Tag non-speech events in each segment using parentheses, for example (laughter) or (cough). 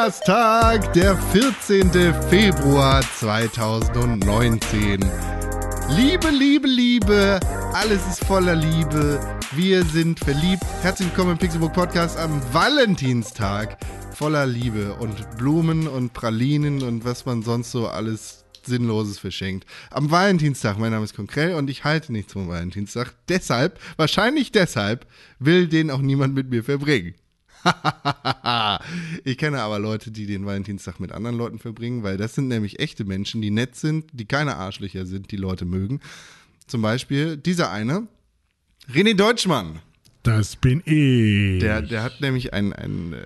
Donnerstag, der 14. Februar 2019. Liebe, Liebe, Liebe, alles ist voller Liebe. Wir sind verliebt. Herzlich willkommen im Pixelbook Podcast am Valentinstag. Voller Liebe und Blumen und Pralinen und was man sonst so alles Sinnloses verschenkt. Am Valentinstag, mein Name ist Konkrell und ich halte nichts vom Valentinstag. Deshalb, wahrscheinlich deshalb, will den auch niemand mit mir verbringen. (laughs) ich kenne aber Leute, die den Valentinstag mit anderen Leuten verbringen, weil das sind nämlich echte Menschen, die nett sind, die keine Arschlöcher sind, die Leute mögen. Zum Beispiel dieser eine, René Deutschmann. Das bin ich. Der, der hat nämlich ein, ein äh,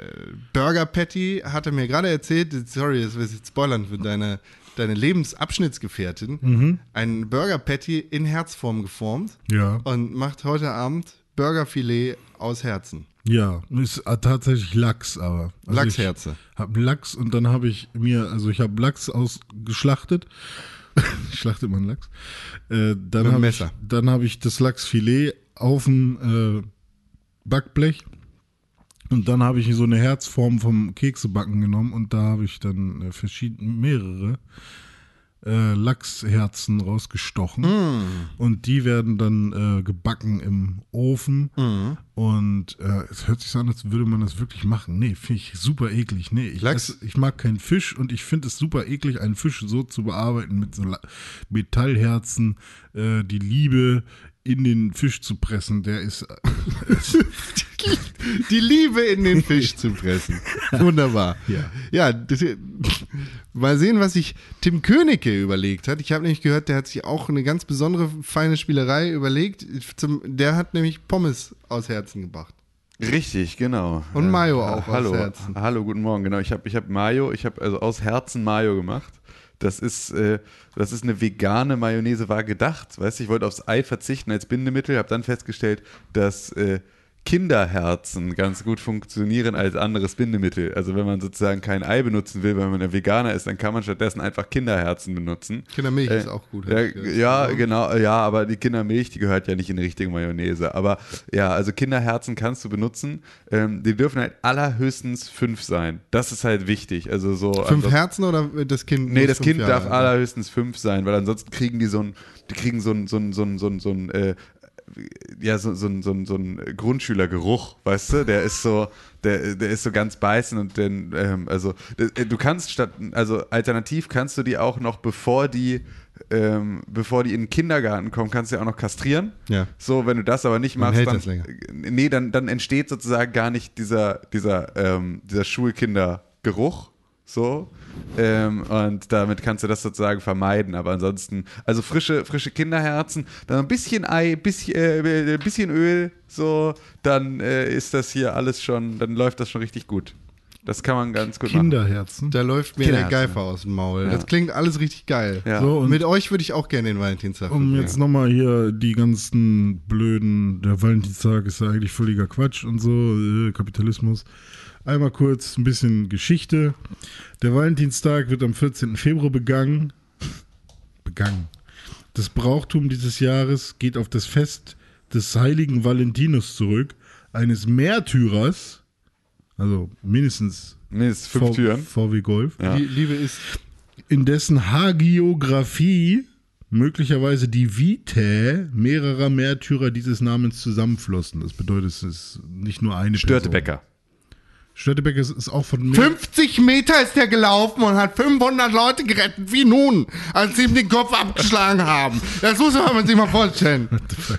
Burger Patty, hat er mir gerade erzählt, sorry, das will ich jetzt spoilern für deine, deine Lebensabschnittsgefährtin, Mhm. ein Burger Patty in Herzform geformt Ja, und macht heute Abend Burgerfilet aus Herzen. ja. Ist äh, tatsächlich Lachs, aber. Also Lachsherze. Ich hab Lachs und dann habe ich mir, also ich habe Lachs ausgeschlachtet. (laughs) Schlachtet man Lachs. Äh, dann habe ich, dann habe ich das Lachsfilet auf dem äh, Backblech. Und dann habe ich so eine Herzform vom Keksebacken genommen und da habe ich dann äh, verschiedene, mehrere äh, Lachsherzen rausgestochen. Und die werden dann äh, gebacken im Ofen. Und äh, es hört sich so an, als würde man das wirklich machen. Nee, finde ich super eklig. Nee, ich, esse, ich mag keinen Fisch und ich finde es super eklig, einen Fisch so zu bearbeiten mit so La Metallherzen, äh, die Liebe in den Fisch zu pressen. Der ist. (laughs) Äh, (laughs) Die Liebe in den Fisch zu pressen. Wunderbar. Ja. Ja, das, mal sehen, was sich Tim Königke überlegt hat. Ich habe nämlich gehört, der hat sich auch eine ganz besondere feine Spielerei überlegt. Zum, der hat nämlich Pommes aus Herzen gebracht. Richtig, genau. Und Mayo auch aus hallo, Herzen. Hallo, guten Morgen. Genau, ich habe ich hab Mayo, ich habe also aus Herzen Mayo gemacht. Das ist, äh, das ist eine vegane Mayonnaise, war gedacht. Weißt du, ich wollte aufs Ei verzichten als Bindemittel, habe dann festgestellt, dass äh, Kinderherzen ganz gut funktionieren als anderes Bindemittel. Also wenn man sozusagen kein Ei benutzen will, weil man ein Veganer ist, dann kann man stattdessen einfach Kinderherzen benutzen. Kindermilch Äh, ist auch gut. Gehört. ja, genau, ja, aber die Kindermilch, die gehört ja nicht in die richtige Mayonnaise. Aber ja, also Kinderherzen kannst du benutzen. Ähm, die dürfen halt allerhöchstens fünf sein. Das ist halt wichtig. Also so. Fünf Herzen oder das Kind? Nee, das Kind Jahre darf sein? allerhöchstens fünf sein, weil ansonsten kriegen die so ein, die kriegen so ein, so ein, so ein, so ein, so ein äh, ja, so, so, ein- so, ein- so ein Grundschülergeruch, weißt du? Der ist so, der, der ist so ganz beißend und dann, ähm, also äh, du kannst statt, also alternativ kannst du die auch noch, bevor die, ähm, bevor die in den Kindergarten kommen, kannst du ja auch noch kastrieren. Ja. So, wenn du das aber nicht machst, dann, länger. nee, dann, dann entsteht sozusagen gar nicht dieser, dieser, ähm, dieser Schulkindergeruch. So. Ähm, und damit kannst du das sozusagen vermeiden. Aber ansonsten, also frische, frische Kinderherzen, dann ein bisschen Ei, bisschen, äh, bisschen Öl, so, dann äh, ist das hier alles schon, dann läuft das schon richtig gut. Das kann man ganz gut machen. Kinderherzen. Da läuft mir der Kinderherzen. Geifer aus dem Maul. Ja. Das klingt alles richtig geil. Ja. So, und Mit euch würde ich auch gerne den Valentinstag Um verbringen. jetzt nochmal hier die ganzen blöden, der Valentinstag ist ja eigentlich völliger Quatsch und so, äh, Kapitalismus. Einmal kurz ein bisschen Geschichte. Der Valentinstag wird am 14. Februar begangen. Begangen. Das Brauchtum dieses Jahres geht auf das Fest des heiligen Valentinus zurück, eines Märtyrers, also mindestens Mindestens fünf V- Türen. VW Golf, Ja. Die Liebe ist in dessen Hagiografie möglicherweise die Vitae mehrerer Märtyrer dieses Namens zusammenflossen. Das bedeutet, es ist nicht nur eine Störtebecker. Person. Störtebecker ist, ist auch von mehr 50 Meter ist der gelaufen und hat 500 Leute gerettet. Wie nun, als sie ihm den Kopf abgeschlagen haben. Das muss man sich mal vorstellen.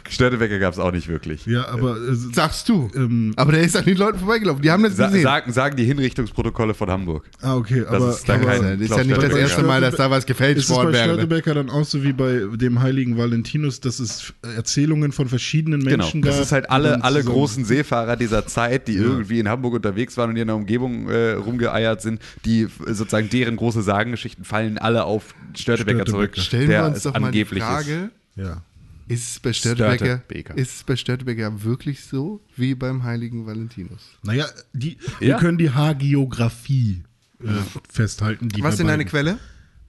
Störtebecker gab es auch nicht wirklich. Ja, aber äh, Sagst du. ähm, Aber der ist an den Leuten vorbeigelaufen. Die haben das Sa gesehen. sagen, sagen die Hinrichtungsprotokolle von Hamburg. ah, okay, Das aber, ist aber kein- das ist ja nicht das erste Mal, dass da was gefälscht ist es worden bei wäre. Störtebecker dann auch so wie bei dem heiligen Valentinus, dass es Erzählungen von verschiedenen Genau. Menschen gab? Das ist halt alle, alle großen Seefahrer dieser Zeit, die irgendwie in Hamburg unterwegs waren und hier in der Umgebung äh, rumgeeiert sind, die sozusagen deren große Sagengeschichten fallen alle auf Störtebecker, Störtebecker. Stellen zurück. wir der uns doch mal die angeblich Frage, Ja. ist es bei Störtebecker, Störtebeker. ist es bei Störtebecker wirklich so wie beim heiligen Valentinus? Naja, die, Ja. wir können die Hagiografie äh, festhalten. Die Was wir sind deine Quelle?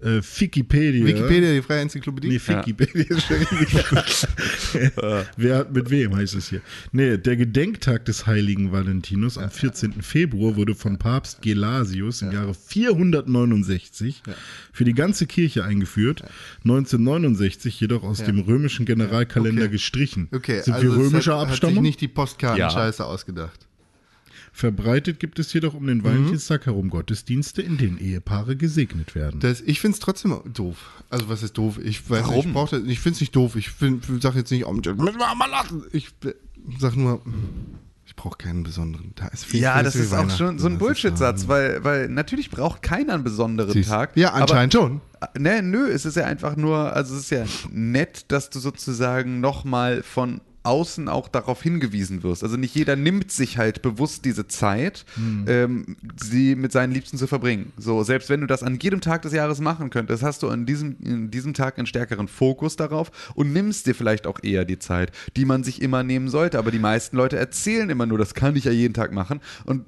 Äh, Wikipedia. Wikipedia, die freie Enzyklopädie. Nee, Wikipedia ja. (laughs) (laughs) Wer hat mit wem, heißt es hier. Nee, der Gedenktag des heiligen Valentinus am 14. Februar wurde von Papst Gelasius im Jahre 469 für die ganze Kirche eingeführt, 1969 jedoch aus dem römischen Generalkalender Okay. gestrichen. Okay, Sind also wir römischer hat, Hat sich Abstammung? nicht die Postkarten-Scheiße ausgedacht. Verbreitet gibt es jedoch um den Valentinstag herum Gottesdienste, in denen Ehepaare gesegnet werden. Das, ich finde es trotzdem doof. Also was ist doof? Ich weiß Warum? nicht, ich, ich finde es nicht doof. Ich sage jetzt nicht, oh, müssen wir mal lassen. Ich sag nur, ich brauche keinen besonderen Tag. Ja, viel das ist auch schon so ein Bullshit-Satz, weil, weil natürlich braucht keiner einen besonderen Siehst- Tag. Ja, anscheinend schon. Aber, ne, nö, es ist ja einfach nur, also es ist ja nett, dass du sozusagen nochmal von außen auch darauf hingewiesen wirst. Also nicht jeder nimmt sich halt bewusst diese Zeit, Hm. ähm, sie mit seinen Liebsten zu verbringen. So, selbst wenn du das an jedem Tag des Jahres machen könntest, hast du an diesem, in diesem Tag einen stärkeren Fokus darauf und nimmst dir vielleicht auch eher die Zeit, die man sich immer nehmen sollte. Aber die meisten Leute erzählen immer nur, das kann ich ja jeden Tag machen und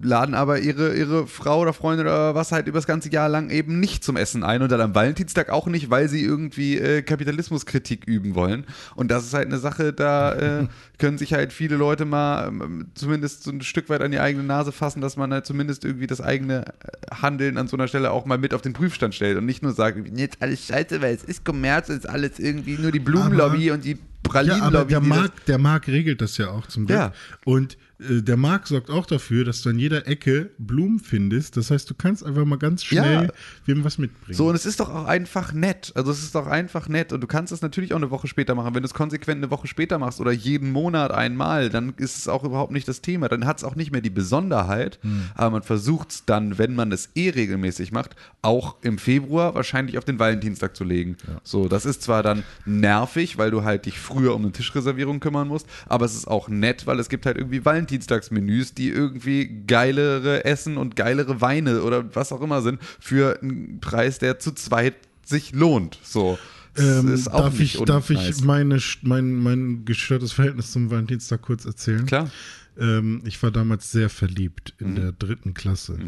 laden aber ihre, ihre Frau oder Freundin oder was halt über das ganze Jahr lang eben nicht zum Essen ein und dann am Valentinstag auch nicht, weil sie irgendwie äh, Kapitalismuskritik üben wollen. Und das ist halt eine Sache, da äh, (laughs) können sich halt viele Leute mal ähm, zumindest so ein Stück weit an die eigene Nase fassen, dass man halt zumindest irgendwie das eigene äh, Handeln an so einer Stelle auch mal mit auf den Prüfstand stellt und nicht nur sagt, jetzt alles scheiße, weil es ist Kommerz, es ist alles irgendwie nur die Blumenlobby und die Ja, Pralinenlobby. aber der Markt, der Markt regelt das ja auch zum Glück. Ja. Und äh, der Markt sorgt auch dafür, dass du an jeder Ecke Blumen findest. Das heißt, du kannst einfach mal ganz schnell Ja. wem was mitbringen. So, und es ist doch auch einfach nett. Also es ist doch einfach nett. Und du kannst es natürlich auch eine Woche später machen. Wenn du es konsequent eine Woche später machst oder jeden Monat einmal, dann ist es auch überhaupt nicht das Thema. Dann hat es auch nicht mehr die Besonderheit. Aber man versucht es dann, wenn man es eh regelmäßig macht, auch im Februar wahrscheinlich auf den Valentinstag zu legen. So, das ist zwar dann nervig, weil du halt dich früher um eine Tischreservierung kümmern musst, aber es ist auch nett, weil es gibt halt irgendwie Valentinstagsmenüs, die irgendwie geilere Essen und geilere Weine oder was auch immer sind für einen Preis, der zu zweit sich lohnt. So. Ähm, darf ich, darf ich meine, mein, mein gestörtes Verhältnis zum Valentinstag kurz erzählen? Klar. Ähm, ich war damals sehr verliebt in der dritten Klasse.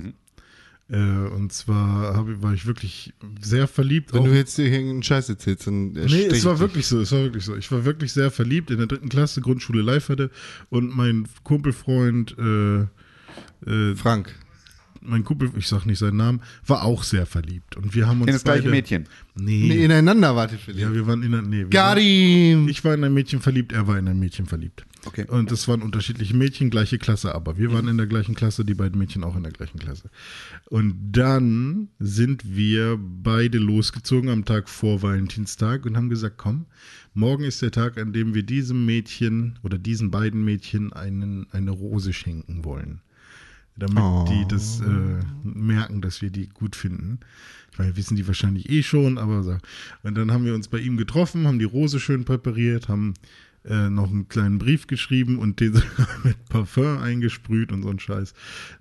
Äh, und zwar hab, ich- war ich wirklich sehr verliebt. Wenn auch- du jetzt hier irgendeinen Scheiß erzählst, dann Nee, es war ich wirklich so, es war wirklich so. Ich war wirklich sehr verliebt in der dritten Klasse, Grundschule live hatte und mein Kumpelfreund, äh, äh, dich. Frank. mein Kumpel, ich sag nicht seinen Namen, war auch sehr verliebt. Und wir haben uns In das gleiche beide, Mädchen. Nee. Nee, ineinander wart ihr verliebt. ja, wir waren in nee, wir Got waren, ich war in ein Mädchen verliebt, er war in ein Mädchen verliebt. Okay. Und das waren unterschiedliche Mädchen, gleiche Klasse, aber wir waren in der gleichen Klasse, die beiden Mädchen auch in der gleichen Klasse. Und dann sind wir beide losgezogen am Tag vor Valentinstag und haben gesagt, komm, morgen ist der Tag, an dem wir diesem Mädchen oder diesen beiden Mädchen einen, eine Rose schenken wollen. Damit Oh. die das äh, merken, dass wir die gut finden. Ich meine, wissen die wahrscheinlich eh schon, aber so. Und dann haben wir uns bei ihm getroffen, haben die Rose schön präpariert, haben äh, noch einen kleinen Brief geschrieben und den (laughs) mit Parfum eingesprüht und so ein Scheiß.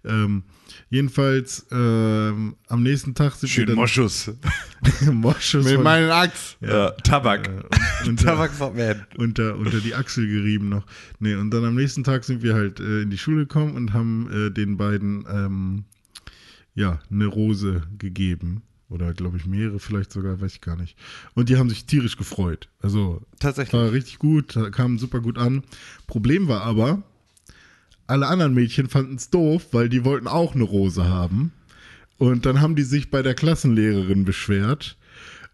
Ähm, jedenfalls ähm, am nächsten Tag sind wir dann Moschus. (laughs) Moschus Mit meinen Axt. Ja, Tabak. äh, (laughs) unter, Tabak von Man. unter, unter die Achsel gerieben noch. Nee, und dann am nächsten Tag sind wir halt äh, in die Schule gekommen und haben äh, den beiden ähm, ja, eine Rose gegeben. Oder glaube ich mehrere vielleicht sogar, weiß ich gar nicht. Und die haben sich tierisch gefreut. Also Tatsächlich. war richtig gut, kam super gut an. Problem war aber, alle anderen Mädchen fanden es doof, weil die wollten auch eine Rose haben. Und dann haben die sich bei der Klassenlehrerin beschwert.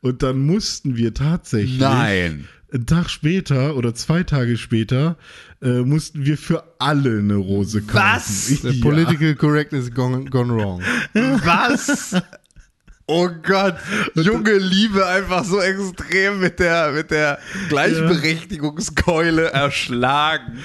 Und dann mussten wir tatsächlich Nein. einen Tag später oder zwei Tage später äh, mussten wir für alle eine Rose kaufen. Was? (laughs) Ja. political correctness gone, gone wrong. Was? Oh Gott, junge Liebe einfach so extrem mit der, mit der Gleichberechtigungskeule erschlagen.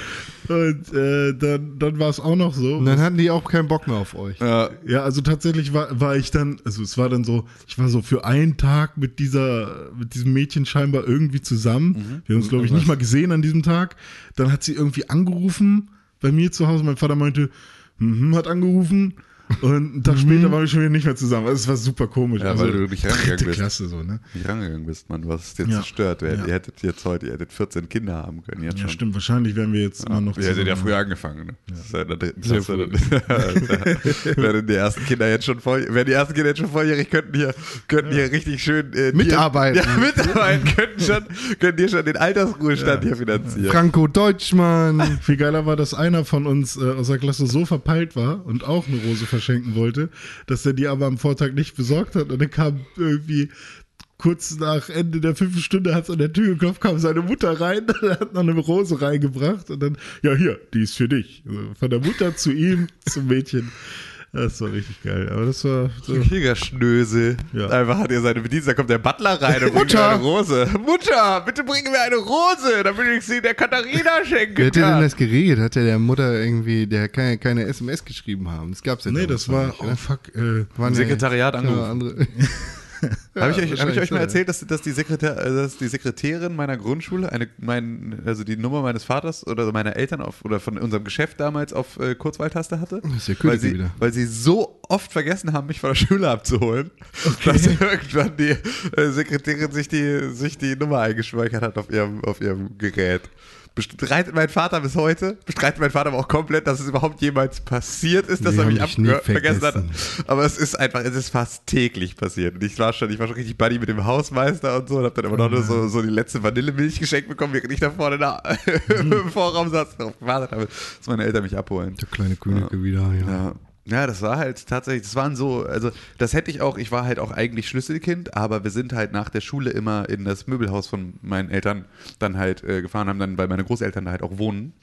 Und äh, dann, dann war es auch noch so. Und dann hatten die auch keinen Bock mehr auf euch. Ja, Ja, also tatsächlich war, war ich dann, also es war dann so, ich war so für einen Tag mit dieser, mit diesem Mädchen scheinbar irgendwie zusammen. Wir haben uns, glaube ich, nicht mal gesehen an diesem Tag. Dann hat sie irgendwie angerufen bei mir zu Hause. Mein Vater meinte, mhm, hat angerufen. Und einen Tag später waren wir schon wieder nicht mehr zusammen. Also es war super komisch. Ja, also, weil du nicht rangegangen bist. Klasse so, ne? Nicht rangegangen bist, Mann. Du hast es dir Ja. zerstört. Ihr, Ja. ihr hättet jetzt heute, ihr hättet 14 Kinder haben können. Jetzt Ja, schon. stimmt. Wahrscheinlich wären wir jetzt immer noch Ihr hättet ja früher angefangen. Ne? Das ist ja in der dritten Klasse. Dann, wären die ersten Kinder jetzt schon voll, wären die ersten Kinder jetzt schon volljährig, könnten hier, könnten hier richtig schön äh, Mitarbeiten. Ja, mitarbeiten, könnten schon, könnten hier schon den Altersruhestand hier finanzieren. Franco Deutschmann. Viel geiler war, dass einer von uns äh, aus der Klasse so verpeilt war und auch eine Rose verschenken wollte, dass er die aber am Vortag nicht besorgt hat. Und dann kam irgendwie kurz nach Ende der fünften Stunde, hat es an der Tür geklopft, kam seine Mutter rein, (laughs) hat noch eine Rose reingebracht und dann, ja hier, die ist für dich. Also von der Mutter zu ihm, zum Mädchen. Das war richtig geil. Aber das war so. Kriegerschnösel. Ja. Einfach hat er seine Bedienung, da kommt der Butler rein und bringt eine Rose. Mutter, bitte bring mir eine Rose, damit ich sie der Katharina schenken Wer hat denn kann. das geregelt? Hat der der Mutter irgendwie, der keine, keine SMS geschrieben haben? Das gab's ja Nee, das war, nicht, oh oder? fuck, äh, Waren Sekretariat ja, angerufen. (laughs) (laughs) ja. Habe ich, euch, hab ich euch mal erzählt, dass, dass, die äh, dass die Sekretärin meiner Grundschule, eine, mein, also die Nummer meines Vaters oder meiner Eltern auf, oder von unserem Geschäft damals auf äh, Kurzwahltaste hatte? Das ist ja weil, sie, wieder. weil sie so oft vergessen haben, mich von der Schule abzuholen, dass irgendwann die äh, Sekretärin sich die, sich die Nummer eingespeichert hat auf ihrem, auf ihrem Gerät. Bestreitet mein Vater bis heute, bestreitet mein Vater aber auch komplett, dass es überhaupt jemals passiert ist, dass Wir er mich vergessen hat. Aber es ist einfach, es ist fast täglich passiert. Und ich war schon, ich war schon richtig buddy mit dem Hausmeister und so und hab dann immer noch nur so, so die letzte Vanillemilch geschenkt bekommen, während ich da vorne da (laughs) im Vorraum saß und darauf gewartet habe, dass meine Eltern mich abholen. Der kleine Königke wieder, ja. Ja. Ja, das war halt tatsächlich, das waren so, also das hätte ich auch, ich war halt auch eigentlich Schlüsselkind, aber wir sind halt nach der Schule immer in das Möbelhaus von meinen Eltern dann halt äh, gefahren, haben dann, weil meine Großeltern da halt auch wohnen.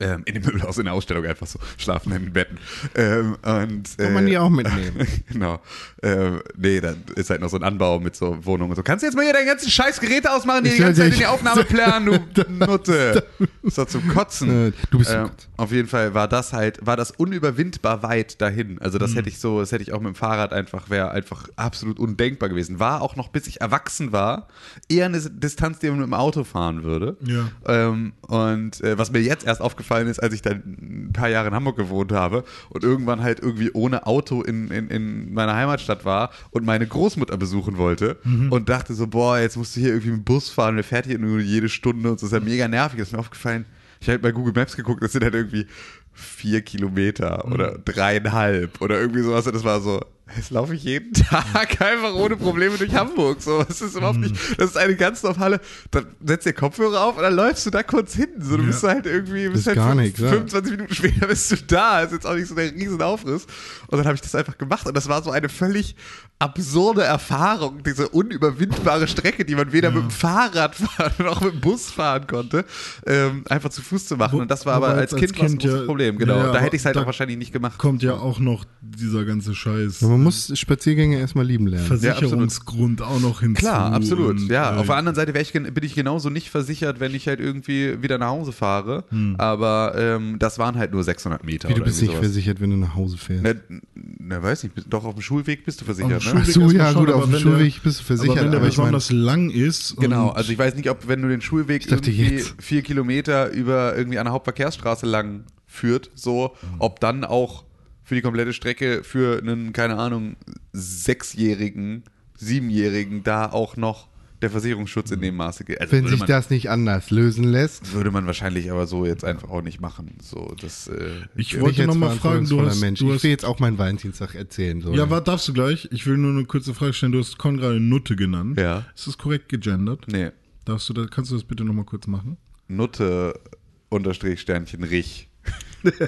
Ähm, in dem Möbelhaus in der Ausstellung einfach so schlafen in den Betten. Ähm, und, Kann man äh, die auch mitnehmen. (laughs) genau. Ähm, nee, dann ist halt noch so ein Anbau mit so Wohnungen und so. Kannst du jetzt mal hier deine ganzen scheiß Geräte ausmachen, die Ich die ganze Zeit in die Aufnahme (laughs) plären, du (laughs) Nutte. Das war zum Kotzen. Äh, du bist Ähm, auf jeden Fall war das halt, war das unüberwindbar weit dahin. Also das hätte ich so, das hätte ich auch mit dem Fahrrad einfach, wäre einfach absolut undenkbar gewesen. War auch noch, bis ich erwachsen war, eher eine Distanz, die man mit dem Auto fahren würde. Ja. Ähm, und äh, was mir jetzt erst aufgefallen ist, als ich dann ein paar Jahre in Hamburg gewohnt habe und irgendwann halt irgendwie ohne Auto in, in, in meiner Heimatstadt war und meine Großmutter besuchen wollte und dachte so, boah, jetzt musst du hier irgendwie mit dem Bus fahren, der fährt hier nur jede Stunde und so, das ist ja mega nervig. Das ist mir aufgefallen, ich habe halt bei Google Maps geguckt, das sind halt irgendwie vier Kilometer oder dreieinhalb oder irgendwie sowas und das war so, jetzt laufe ich jeden Tag (laughs) einfach ohne Probleme durch Hamburg. So, das ist überhaupt nicht, das ist eine ganz normale, dann setzt dir Kopfhörer auf und dann läufst du da kurz hin. So, du Ja. bist halt irgendwie, bist ist halt gar fünf- nichts, ja. 25 Minuten später bist du da. Ist jetzt auch nicht so der riesen Aufriss. Und dann habe ich das einfach gemacht und das war so eine völlig absurde Erfahrung, diese unüberwindbare Strecke, die man weder mit dem Fahrrad fahren (laughs) noch mit dem Bus fahren konnte, ähm, einfach zu Fuß zu machen. Und das war aber wobei als als Kind, das ein Kind großes ja- Problem. Genau. ja, da aber hätte ich es halt auch wahrscheinlich nicht gemacht. kommt ja auch noch dieser ganze Scheiß. Ja, man muss Spaziergänge erstmal lieben lernen. Versicherungsgrund auch noch hinzu. Klar, absolut. und, ja, äh, auf der anderen Seite ich, bin ich genauso nicht versichert, wenn ich halt irgendwie wieder nach Hause fahre. Aber ähm, das waren halt nur 600 Meter. Wie, du bist nicht sowas. versichert, wenn du nach Hause fährst. Ne, ne, weiß nicht, doch auf dem Schulweg bist du versichert, Auf dem ne? Ach Schulweg so, ja, schon, gut, auf dem wenn der- Schulweg bist du versichert. Aber wenn der aber ich meine, besonders lang ist. Genau, also ich weiß nicht, ob wenn du den Schulweg irgendwie jetzt. vier Kilometer über irgendwie eine Hauptverkehrsstraße lang führt, so, ob dann auch für die komplette Strecke für einen, keine Ahnung, sechsjährigen, siebenjährigen da auch noch der Versicherungsschutz in dem Maße gilt. Also wenn sich man, das nicht anders lösen lässt. würde man wahrscheinlich aber so jetzt einfach auch nicht machen. So, das, äh, Ich wollte jetzt noch mal fragen, du hast, Mensch. du ich hast will jetzt auch meinen Valentinstag erzählen. So. Ja, was darfst du gleich? Ich will nur eine kurze Frage stellen. Du hast Con gerade Nutte genannt. Ja. Ist das korrekt gegendert? nee, Darfst du das, kannst du das bitte nochmal kurz machen? Nutte unterstrich Sternchen Rich. (laughs)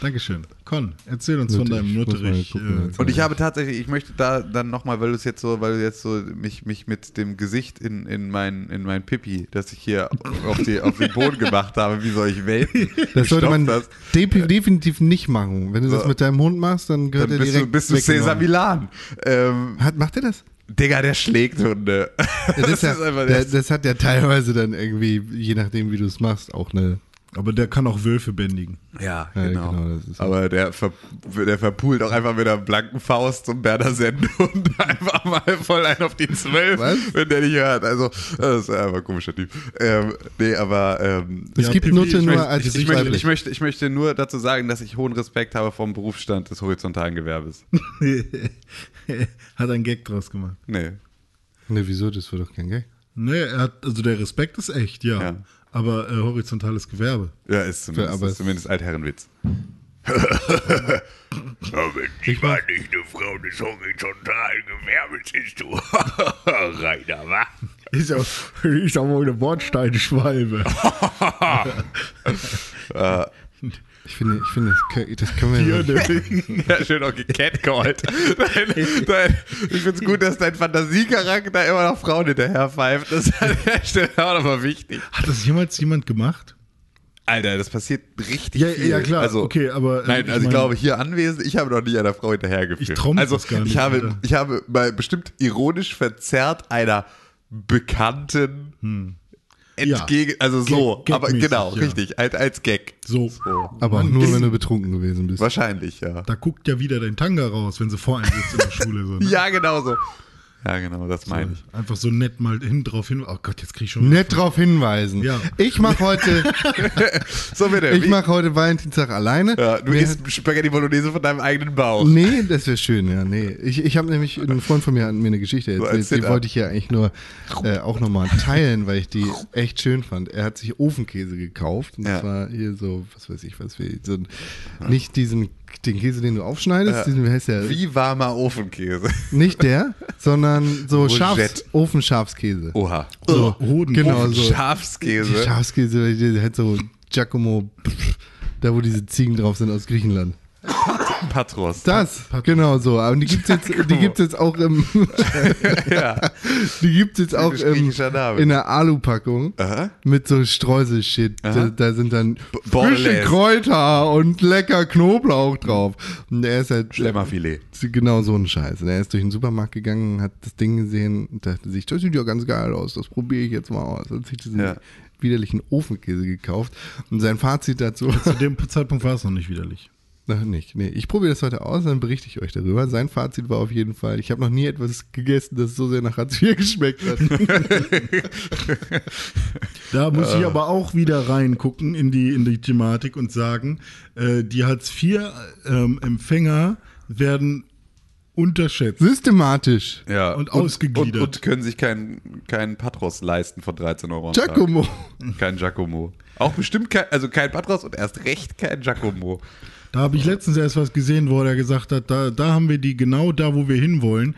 Dankeschön. Con, erzähl uns von Nutte, deinem Nutterich. jetzt. Und ich habe tatsächlich, ich möchte da dann nochmal, weil du es jetzt so, weil du jetzt so mich, mich mit dem Gesicht in, in mein, in mein Pipi, das ich hier auf, die, auf den Boden gemacht habe, wie soll ich (laughs) welten? das sollte man de definitiv nicht machen. Wenn du das So. mit deinem Hund machst, dann gehört Dann er bist du, direkt bist du. Cesar Milan. Ähm, Hat, macht er das? Digga, der schlägt Hunde. Ja, das, (laughs) ist ja, einfach der, das. das hat ja teilweise dann irgendwie, je nachdem wie du es machst, auch eine Aber der kann auch Wölfe bändigen. Ja, Ja, genau. genau, das ist Aber der, ver der verpult auch einfach mit einer blanken Faust zum Berner Sende (laughs) und einfach mal voll ein auf die Zwölf, Was? wenn der nicht hört. Also, das ist einfach ein komischer Typ. Ähm, nee, aber ähm, Es Ja, gibt ich- Nutte ich nur möchte- als ich, möchte, weiblich. ich, möchte, ich möchte nur dazu sagen, dass ich hohen Respekt habe vom Berufsstand des horizontalen Gewerbes. (laughs) hat einen Gag draus gemacht. Nee. Ne, wieso? Das wird doch kein Gag. Nee, er hat, also der Respekt ist echt, ja. Ja. Aber äh, horizontales Gewerbe. Ja, ist zumindest, aber ist es- zumindest Altherrenwitz. (laughs) Ich war nicht eine Frau des horizontalen Gewerbes, ist du. (laughs) Rainer, wa? Ist auch, ist auch wohl eine Bordsteinschwalbe. (laughs) Ich finde, ich finde, das können, wir. Hier, der, (laughs) Ja, schön auch gecatcalled. Dein, dein, ich finde es gut, dass dein Fantasiecharakter immer noch Frauen hinterher pfeift. Das ist an der Stelle auch nochmal wichtig. hat das jemals jemand gemacht? Alter, das passiert richtig Ja, viel. ja, klar, Also, okay, aber, äh, Nein, ich also ich glaube, hier anwesend, ich habe noch nie einer Frau hinterhergeführt. Ich mich Also, das gar nicht, ich habe, Alter. ich habe mal bestimmt ironisch verzerrt einer Bekannten entgegen, also so. Gag- aber genau, ja. richtig, als, als Gag. So. Aber auch Mann, nur, wenn du betrunken gewesen bist. Wahrscheinlich, ja. Da guckt ja wieder dein Tanga raus, wenn sie vor einem sitzt in der Schule. So, ne? (laughs) Ja, genau so. Ja, genau, das meine ich. Einfach so nett mal hin drauf hin. Oh Gott, jetzt krieg ich schon. Nett drauf hinweisen. Ja. Ich mache heute, (laughs) So bitte. ich mache heute Valentinstag alleine. ja, du isst Spaghetti Bolognese von deinem eigenen Bauch. Nee, das wäre schön, ja, nee. Ich, ich habe nämlich, ein Freund von mir hat mir eine Geschichte So erzählt, die Sit-up. wollte ich ja eigentlich nur äh, auch nochmal teilen, weil ich die echt schön fand. Er hat sich Ofenkäse gekauft und Ja. zwar hier so, was weiß ich, was wir, so, ein- nicht diesen, den Käse, den du aufschneidest, Ja. diesen, wie heißt der? Wie warmer Ofenkäse. Nicht der, sondern so. Schafs, Ofenschafskäse. Oha. So, Hoden. genau so. Die Schafskäse. Schafskäse, der hat so Giacomo, da wo diese Ziegen drauf sind aus Griechenland. Patros. Das, genau so. Und die gibt's jetzt, die gibt's jetzt auch im, (laughs) ja. die gibt's jetzt auch im, in der Alupackung Aha. mit so Streusel-Shit. Da, da sind dann frische Bordelaise. Kräuter und lecker Knoblauch drauf. Und er ist halt Schlemmerfilet. genau so ein Scheiß. Und er ist durch den Supermarkt gegangen, hat das Ding gesehen und dachte sich, das sieht ja ganz geil aus, das probiere ich jetzt mal aus. Und hat sich diesen Ja. widerlichen Ofenkäse gekauft. Und sein Fazit dazu Zu dem Zeitpunkt war es noch nicht widerlich. Noch nicht. Nee, ich probiere das heute aus, dann berichte ich euch darüber. Sein Fazit war auf jeden Fall, ich habe noch nie etwas gegessen, das so sehr nach Hartz IV geschmeckt hat. (laughs) Da muss ich aber auch wieder reingucken in die, in die Thematik und sagen, äh, die Hartz-IV-Empfänger werden unterschätzt. Systematisch. Ja. Und ausgegliedert. Und, und können sich keinen keinen Patros leisten von 13 Euro. am Tag. Giacomo. Kein Giacomo. Auch bestimmt kein, also kein Patros und erst recht kein Giacomo. Da habe ich letztens erst was gesehen, wo er gesagt hat, da, da haben wir die genau da, wo wir hinwollen.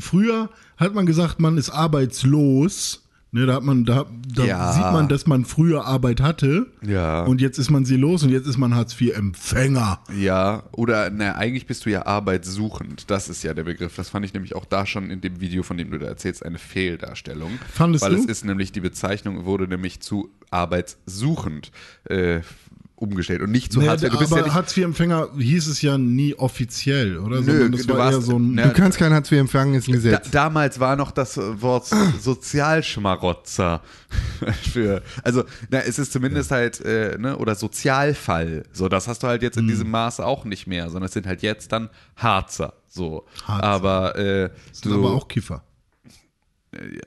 Früher hat man gesagt, man ist arbeitslos. Ne, da hat man, da, da Ja. sieht man, dass man früher Arbeit hatte. Ja. Und jetzt ist man sie los und jetzt ist man Hartz-IV-Empfänger. Ja, oder na, eigentlich bist du ja arbeitssuchend. Das ist ja der Begriff. Das fand ich nämlich auch da schon in dem Video, von dem du da erzählst, eine Fehldarstellung. Fandest Weil du? es ist nämlich, die Bezeichnung wurde nämlich zu arbeitssuchend äh, umgestellt und nicht zu Nee, Hartz IV. Du bist ja aber nicht, Hartz-IV-Empfänger hieß es ja nie offiziell, oder? Nö, das du war warst- eher so ein. na, Du kannst kein Hartz IV empfangen, ist ein da, Gesetz. damals war noch das Wort (clears throat) Sozialschmarotzer (laughs) für, also na, es ist zumindest halt, äh, ne, oder Sozialfall. So, das hast du halt jetzt in Hm. diesem Maße auch nicht mehr, sondern es sind halt jetzt dann Harzer. So. Harzer. Aber äh, sind so, aber auch Kiffer.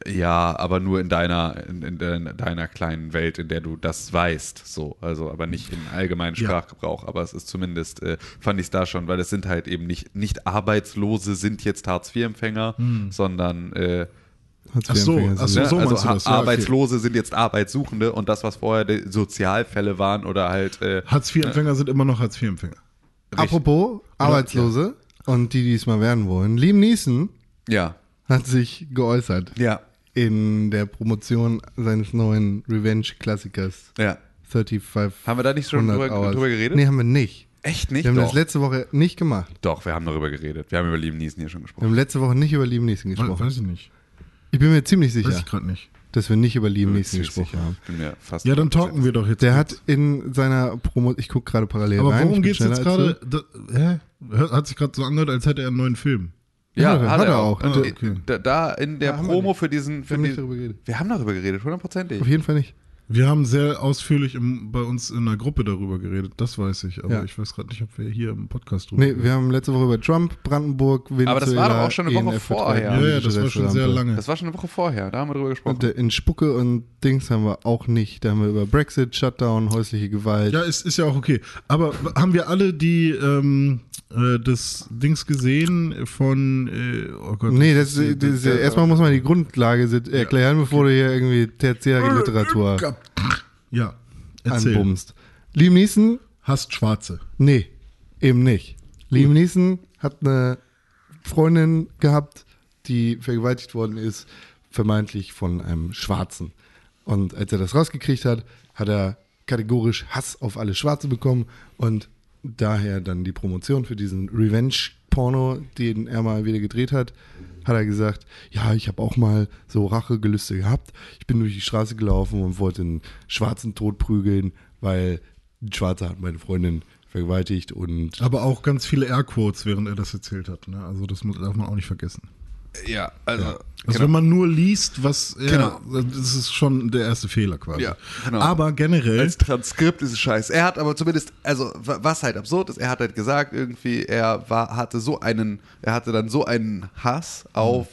Ja, aber nur in deiner, in, in de- deiner kleinen Welt, in der du das weißt. So, also aber nicht im allgemeinen Ja. Sprachgebrauch. Aber es ist zumindest, äh, fand ich es da schon, weil es sind halt eben nicht, nicht Arbeitslose sind jetzt Hartz-IV-Empfänger, sondern äh, Hartz Ach so, IV-Empfänger ach so, so also das, ja, okay. Arbeitslose sind jetzt Arbeitssuchende und das, was vorher die Sozialfälle waren oder halt äh, Hartz-IV-Empfänger sind immer noch Hartz-IV-Empfänger. Apropos Arbeitslose und die, die es mal werden wollen. Liam Neeson ja, hat sich geäußert ja, in der Promotion seines neuen Revenge-Klassikers ja. 35 Haben wir da nicht schon drüber, drüber geredet? Nee, haben wir nicht. Echt nicht? Wir haben Doch. das letzte Woche nicht gemacht. Doch, wir haben darüber geredet. Wir haben über Liam Neeson hier schon Wir gesprochen. haben letzte Woche nicht über Liam Neeson We- gesprochen. Weiß ich nicht. Ich bin mir ziemlich Weiß sicher, ich gerade nicht. dass wir nicht über Liam Neeson ziemlich gesprochen sicher. haben. Bin mir fast Ja, dann talken wir doch jetzt. Der hat in seiner Promo, ich gucke gerade parallel Aber rein. worum ich bin geht's jetzt gerade? Da- Hä? Hat sich gerade so angehört, als hätte er einen neuen Film. Ja, Ja, hat, er auch. Und, okay. Da, in der Ja, wir Promo für diesen. Wir Für haben die, nicht darüber geredet. wir haben darüber geredet, hundertprozentig. Auf jeden Fall nicht. Wir haben sehr ausführlich im, bei uns in einer Gruppe darüber geredet, das weiß ich, aber Ja. ich weiß gerade nicht, ob wir hier im Podcast drüber Nee, wir haben letzte Woche über Trump, Brandenburg, Venezuela, Aber das war doch auch schon eine Woche ENF vorher. Ja, ja, das war schon sehr lange. Das war schon eine Woche vorher, da haben wir drüber gesprochen. Und äh, in Spucke und Dings haben wir auch nicht. Da haben wir über Brexit, Shutdown, häusliche Gewalt. Ja, ist, ist ja auch okay. Aber haben wir alle die ähm, äh, das Dings gesehen von äh, oh Gott, Nee, das, ist- das, das, erstmal muss man die Grundlage erklären, bevor du hier irgendwie tertiäre Literatur Ja, erzähl. anbummst. Liam Neeson, Hasst Schwarze. nee, eben nicht. Liam Neeson hat eine Freundin gehabt, die vergewaltigt worden ist, vermeintlich von einem Schwarzen. Und als er das rausgekriegt hat, hat er kategorisch Hass auf alle Schwarze bekommen und daher dann die Promotion für diesen Revenge-Porno, den er mal wieder gedreht hat, hat er gesagt, ja, ich habe auch mal so Rachegelüste gehabt. Ich bin durch die Straße gelaufen und wollte einen Schwarzen tot prügeln, weil ein Schwarzer hat meine Freundin vergewaltigt und Aber auch ganz viele Airquotes, während er das erzählt hat. Ne? Also das darf man auch nicht vergessen. Ja, also. Also genau. wenn man nur liest, was er, Genau. das ist schon der erste Fehler quasi. Ja, genau. Aber generell, Als Transkript ist es scheiße. Er hat aber zumindest, also wa- was halt absurd ist, er hat halt gesagt, irgendwie, er war, hatte so einen, er hatte dann so einen Hass auf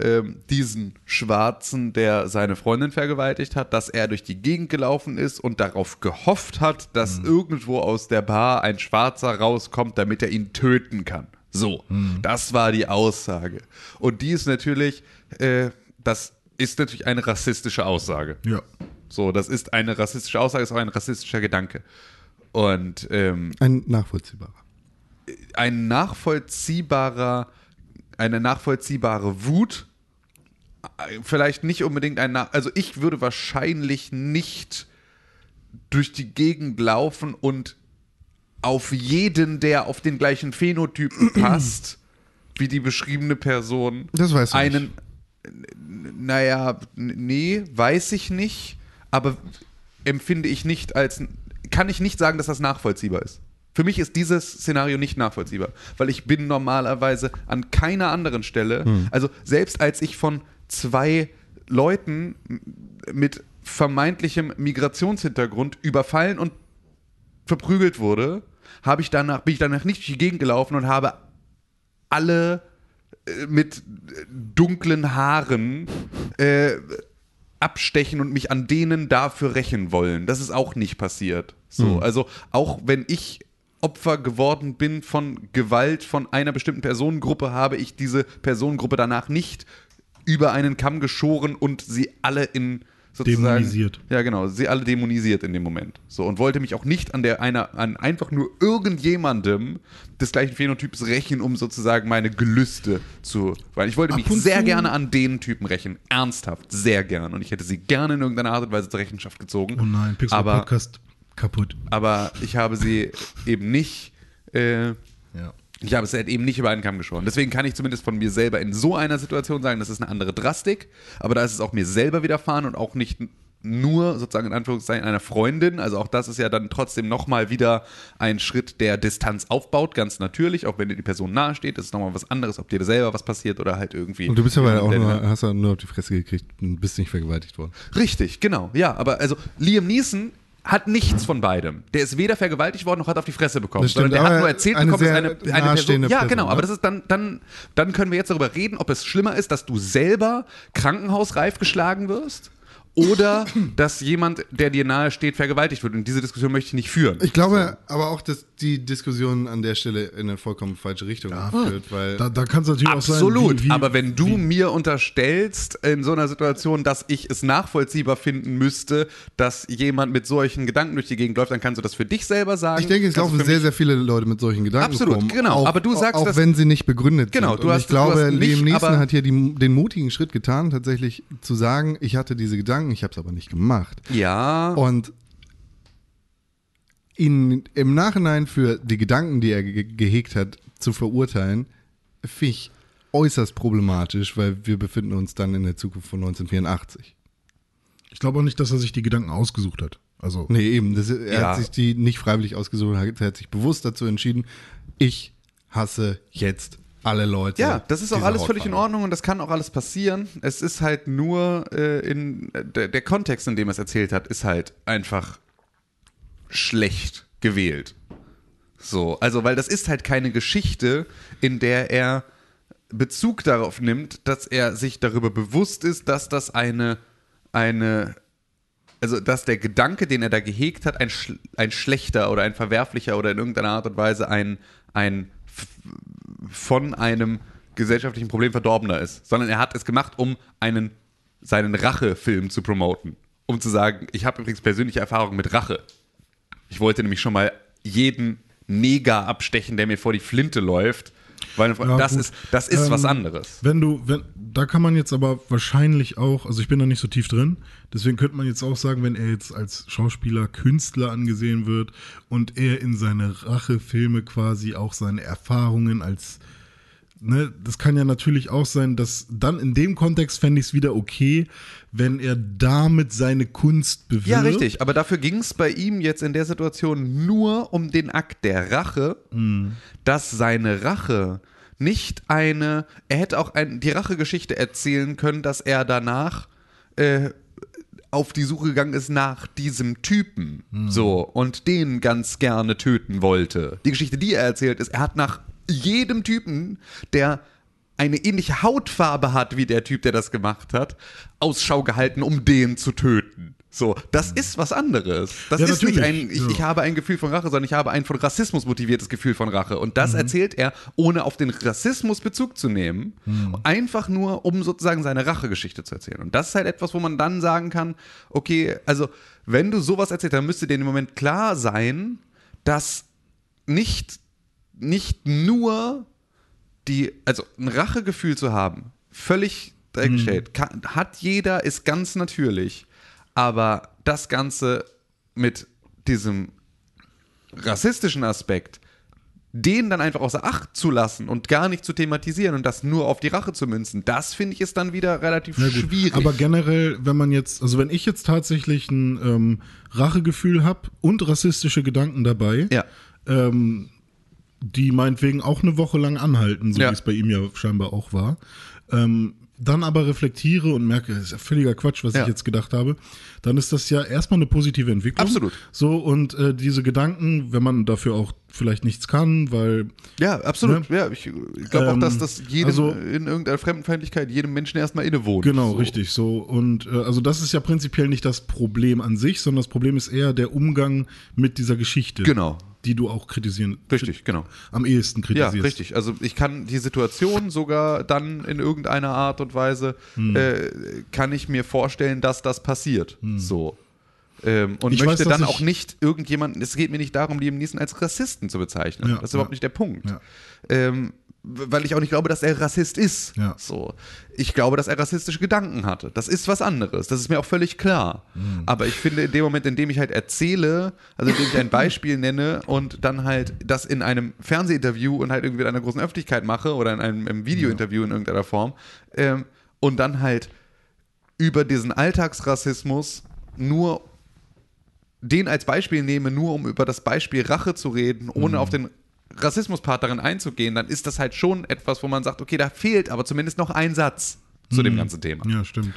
ähm, diesen Schwarzen, der seine Freundin vergewaltigt hat, dass er durch die Gegend gelaufen ist und darauf gehofft hat, dass irgendwo aus der Bar ein Schwarzer rauskommt, damit er ihn töten kann. So, das war die Aussage. Und die ist natürlich, äh, das ist natürlich eine rassistische Aussage. ja. So, das ist eine rassistische Aussage, ist auch ein rassistischer Gedanke. Und ähm, ein nachvollziehbarer. ein nachvollziehbarer, eine nachvollziehbare Wut, äh, vielleicht nicht unbedingt ein, also ich würde wahrscheinlich nicht durch die Gegend laufen und auf jeden, der auf den gleichen Phänotypen (clears throat) passt, wie die beschriebene Person, Das weißt du einen, n- naja, nee, weiß ich nicht, aber empfinde ich nicht als, kann ich nicht sagen, dass das nachvollziehbar ist. Für mich ist dieses Szenario nicht nachvollziehbar, weil ich bin normalerweise an keiner anderen Stelle, also selbst als ich von zwei Leuten mit vermeintlichem Migrationshintergrund überfallen und verprügelt wurde, habe ich danach, bin ich danach nicht durch die Gegend gelaufen und habe alle äh, mit äh, dunklen Haaren äh, abstechen und mich an denen dafür rächen wollen. Das ist auch nicht passiert. So, also auch wenn ich Opfer geworden bin von Gewalt von einer bestimmten Personengruppe, habe ich diese Personengruppe danach nicht über einen Kamm geschoren und sie alle in sozusagen Dämonisiert. ja, genau. Sie alle dämonisiert in dem Moment. So und wollte mich auch nicht an der einer an einfach nur irgendjemandem des gleichen Phänotyps rächen, um sozusagen meine Gelüste zu. Weil ich wollte mich sehr gerne an den Typen rächen, ernsthaft, sehr gern. Und ich hätte sie gerne in irgendeiner Art und Weise zur Rechenschaft gezogen. Oh nein, Pixel aber, Podcast kaputt. aber ich habe sie eben nicht. Äh, Ja. Ich habe es halt eben nicht über einen Kamm geschoren. Deswegen kann ich zumindest von mir selber in so einer Situation sagen, das ist eine andere Drastik, aber da ist es auch mir selber widerfahren und auch nicht nur sozusagen in Anführungszeichen einer Freundin. Also auch das ist ja dann trotzdem nochmal wieder ein Schritt, der Distanz aufbaut, ganz natürlich, auch wenn dir die Person nahe steht. Das ist nochmal was anderes, ob dir selber was passiert oder halt irgendwie. Und du bist aber auch nur, hast ja nur auf die Fresse gekriegt und bist nicht vergewaltigt worden. Richtig, genau. Ja, aber also Liam Neeson hat nichts von beidem. Der ist weder vergewaltigt worden noch hat auf die Fresse bekommen, Das stimmt, sondern der hat nur erzählt eine bekommen, dass eine, eine Person. Ja, Person, genau, ne? aber das ist dann, dann, dann können wir jetzt darüber reden, ob es schlimmer ist, dass du selber krankenhausreif geschlagen wirst oder dass jemand, der dir nahe steht, vergewaltigt wird. Und diese Diskussion möchte ich nicht führen. Ich glaube aber auch, dass die Diskussion an der Stelle in eine vollkommen falsche Richtung führt, weil Da, da kann es natürlich Absolut, auch sein, wie, wie, aber wenn du mir unterstellst in so einer Situation, dass ich es nachvollziehbar finden müsste, dass jemand mit solchen Gedanken durch die Gegend läuft, dann kannst du das für dich selber sagen. ich denke, es du laufen sehr, sehr viele Leute mit solchen Gedanken Absolut, rum, genau. Auch, Aber du sagst, auch dass- wenn sie nicht begründet Genau, sind. du Und hast- ich glaube, du Liam Neeson hat hier die, den mutigen Schritt getan, tatsächlich zu sagen, ich hatte diese Gedanken, ich habe es aber nicht gemacht. Ja, Und ihn im Nachhinein für die Gedanken, die er ge gehegt hat, zu verurteilen, finde ich äußerst problematisch, weil wir befinden uns dann in der Zukunft von 1984. ich glaube auch nicht, dass er sich die Gedanken ausgesucht hat. Also, Nee, eben. Das, er Ja. hat sich die nicht freiwillig ausgesucht, er hat sich bewusst dazu entschieden, ich hasse jetzt alle Leute. Ja, das ist auch alles völlig in Hautfarbe. Ordnung und das kann auch alles passieren. Es ist halt nur äh, in der, der Kontext, in dem er es erzählt hat, ist halt einfach schlecht gewählt. So, also weil das ist halt keine Geschichte, in der er Bezug darauf nimmt, dass er sich darüber bewusst ist, dass das eine eine also dass der Gedanke, den er da gehegt hat, ein, ein schlechter oder ein verwerflicher oder in irgendeiner Art und Weise ein, ein von einem gesellschaftlichen Problem verdorbener ist, sondern er hat es gemacht, um einen seinen Rachefilm zu promoten, um zu sagen, ich habe übrigens persönliche Erfahrung mit Rache. Ich wollte nämlich schon mal jeden Neger abstechen, der mir vor die Flinte läuft, weil Ja, das gut. ist das ist Ähm, was anderes. Wenn du, wenn, da kann man jetzt aber wahrscheinlich auch, also ich bin da nicht so tief drin, deswegen könnte man jetzt auch sagen, wenn er jetzt als Schauspieler, Künstler angesehen wird und er in seine Rachefilme quasi auch seine Erfahrungen als, ne, das kann ja natürlich auch sein, dass dann in dem Kontext fände ich es wieder okay, wenn er damit seine Kunst bewirbt. Ja, richtig. Aber dafür ging es bei ihm jetzt in der Situation nur um den Akt der Rache, dass seine Rache nicht eine, er hätte auch ein, die Rachegeschichte erzählen können, dass er danach äh, auf die Suche gegangen ist nach diesem Typen, so, und den ganz gerne töten wollte. Die Geschichte, die er erzählt, ist, er hat nach jedem Typen, der eine ähnliche Hautfarbe hat wie der Typ, der das gemacht hat, Ausschau gehalten, um den zu töten. So, das ist was anderes. Das Ja, ist nicht natürlich. ein, ich, Ja. ich habe ein Gefühl von Rache, sondern ich habe ein von Rassismus motiviertes Gefühl von Rache. Und Mhm. das erzählt er, ohne auf den Rassismus Bezug zu nehmen. Mhm. Einfach nur, um sozusagen seine Rachegeschichte zu erzählen. Und das ist halt etwas, wo man dann sagen kann, okay, also wenn du sowas erzählst, dann müsste dir im Moment klar sein, dass nicht, nicht nur die, also ein Rachegefühl zu haben, völlig dahingestellt, kann, hat jeder, ist ganz natürlich. Aber das Ganze mit diesem rassistischen Aspekt, den dann einfach außer Acht zu lassen und gar nicht zu thematisieren und das nur auf die Rache zu münzen, das finde ich ist dann wieder relativ schwierig. Aber generell, wenn man jetzt, also wenn ich jetzt tatsächlich ein ähm, Rachegefühl habe und rassistische Gedanken dabei, ja. ähm, die meinetwegen auch eine Woche lang anhalten, so Ja. wie es bei ihm ja scheinbar auch war, ähm, dann aber reflektiere und merke, das ist ja völliger Quatsch, was Ja. ich jetzt gedacht habe, dann ist das ja erstmal eine positive Entwicklung. Absolut. So, und äh, diese Gedanken, wenn man dafür auch vielleicht nichts kann, weil Ja, absolut. Ja, ich glaube auch, Ähm, dass das jedem also- in irgendeiner Fremdenfeindlichkeit jedem Menschen erstmal innewohnt. Genau, So. richtig so. Und äh, also das ist ja prinzipiell nicht das Problem an sich, sondern das Problem ist eher der Umgang mit dieser Geschichte. Genau. Die du auch kritisieren. Richtig, genau. Am ehesten Ja, kritisierst. richtig. Also ich kann die Situation sogar dann in irgendeiner Art und Weise, Hm. äh, kann ich mir vorstellen, dass das passiert. So. Ähm, und Ich möchte weiß, dann auch nicht irgendjemanden, es geht mir nicht darum, Liam Neeson als Rassisten zu bezeichnen. Ja, das ist überhaupt ja. nicht der Punkt. Ja. Ähm, weil ich auch nicht glaube, dass er Rassist ist. Ja. So. Ich glaube, dass er rassistische Gedanken hatte. Das ist was anderes. Das ist mir auch völlig klar. Hm. Aber ich finde, in dem Moment, in dem ich halt erzähle, also indem ich ein Beispiel nenne und dann halt das in einem Fernsehinterview und halt irgendwie in einer großen Öffentlichkeit mache oder in einem, einem Videointerview in irgendeiner Form ähm, und dann halt über diesen Alltagsrassismus nur den als Beispiel nehme, nur um über das Beispiel Rache zu reden, ohne auf den Rassismuspart darin einzugehen, dann ist das halt schon etwas, wo man sagt, okay, da fehlt aber zumindest noch ein Satz zu dem ganzen Thema. Ja, stimmt.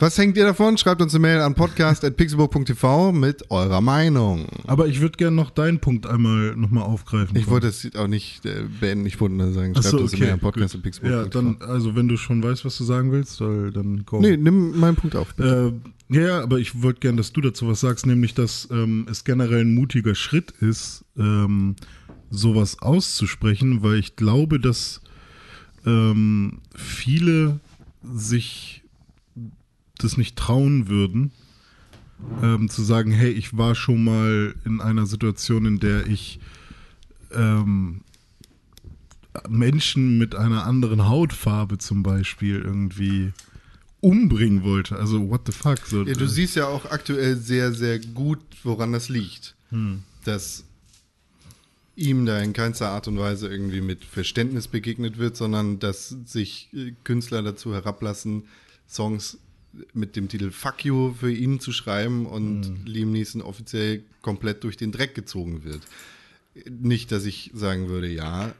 Was hängt ihr davon? Schreibt uns eine Mail an podcast.pixelburg.tv mit eurer Meinung. Aber ich würde gerne noch deinen Punkt einmal nochmal aufgreifen. Ich wollte es auch nicht äh, beenden, ich wollte nur sagen, schreibt Achso, uns eine okay. Mail an podcast.pixelburg.tv. Ja, dann, also wenn du schon weißt, was du sagen willst, soll, dann go. Nee, nimm meinen Punkt auf. Äh, ja, ja, aber ich wollte gerne, dass du dazu was sagst, nämlich, dass ähm, es generell ein mutiger Schritt ist, ähm, sowas auszusprechen, weil ich glaube, dass ähm, viele sich das nicht trauen würden, ähm, zu sagen, hey, ich war schon mal in einer Situation, in der ich ähm, Menschen mit einer anderen Hautfarbe zum Beispiel irgendwie umbringen wollte. Also what the fuck. So, Ja, du siehst ja auch aktuell sehr, sehr gut, woran das liegt. Hm. Dass ihm da in keinster Art und Weise irgendwie mit Verständnis begegnet wird, sondern dass sich äh, Künstler dazu herablassen, Songs mit dem Titel Fuck You für ihn zu schreiben und Hm. Liam Neeson offiziell komplett durch den Dreck gezogen wird. Nicht, dass ich sagen würde, ja,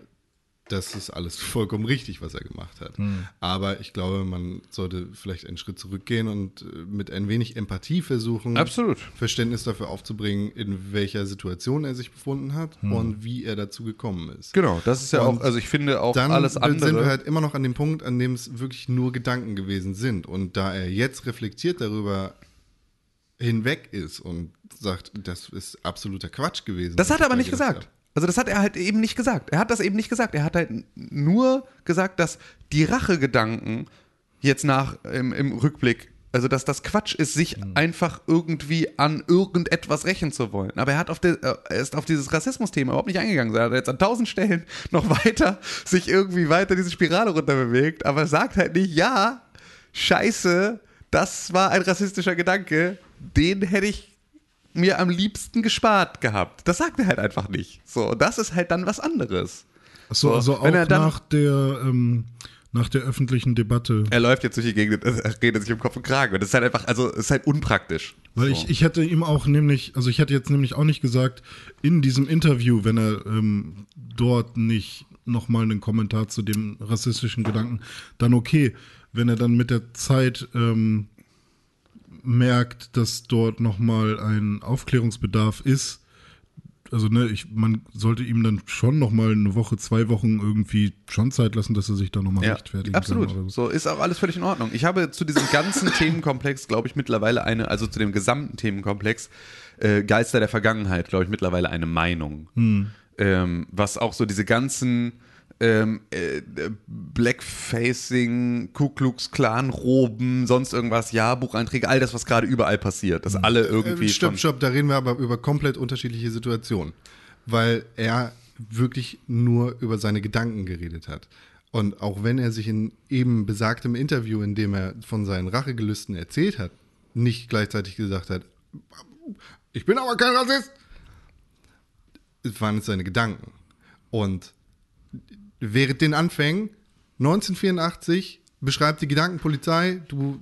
das ist alles (laughs) vollkommen richtig, was er gemacht hat. Hm. Aber ich glaube, man sollte vielleicht einen Schritt zurückgehen und äh, mit ein wenig Empathie versuchen, Absolut. Verständnis dafür aufzubringen, in welcher Situation er sich befunden hat und wie er dazu gekommen ist. Genau, das ist ja Und auch, also ich finde auch Dann alles sind wir andere. halt immer noch an dem Punkt, an dem es wirklich nur Gedanken gewesen sind. Und da er jetzt reflektiert darüber hinweg ist und sagt, das ist absoluter Quatsch gewesen. Das hat er aber ich nicht gesagt. Also das hat er halt eben nicht gesagt. Er hat das eben nicht gesagt. Er hat halt nur gesagt, dass die Rachegedanken jetzt nach im, im Rückblick, also dass das Quatsch ist, sich einfach irgendwie an irgendetwas rächen zu wollen. Aber er hat auf der, er ist auf dieses Rassismus-Thema überhaupt nicht eingegangen. Er hat jetzt an tausend Stellen (laughs) noch weiter sich irgendwie weiter diese Spirale runterbewegt, aber sagt halt nicht, ja, scheiße, das war ein rassistischer Gedanke, den hätte ich mir am liebsten gespart gehabt. Das sagt er halt einfach nicht. So, das ist halt dann was anderes. Achso, So, also auch dann- nach der, ähm, nach der öffentlichen Debatte. Er läuft jetzt durch die Gegend, er redet sich um Kopf und Kragen. Und das ist halt einfach, also, es ist halt unpraktisch. Weil so. ich, ich hätte ihm auch nämlich, also ich hätte jetzt nämlich auch nicht gesagt, in diesem Interview, wenn er ähm, dort nicht nochmal einen Kommentar zu dem rassistischen Gedanken, dann okay. Wenn er dann mit der Zeit ähm, merkt, dass dort nochmal ein Aufklärungsbedarf ist, also ne, ich, man sollte ihm dann schon nochmal eine Woche, zwei Wochen irgendwie schon Zeit lassen, dass er sich da nochmal Ja, rechtfertigen absolut. kann. oder so. Ist auch alles völlig in Ordnung. Ich habe zu diesem ganzen (laughs) Themenkomplex, glaube ich, mittlerweile eine, also zu dem gesamten Themenkomplex äh, Geister der Vergangenheit, glaube ich, mittlerweile eine Meinung. Ähm, was auch so diese ganzen ähm, äh, Blackfacing, Ku Klux Klan Roben, sonst irgendwas, Jahrbucheinträge, all das, was gerade überall passiert, dass alle irgendwie Äh, stopp, stopp, da reden wir aber über komplett unterschiedliche Situationen. Weil er wirklich nur über seine Gedanken geredet hat. Und auch wenn er sich in eben besagtem Interview, in dem er von seinen Rachegelüsten erzählt hat, nicht gleichzeitig gesagt hat, ich bin aber kein Rassist, es waren es seine Gedanken. Und während den Anfängen 1984 beschreibt die Gedankenpolizei, du,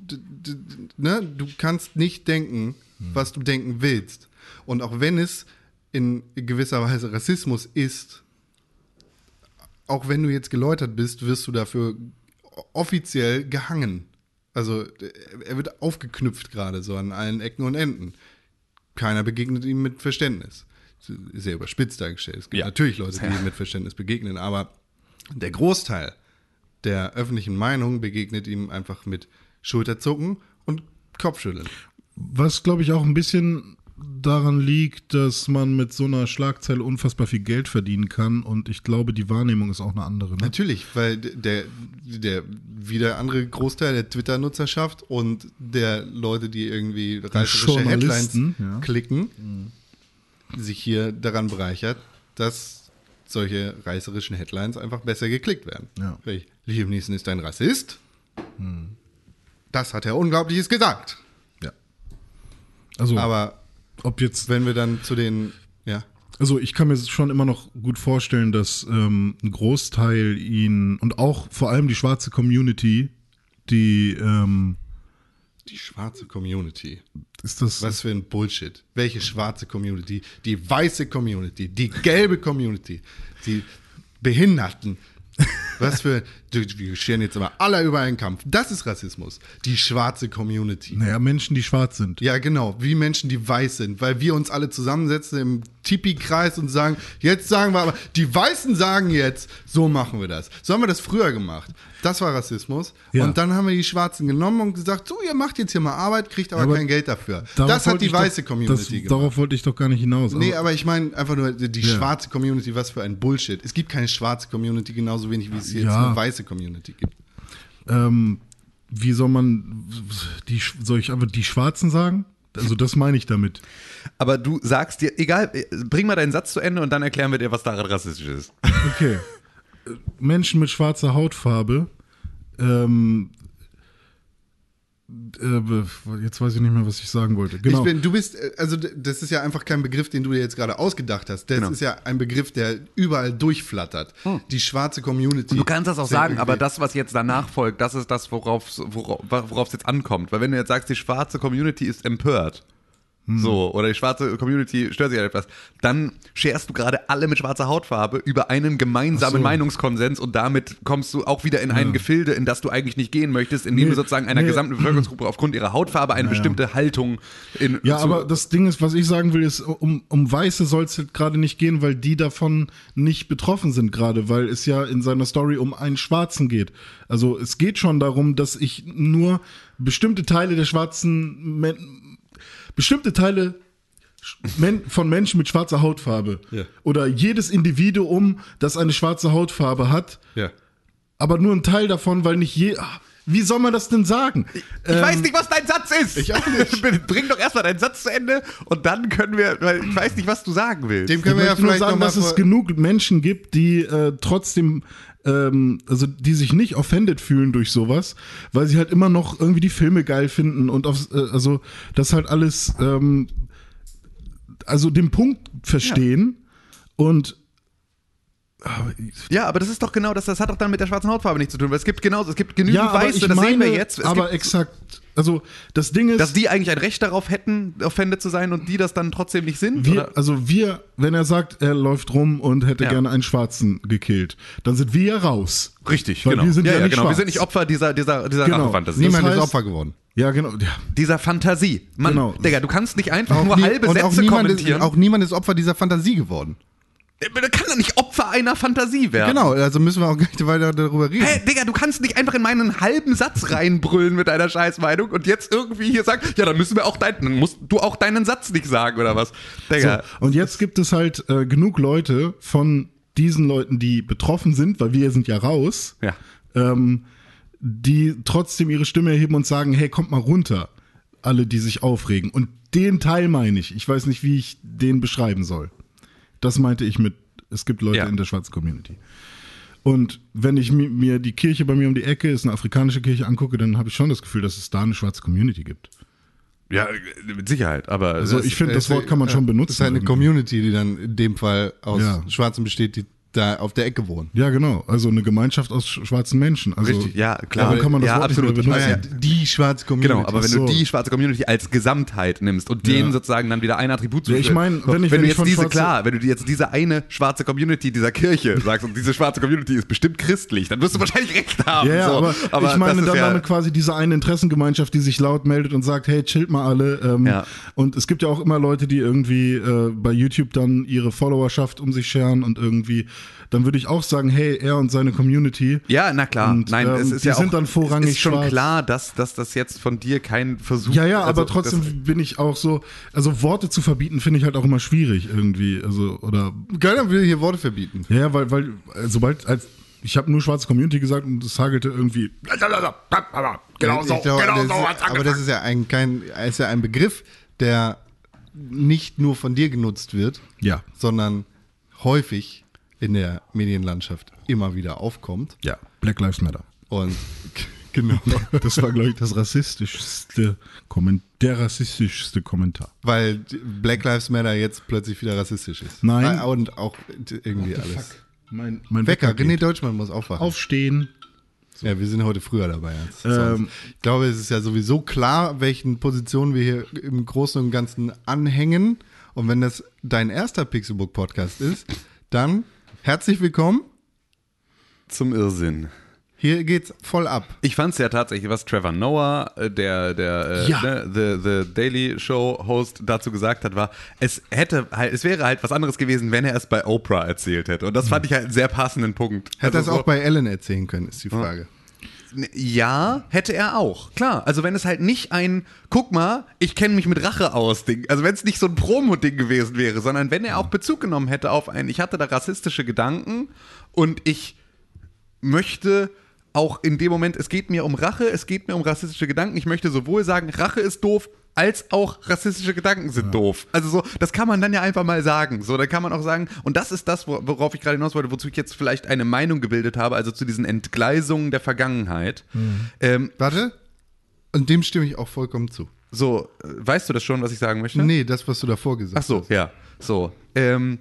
ne, du kannst nicht denken, was du denken willst. Und auch wenn es in gewisser Weise Rassismus ist, auch wenn du jetzt geläutert bist, wirst du dafür offiziell gehangen. Also er wird aufgeknüpft gerade so an allen Ecken und Enden. Keiner begegnet ihm mit Verständnis. Sehr überspitzt dargestellt. Es gibt Ja. natürlich Leute, die (laughs) ihm mit Verständnis begegnen, aber der Großteil der öffentlichen Meinung begegnet ihm einfach mit Schulterzucken und Kopfschütteln. Was, glaube ich, auch ein bisschen daran liegt, dass man mit so einer Schlagzeile unfassbar viel Geld verdienen kann und ich glaube, die Wahrnehmung ist auch eine andere. Ne? Natürlich, weil der, der wie der andere Großteil der Twitter-Nutzerschaft und der Leute, die irgendwie reißerische Headlines ja. klicken, sich hier daran bereichert, dass solche reißerischen Headlines einfach besser geklickt werden. Ja. Liam Neeson ist ein Rassist. Das hat er Unglaubliches gesagt. Ja. Also, Aber ob jetzt, wenn wir dann zu den, ja, also ich kann mir schon immer noch gut vorstellen, dass ähm, ein Großteil ihn und auch vor allem die schwarze Community, die ähm, die schwarze Community. ist das Was für ein Bullshit. Welche schwarze Community? Die weiße Community, die gelbe Community, die Behinderten. Was für. Wir scheren jetzt immer alle über einen Kampf. Das ist Rassismus. Die schwarze Community. naja, Menschen, die schwarz sind. Ja, genau. Wie Menschen, die weiß sind. Weil wir uns alle zusammensetzen im Tipi-Kreis und sagen, jetzt sagen wir aber, die Weißen sagen jetzt, so machen wir das. So haben wir das früher gemacht. Das war Rassismus. Ja. Und dann haben wir die Schwarzen genommen und gesagt, so, ihr macht jetzt hier mal Arbeit, kriegt aber, Aber kein Geld dafür. Das hat die ich doch- weiße Community das, gemacht. Darauf wollte ich doch gar nicht hinaus. Nee, aber, aber ich meine einfach nur die, die Ja. schwarze Community, was für ein Bullshit. Es gibt keine schwarze Community, genauso wenig wie es jetzt Ja. eine weiße Community gibt. ähm, wie soll man die soll ich einfach die Schwarzen sagen? Also das meine ich damit. Aber du sagst dir, egal, äh, bring mal deinen Satz zu Ende und dann erklären wir dir, was daran rassistisch ist. (laughs) Okay. Menschen mit schwarzer Hautfarbe, ähm, äh, jetzt weiß ich nicht mehr, was ich sagen wollte. Genau. Ich bin, du bist, äh, also das ist ja einfach kein Begriff, den du dir jetzt gerade ausgedacht hast. Das Genau. ist ja ein Begriff, der überall durchflattert. Die schwarze Community. Du kannst das auch sagen, irgendwie- aber das, was jetzt danach folgt, das ist das, worauf worauf worauf es jetzt ankommt. Weil wenn du jetzt sagst, die schwarze Community ist empört, so, oder die schwarze Community stört sich an etwas, dann scherst du gerade alle mit schwarzer Hautfarbe über einen gemeinsamen so. Meinungskonsens und damit kommst du auch wieder in ein Gefilde, in das du eigentlich nicht gehen möchtest, indem Nee, du sozusagen einer nee. gesamten Bevölkerungsgruppe (clears throat) aufgrund ihrer Hautfarbe eine bestimmte Haltung in Ja, aber das Ding ist, was ich sagen will, ist, um, um Weiße soll es gerade nicht gehen, weil die davon nicht betroffen sind gerade, weil es ja in seiner Story um einen Schwarzen geht. Also es geht schon darum, dass ich nur bestimmte Teile der schwarzen, bestimmte Teile von Menschen mit schwarzer Hautfarbe Ja. oder jedes Individuum, das eine schwarze Hautfarbe hat, ja. aber nur ein Teil davon, weil nicht je. Wie soll man das denn sagen? Ich weiß nicht, was dein Satz ist. Ähm, ich auch nicht. (laughs) Bring doch erstmal deinen Satz zu Ende und dann können wir, weil ich weiß nicht, was du sagen willst. Dem können wir ich ja möchte nur vielleicht sagen, noch mal dass es genug Menschen gibt, die äh, trotzdem, ähm, also die sich nicht offended fühlen durch sowas, weil sie halt immer noch irgendwie die Filme geil finden und auf, äh, also das halt alles, ähm, also den Punkt verstehen und Ja, aber das ist doch genau das, das hat doch dann mit der schwarzen Hautfarbe nichts zu tun, weil es gibt genauso, es gibt genügend ja, Weiße, das meine, sehen wir jetzt, es aber gibt, exakt, also das Ding ist, dass die eigentlich ein Recht darauf hätten, offended zu sein und die das dann trotzdem nicht sind? Wir, oder? also wir, wenn er sagt, er läuft rum und hätte Ja. gerne einen Schwarzen gekillt, dann sind wir ja raus. Richtig, Weil genau. wir sind ja nicht genau. Wir schwarz. sind nicht Opfer dieser, dieser, dieser Genau. Rachefantasie. Niemand heißt- ist Opfer geworden. Ja, genau. Ja. Dieser Fantasie. Mann, Genau. Digga, du kannst nicht einfach nur nie- halbe und auch Sätze niemand, ist, kommentieren. auch niemand ist Opfer dieser Fantasie geworden. Man kann doch nicht Opfer einer Fantasie werden. Genau, also müssen wir auch gar nicht weiter darüber reden. Hä, Digga, du kannst nicht einfach in meinen halben Satz reinbrüllen mit deiner Scheißmeinung und jetzt irgendwie hier sagen, ja, dann müssen wir auch deinen, dann musst du auch deinen Satz nicht sagen oder was. Digga. So, und jetzt gibt es halt äh, genug Leute von diesen Leuten, die betroffen sind, weil wir sind ja raus, Ja. ähm, die trotzdem ihre Stimme erheben und sagen, hey, kommt mal runter. Alle, die sich aufregen. Und den Teil meine ich. Ich weiß nicht, wie ich den beschreiben soll. Das meinte ich mit, es gibt Leute Ja. in der schwarzen Community. Und wenn ich mi- mir die Kirche bei mir um die Ecke, ist eine afrikanische Kirche, angucke, dann habe ich schon das Gefühl, dass es da eine schwarze Community gibt. Ja, mit Sicherheit, aber Also ich finde, das Wort kann man schon benutzen. Es ist halt eine irgendwie. Community, die dann in dem Fall aus Ja. Schwarzen besteht, die da auf der Ecke wohnen. Ja, genau. Also eine Gemeinschaft aus sch- schwarzen Menschen. Also, Richtig, ja, klar. Darum kann man das ja, Wort absolut. nicht mehr benutzen. ja. Die schwarze Community. Genau, aber wenn so. du die schwarze Community als Gesamtheit nimmst und denen sozusagen dann wieder ein Attribut Ja, ich zufügst, mein, so, wenn ich- wenn wenn du ich jetzt diese schwarze- klar, wenn du jetzt diese eine schwarze Community dieser Kirche (laughs) sagst und diese schwarze Community ist bestimmt christlich, dann wirst du wahrscheinlich recht haben. Ja, ja, so. aber, ich meine dann ja, damit quasi diese eine Interessengemeinschaft, die sich laut meldet und sagt, hey, chillt mal alle. Ähm, Ja. Und es gibt ja auch immer Leute, die irgendwie äh, bei YouTube dann ihre Followerschaft um sich scheren und irgendwie, dann würde ich auch sagen, hey, er und seine Community. Ja, na klar. Und, Nein, ähm, es ist die ja sind auch, dann vorrangig es ist schon schwarz. klar, dass, dass das jetzt von dir kein Versuch Ja, ja, also, aber trotzdem das- bin ich auch so, also Worte zu verbieten, finde ich halt auch immer schwierig irgendwie. Also, oder Keiner will hier Worte verbieten. Ja, weil, weil sobald als ich habe nur schwarze Community gesagt und es hagelte irgendwie. Genau so, Ich glaube, genau so ist, aber das ist ja ein, kein, ist ja ein Begriff, der nicht nur von dir genutzt wird, Ja, sondern häufig in der Medienlandschaft immer wieder aufkommt. ja. Black Lives Matter. Und (laughs) genau, Das war, glaube ich, das rassistischste Kommentar, der rassistischste Kommentar. weil Black Lives Matter jetzt plötzlich wieder rassistisch ist. Nein. Und auch irgendwie alles. Mein, mein Wecker, Wecker René. Deutschmann muss aufwachen. Aufstehen. Ja, wir sind heute früher dabei Ähm. Ich glaube, es ist ja sowieso klar, welchen Positionen wir hier im Großen und Ganzen anhängen. Und wenn das dein erster Pixelbook-Podcast ist, dann herzlich willkommen. zum Irrsinn. Hier geht's voll ab. Ich fand es ja tatsächlich, was Trevor Noah, äh, der, der äh, Ja. ne, the, the Daily Show Host dazu gesagt hat, war, es hätte halt, es wäre halt was anderes gewesen, wenn er es bei Oprah erzählt hätte. Und das fand ich halt einen sehr passenden Punkt. Hätte Also das so- auch bei Ellen erzählen können, ist die Frage. Ja, hätte er auch. Klar. Also wenn es halt nicht ein, guck mal, ich kenne mich mit Rache aus Ding. Also wenn es nicht so ein Promo-Ding gewesen wäre, sondern wenn er auch Bezug genommen hätte auf ein, ich hatte da rassistische Gedanken und ich möchte auch in dem Moment, es geht mir um Rache, es geht mir um rassistische Gedanken. Ich möchte sowohl sagen, Rache ist doof, als auch rassistische Gedanken sind doof. Also so, das kann man dann ja einfach mal sagen. So, da kann man auch sagen, und das ist das, wor- worauf ich gerade hinaus wollte, wozu ich jetzt vielleicht eine Meinung gebildet habe, also zu diesen Entgleisungen der Vergangenheit. Ähm, Warte. Und dem stimme ich auch vollkommen zu. so, äh, weißt du das schon, was ich sagen möchte? Nee, das, was du davor gesagt Ach so, ja. So. Ähm,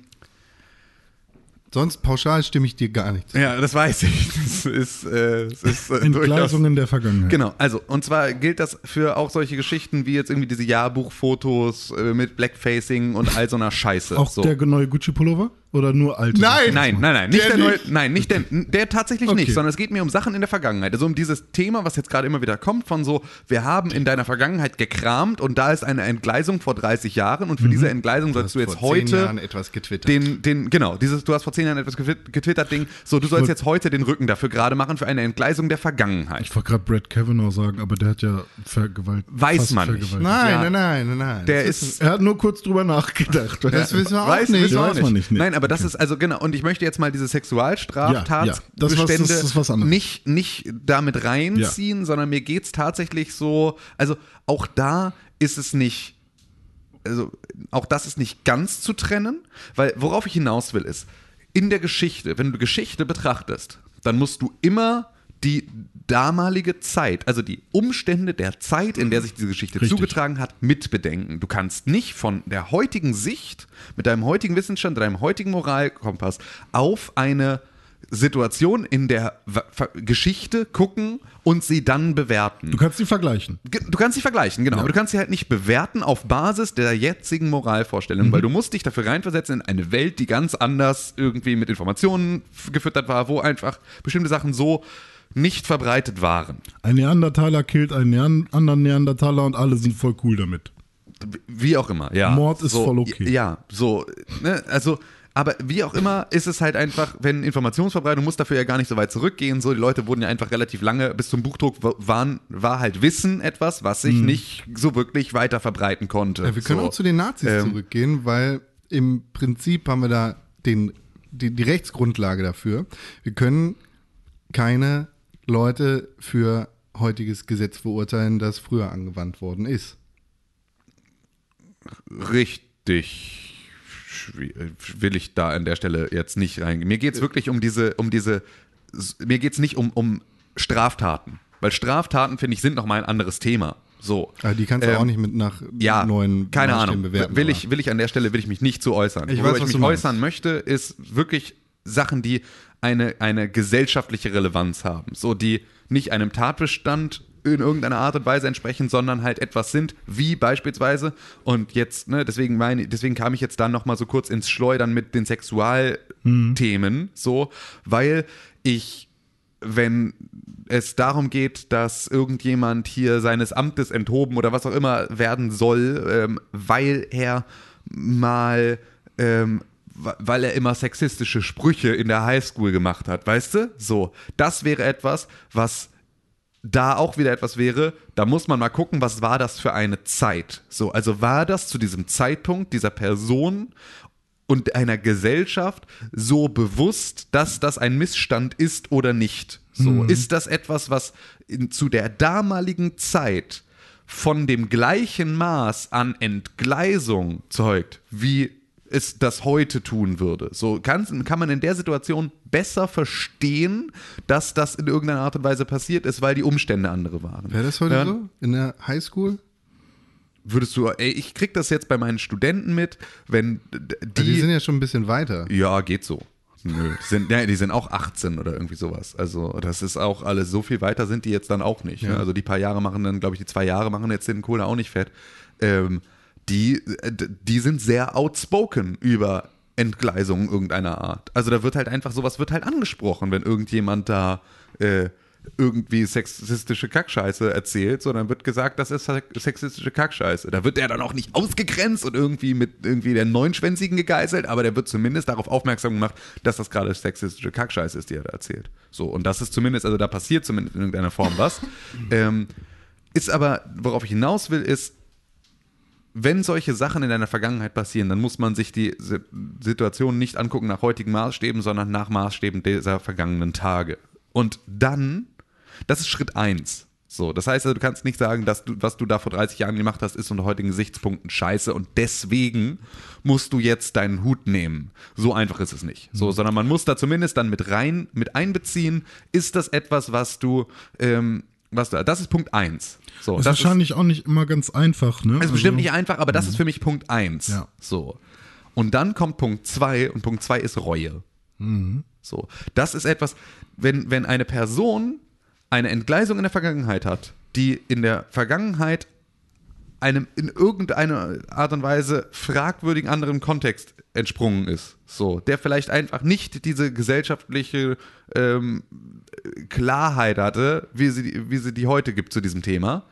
Sonst pauschal stimme ich dir gar nicht zu. Ja, das weiß ich. Das ist, äh, das ist äh. Entgleisungen der Vergangenheit. Genau, also und zwar gilt das für auch solche Geschichten wie jetzt irgendwie diese Jahrbuchfotos äh, mit Blackfacing und all so einer Scheiße. Auch so. der neue Gucci-Pullover? Oder nur alte? Nein! Nein, nein, nein, nicht Der der, neue, nicht. nein, nicht der, der tatsächlich Okay. nicht, sondern es geht mir um Sachen in der Vergangenheit. Also um dieses Thema, was jetzt gerade immer wieder kommt, von so, wir haben in deiner Vergangenheit gekramt und da ist eine Entgleisung vor 30 Jahren und für diese Entgleisung sollst du, jetzt vor zehn heute Jahren etwas getwittert. den, den, genau, dieses, du hast vor 10 Jahren etwas getwitt- getwittert, Ding, so, du sollst wollt- jetzt heute den Rücken dafür gerade machen für eine Entgleisung der Vergangenheit. Ich wollte gerade Brad Kavanaugh sagen, aber der hat ja Vergewalt. Weiß man nicht. vergewaltigt. nein, Ja. nein, nein, nein, nein. Der Das ist, Er hat nur kurz drüber nachgedacht. Das wissen wir auch weiß, nicht. wissen wir auch Weiß man nicht. Nein, aber das ist also genau. Und ich möchte jetzt mal diese Ja, ja. Sexualstraftatsbestände was anderes. nicht, nicht damit reinziehen, sondern mir geht es tatsächlich so. Also auch da ist es nicht. Also auch das ist nicht ganz zu trennen, weil worauf ich hinaus will ist, in der Geschichte, wenn du Geschichte betrachtest, dann musst du immer die damalige Zeit, also die Umstände der Zeit, in der sich diese Geschichte Richtig. zugetragen hat, mitbedenken. Du kannst nicht von der heutigen Sicht, mit deinem heutigen Wissensstand, deinem heutigen Moralkompass auf eine Situation in der Geschichte gucken und sie dann bewerten. Du kannst die vergleichen. Du kannst sie vergleichen, genau. Aber du kannst sie halt nicht bewerten auf Basis der jetzigen Mhm. Moralvorstellung, weil du musst dich dafür reinversetzen in eine Welt, die ganz anders irgendwie mit Informationen gefüttert war, wo einfach bestimmte Sachen so nicht verbreitet waren. Ein Neandertaler killt einen Nean anderen Neandertaler und alle sind voll cool damit. Wie auch immer, ja. Mord ist so, voll okay. Ja, so, ne, also, aber wie auch immer ist es halt einfach, wenn Informationsverbreitung muss dafür ja gar nicht so weit zurückgehen, so, die Leute wurden ja einfach relativ lange, bis zum Buchdruck wa- waren, war halt Wissen etwas, was sich nicht so wirklich weiter verbreiten konnte. Ja, wir können so. auch zu den Nazis Ähm, zurückgehen, weil im Prinzip haben wir da den, die, die Rechtsgrundlage dafür. Wir können keine Leute für heutiges Gesetz verurteilen, das früher angewandt worden ist. richtig will ich da an der Stelle jetzt nicht reingehen. Mir geht es wirklich um diese, um diese, mir geht es nicht um, um Straftaten. Weil Straftaten, finde ich, sind nochmal ein anderes Thema. So. Aber die kannst du Ähm, auch nicht mit nach ja, neuen keine Ahnung. bewerten. will aber- ich, will ich an der Stelle will ich mich nicht zu äußern. Ich Worüber weiß, was ich mich äußern möchte, ist wirklich Sachen, die eine, eine gesellschaftliche Relevanz haben. So, die nicht einem Tatbestand in irgendeiner Art und Weise entsprechen, sondern halt etwas sind, wie beispielsweise, und jetzt, ne, deswegen meine, deswegen kam ich jetzt dann nochmal so kurz ins Schleudern mit den Sexualthemen, so, weil ich wenn es darum geht, dass irgendjemand hier seines Amtes enthoben oder was auch immer werden soll, ähm, weil er mal, ähm, weil er immer sexistische Sprüche in der Highschool gemacht hat, weißt du? So, das wäre etwas, was da auch wieder etwas wäre, da muss man mal gucken, was war das für eine Zeit? So, also war das zu diesem Zeitpunkt dieser Person und einer Gesellschaft so bewusst, dass das ein Missstand ist oder nicht? So, ist das etwas, was in, zu der damaligen Zeit von dem gleichen Maß an Entgleisung zeugt, wie es das heute tun würde. So kann, kann man in der Situation besser verstehen, dass das in irgendeiner Art und Weise passiert ist, weil die Umstände andere waren. Wäre das heute Ja. so? In der Highschool? Würdest du, ey, ich krieg das jetzt bei meinen Studenten mit, wenn Die, die, die sind ja schon ein bisschen weiter. ja, geht so. Nö, die sind, ja, die sind auch 18 oder irgendwie sowas. Also, das ist auch alles, so viel weiter sind die jetzt dann auch nicht. Ne? Also, die paar Jahre machen dann, glaube ich, die zwei Jahre machen jetzt den Kohle auch nicht fett. Ähm, die, äh, die sind sehr outspoken über Entgleisungen irgendeiner Art. Also, da wird halt einfach sowas wird halt angesprochen, wenn irgendjemand da äh, irgendwie sexistische Kackscheiße erzählt, sondern wird gesagt, das ist sexistische Kackscheiße. Da wird der dann auch nicht ausgegrenzt und irgendwie mit irgendwie der Neunschwänzigen gegeißelt, aber der wird zumindest darauf aufmerksam gemacht, dass das gerade sexistische Kackscheiße ist, die er da erzählt. So, und das ist zumindest, also da passiert zumindest in irgendeiner Form was. (laughs) ähm, ist aber, worauf ich hinaus will, ist, wenn solche Sachen in deiner Vergangenheit passieren, dann muss man sich die Si- Situation nicht angucken nach heutigen Maßstäben, sondern nach Maßstäben dieser vergangenen Tage. Und dann, das ist Schritt eins. So, das heißt also, du kannst nicht sagen, dass du, was du da vor 30 Jahren gemacht hast, ist unter heutigen Gesichtspunkten scheiße und deswegen musst du jetzt deinen Hut nehmen. So einfach ist es nicht. So, sondern man muss da zumindest dann mit rein, mit einbeziehen, ist das etwas, was du, ähm, was du, das ist Punkt eins. So, Ist wahrscheinlich auch nicht immer ganz einfach, ne? ist bestimmt nicht einfach, aber das ist für mich Punkt eins. Ja. So. Und dann kommt Punkt zwei und Punkt zwei ist Reue. So, das ist etwas, wenn, wenn eine Person eine Entgleisung in der Vergangenheit hat, die in der Vergangenheit einem in irgendeiner Art und Weise fragwürdigen anderen Kontext entsprungen ist. So, der vielleicht einfach nicht diese gesellschaftliche ähm, Klarheit hatte, wie sie, wie sie die heute gibt zu diesem Thema,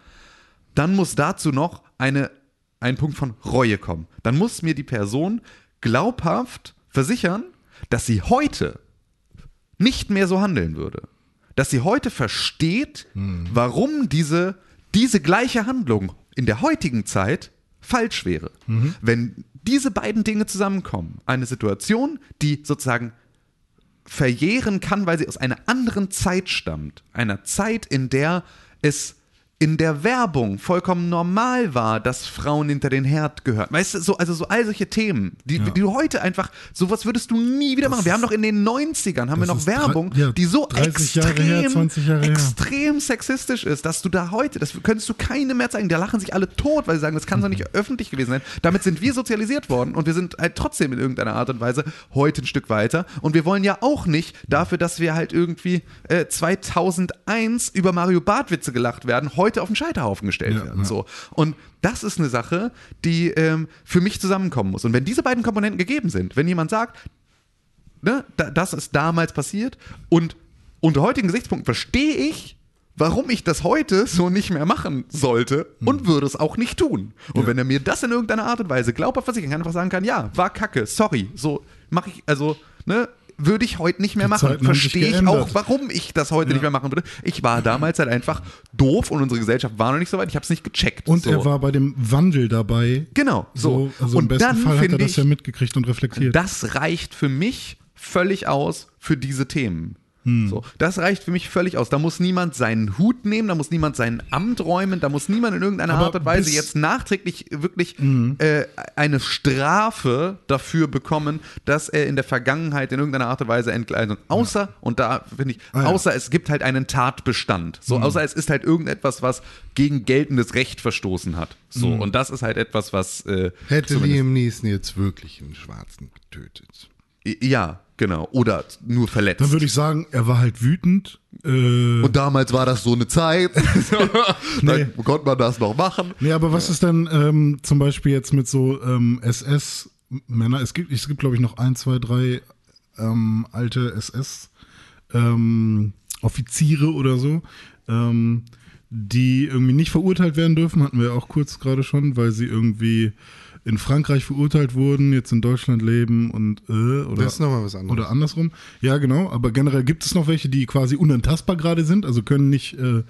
dann muss dazu noch eine, ein Punkt von Reue kommen. Dann muss mir die Person glaubhaft versichern, dass sie heute nicht mehr so handeln würde. Dass sie heute versteht, warum diese, diese gleiche Handlung in der heutigen Zeit falsch wäre. Wenn diese beiden Dinge zusammenkommen, eine Situation, die sozusagen verjähren kann, weil sie aus einer anderen Zeit stammt, einer Zeit, in der es in der Werbung vollkommen normal war, dass Frauen hinter den Herd gehören. Weißt du, so, also so all solche Themen, die, die du heute einfach, sowas würdest du nie wieder machen. Wir haben doch in den 90ern, haben wir das noch ist drei- Werbung, ja, die so 30 Jahre extrem, her, 20 Jahre her. extrem sexistisch ist, dass du da heute, das könntest du keinem mehr zeigen. Da lachen sich alle tot, weil sie sagen, das kann doch nicht öffentlich gewesen sein. Damit sind wir sozialisiert worden und wir sind halt trotzdem in irgendeiner Art und Weise heute ein Stück weiter. Und wir wollen ja auch nicht dafür, dass wir halt irgendwie äh, 2001 über Mario Barth Witze gelacht werden, heute auf den Scheiterhaufen gestellt Ja, werden. ja. So. Und das ist eine Sache, die ähm, für mich zusammenkommen muss. Und wenn diese beiden Komponenten gegeben sind, wenn jemand sagt, ne, da, das ist damals passiert und unter heutigen Gesichtspunkten verstehe ich, warum ich das heute so nicht mehr machen sollte und würde es auch nicht tun. Und wenn er mir das in irgendeiner Art und Weise glaubhaft versichern kann, einfach sagen kann, ja, war kacke, sorry, so mache ich, also, ne, würde ich heute nicht mehr Die machen. Verstehe ich auch, warum ich das heute nicht mehr machen würde. Ich war damals halt einfach doof und unsere Gesellschaft war noch nicht so weit, ich habe es nicht gecheckt. Und so. er war bei dem Wandel dabei. Genau, so. So, also im und besten dann Fall hat er das ich, ja mitgekriegt und reflektiert. das reicht für mich völlig aus für diese Themen. Hm. So, das reicht für mich völlig aus. Da muss niemand seinen Hut nehmen, da muss niemand sein Amt räumen, da muss niemand in irgendeiner Aber Art und Weise jetzt nachträglich wirklich äh, eine Strafe dafür bekommen, dass er in der Vergangenheit in irgendeiner Art und Weise entgleisung. Außer, und da finde ich, Ah, ja. Außer es gibt halt einen Tatbestand. So, außer es ist halt irgendetwas, was gegen geltendes Recht verstoßen hat. So, Hm. und das ist halt etwas, was äh, Hätte Liam Neeson jetzt wirklich einen Schwarzen getötet? Ja, genau. Oder nur verletzt. Dann würde ich sagen, er war halt wütend. Äh, und damals war das so eine Zeit. (laughs) (laughs) Nee. Dann konnte man das noch machen. nee, aber was ist denn ähm, zum Beispiel jetzt mit so ähm, SS-Männer? Es gibt, es gibt glaube ich, noch ein, zwei, drei ähm, alte SS-Offiziere oder so, ähm, die irgendwie nicht verurteilt werden dürfen. Hatten wir auch kurz gerade schon, weil sie irgendwie in Frankreich verurteilt wurden, jetzt in Deutschland leben und äh, oder Das ist nochmal was anderes. Oder andersrum. Ja, genau. Aber generell gibt es noch welche, die quasi unantastbar gerade sind, also können nicht. Äh,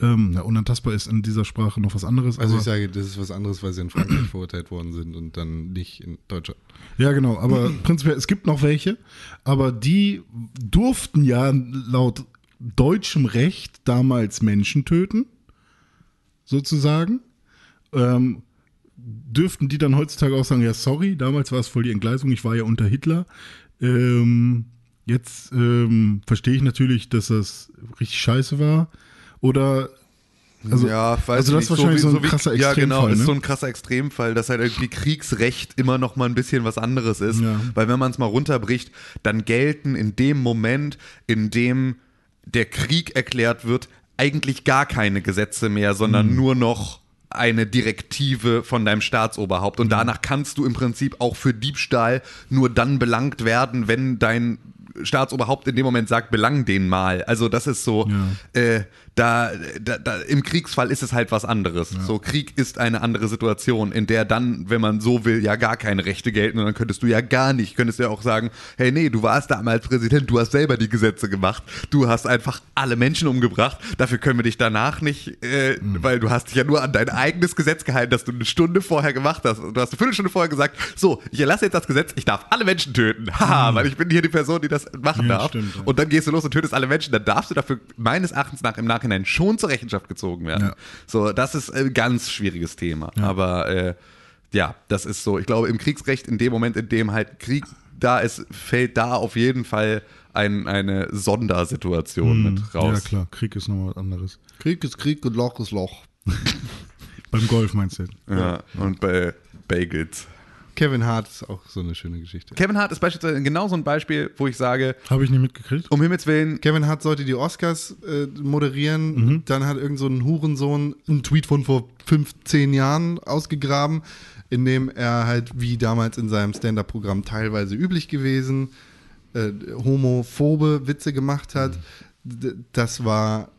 ähm, ja, unantastbar ist in dieser Sprache noch was anderes. Also ich sage, das ist was anderes, weil sie in Frankreich verurteilt worden sind und dann nicht in Deutschland. ja, genau. Aber prinzipiell, es gibt noch welche, aber die durften ja laut deutschem Recht damals Menschen töten, sozusagen. Ähm, dürften die dann heutzutage auch sagen, ja, sorry, damals war es voll die Entgleisung, ich war ja unter Hitler. Ähm, jetzt ähm, verstehe ich natürlich, dass das richtig scheiße war. Oder also, ja, weiß also das ist wahrscheinlich so ein krasser Ja, genau, Extremfall, ist ne? so ein krasser Extremfall, dass halt irgendwie Kriegsrecht immer noch mal ein bisschen was anderes ist. Ja. Weil wenn man es mal runterbricht, dann gelten in dem Moment, in dem der Krieg erklärt wird, eigentlich gar keine Gesetze mehr, sondern Mhm. nur noch eine Direktive von deinem Staatsoberhaupt. Und danach kannst du im Prinzip auch für Diebstahl nur dann belangt werden, wenn dein Staatsoberhaupt in dem Moment sagt, belang den mal. Also das ist so, äh, da, da, da im Kriegsfall ist es halt was anderes. So Krieg ist eine andere Situation, in der dann, wenn man so will, ja gar keine Rechte gelten und dann könntest du ja gar nicht, könntest du ja auch sagen, hey nee, du warst damals Präsident, du hast selber die Gesetze gemacht, du hast einfach alle Menschen umgebracht, dafür können wir dich danach nicht, äh, weil du hast dich ja nur an dein eigenes Gesetz gehalten, das du eine Stunde vorher gemacht hast. Und du hast eine Viertelstunde vorher gesagt, so, ich erlasse jetzt das Gesetz, ich darf alle Menschen töten. (laughs) Haha, weil ich bin hier die Person, die das machen Ja, darf. stimmt, ja. Und dann gehst du los und tötest alle Menschen, dann darfst du dafür meines Erachtens nach im Nachhinein schon zur Rechenschaft gezogen werden. Ja. So, das ist ein ganz schwieriges Thema. Aber äh, ja, das ist so. Ich glaube, im Kriegsrecht, in dem Moment, in dem halt Krieg da ist, fällt da auf jeden Fall ein, eine Sondersituation mit ja raus. klar, Krieg ist nochmal was anderes. Krieg ist Krieg und Loch ist Loch. (laughs) Beim Golf meinst du? jetzt? Ja, und bei Bagels. Kevin Hart ist auch so eine schöne Geschichte. Kevin Hart ist beispielsweise genau so ein Beispiel, wo ich sage, Habe ich nicht mitgekriegt. um Himmels Willen, Kevin Hart sollte die Oscars äh, moderieren. Dann hat irgend so ein Hurensohn einen Tweet von vor 15 Jahren ausgegraben, in dem er halt, wie damals in seinem Stand-Up-Programm teilweise üblich gewesen, äh, homophobe Witze gemacht hat. D das war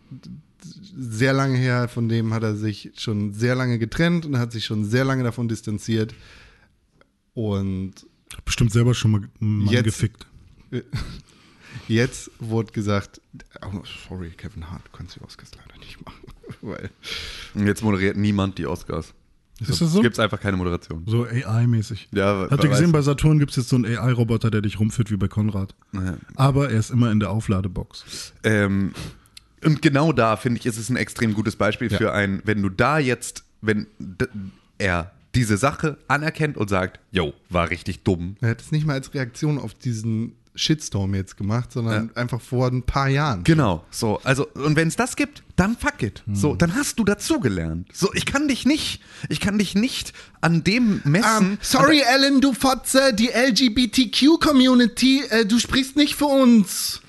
sehr lange her, von dem hat er sich schon sehr lange getrennt und hat sich schon sehr lange davon distanziert. Und Bestimmt selber schon mal einen Mann Jetzt- gefickt. (laughs) Jetzt wurde gesagt, oh, sorry, Kevin Hart, du kannst die Oscars leider nicht machen. (laughs) Weil jetzt moderiert niemand die Oscars. Ist das so? Gibt es einfach keine Moderation. So AI-mäßig. Ja, Habt ihr gesehen, bei Saturn gibt es jetzt so einen AI-Roboter, der dich rumführt wie bei Konrad. Ja. Aber er ist immer in der Aufladebox. Ähm, und genau da, finde ich, ist es ein extrem gutes Beispiel Ja. für ein, wenn du da jetzt, wenn er diese Sache anerkennt und sagt, yo, war richtig dumm. er hat es nicht mal als Reaktion auf diesen Shitstorm jetzt gemacht, sondern einfach vor ein paar Jahren. Genau, so, also, und wenn es das gibt, dann fuck it. So, dann hast du dazugelernt. So, ich kann dich nicht, ich kann dich nicht an dem messen. Ähm, sorry, Alan, du Fotze, die LGBTQ-Community, äh, du sprichst nicht für uns.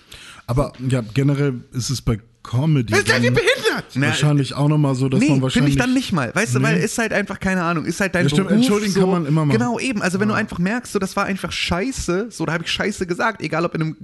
Aber ja, generell ist es bei Comedy Seid ihr behindert? Na, wahrscheinlich auch nochmal so, dass Nee, man finde wahrscheinlich... ich dann nicht mal. Weißt du, weil Nee. ist halt einfach, keine Ahnung, ist halt dein Ja, stimmt, Beruf. entschuldigen so, kann man immer machen. Genau, eben. Also wenn du einfach merkst, so, das war einfach scheiße, so, da habe ich scheiße gesagt, egal ob in, einem,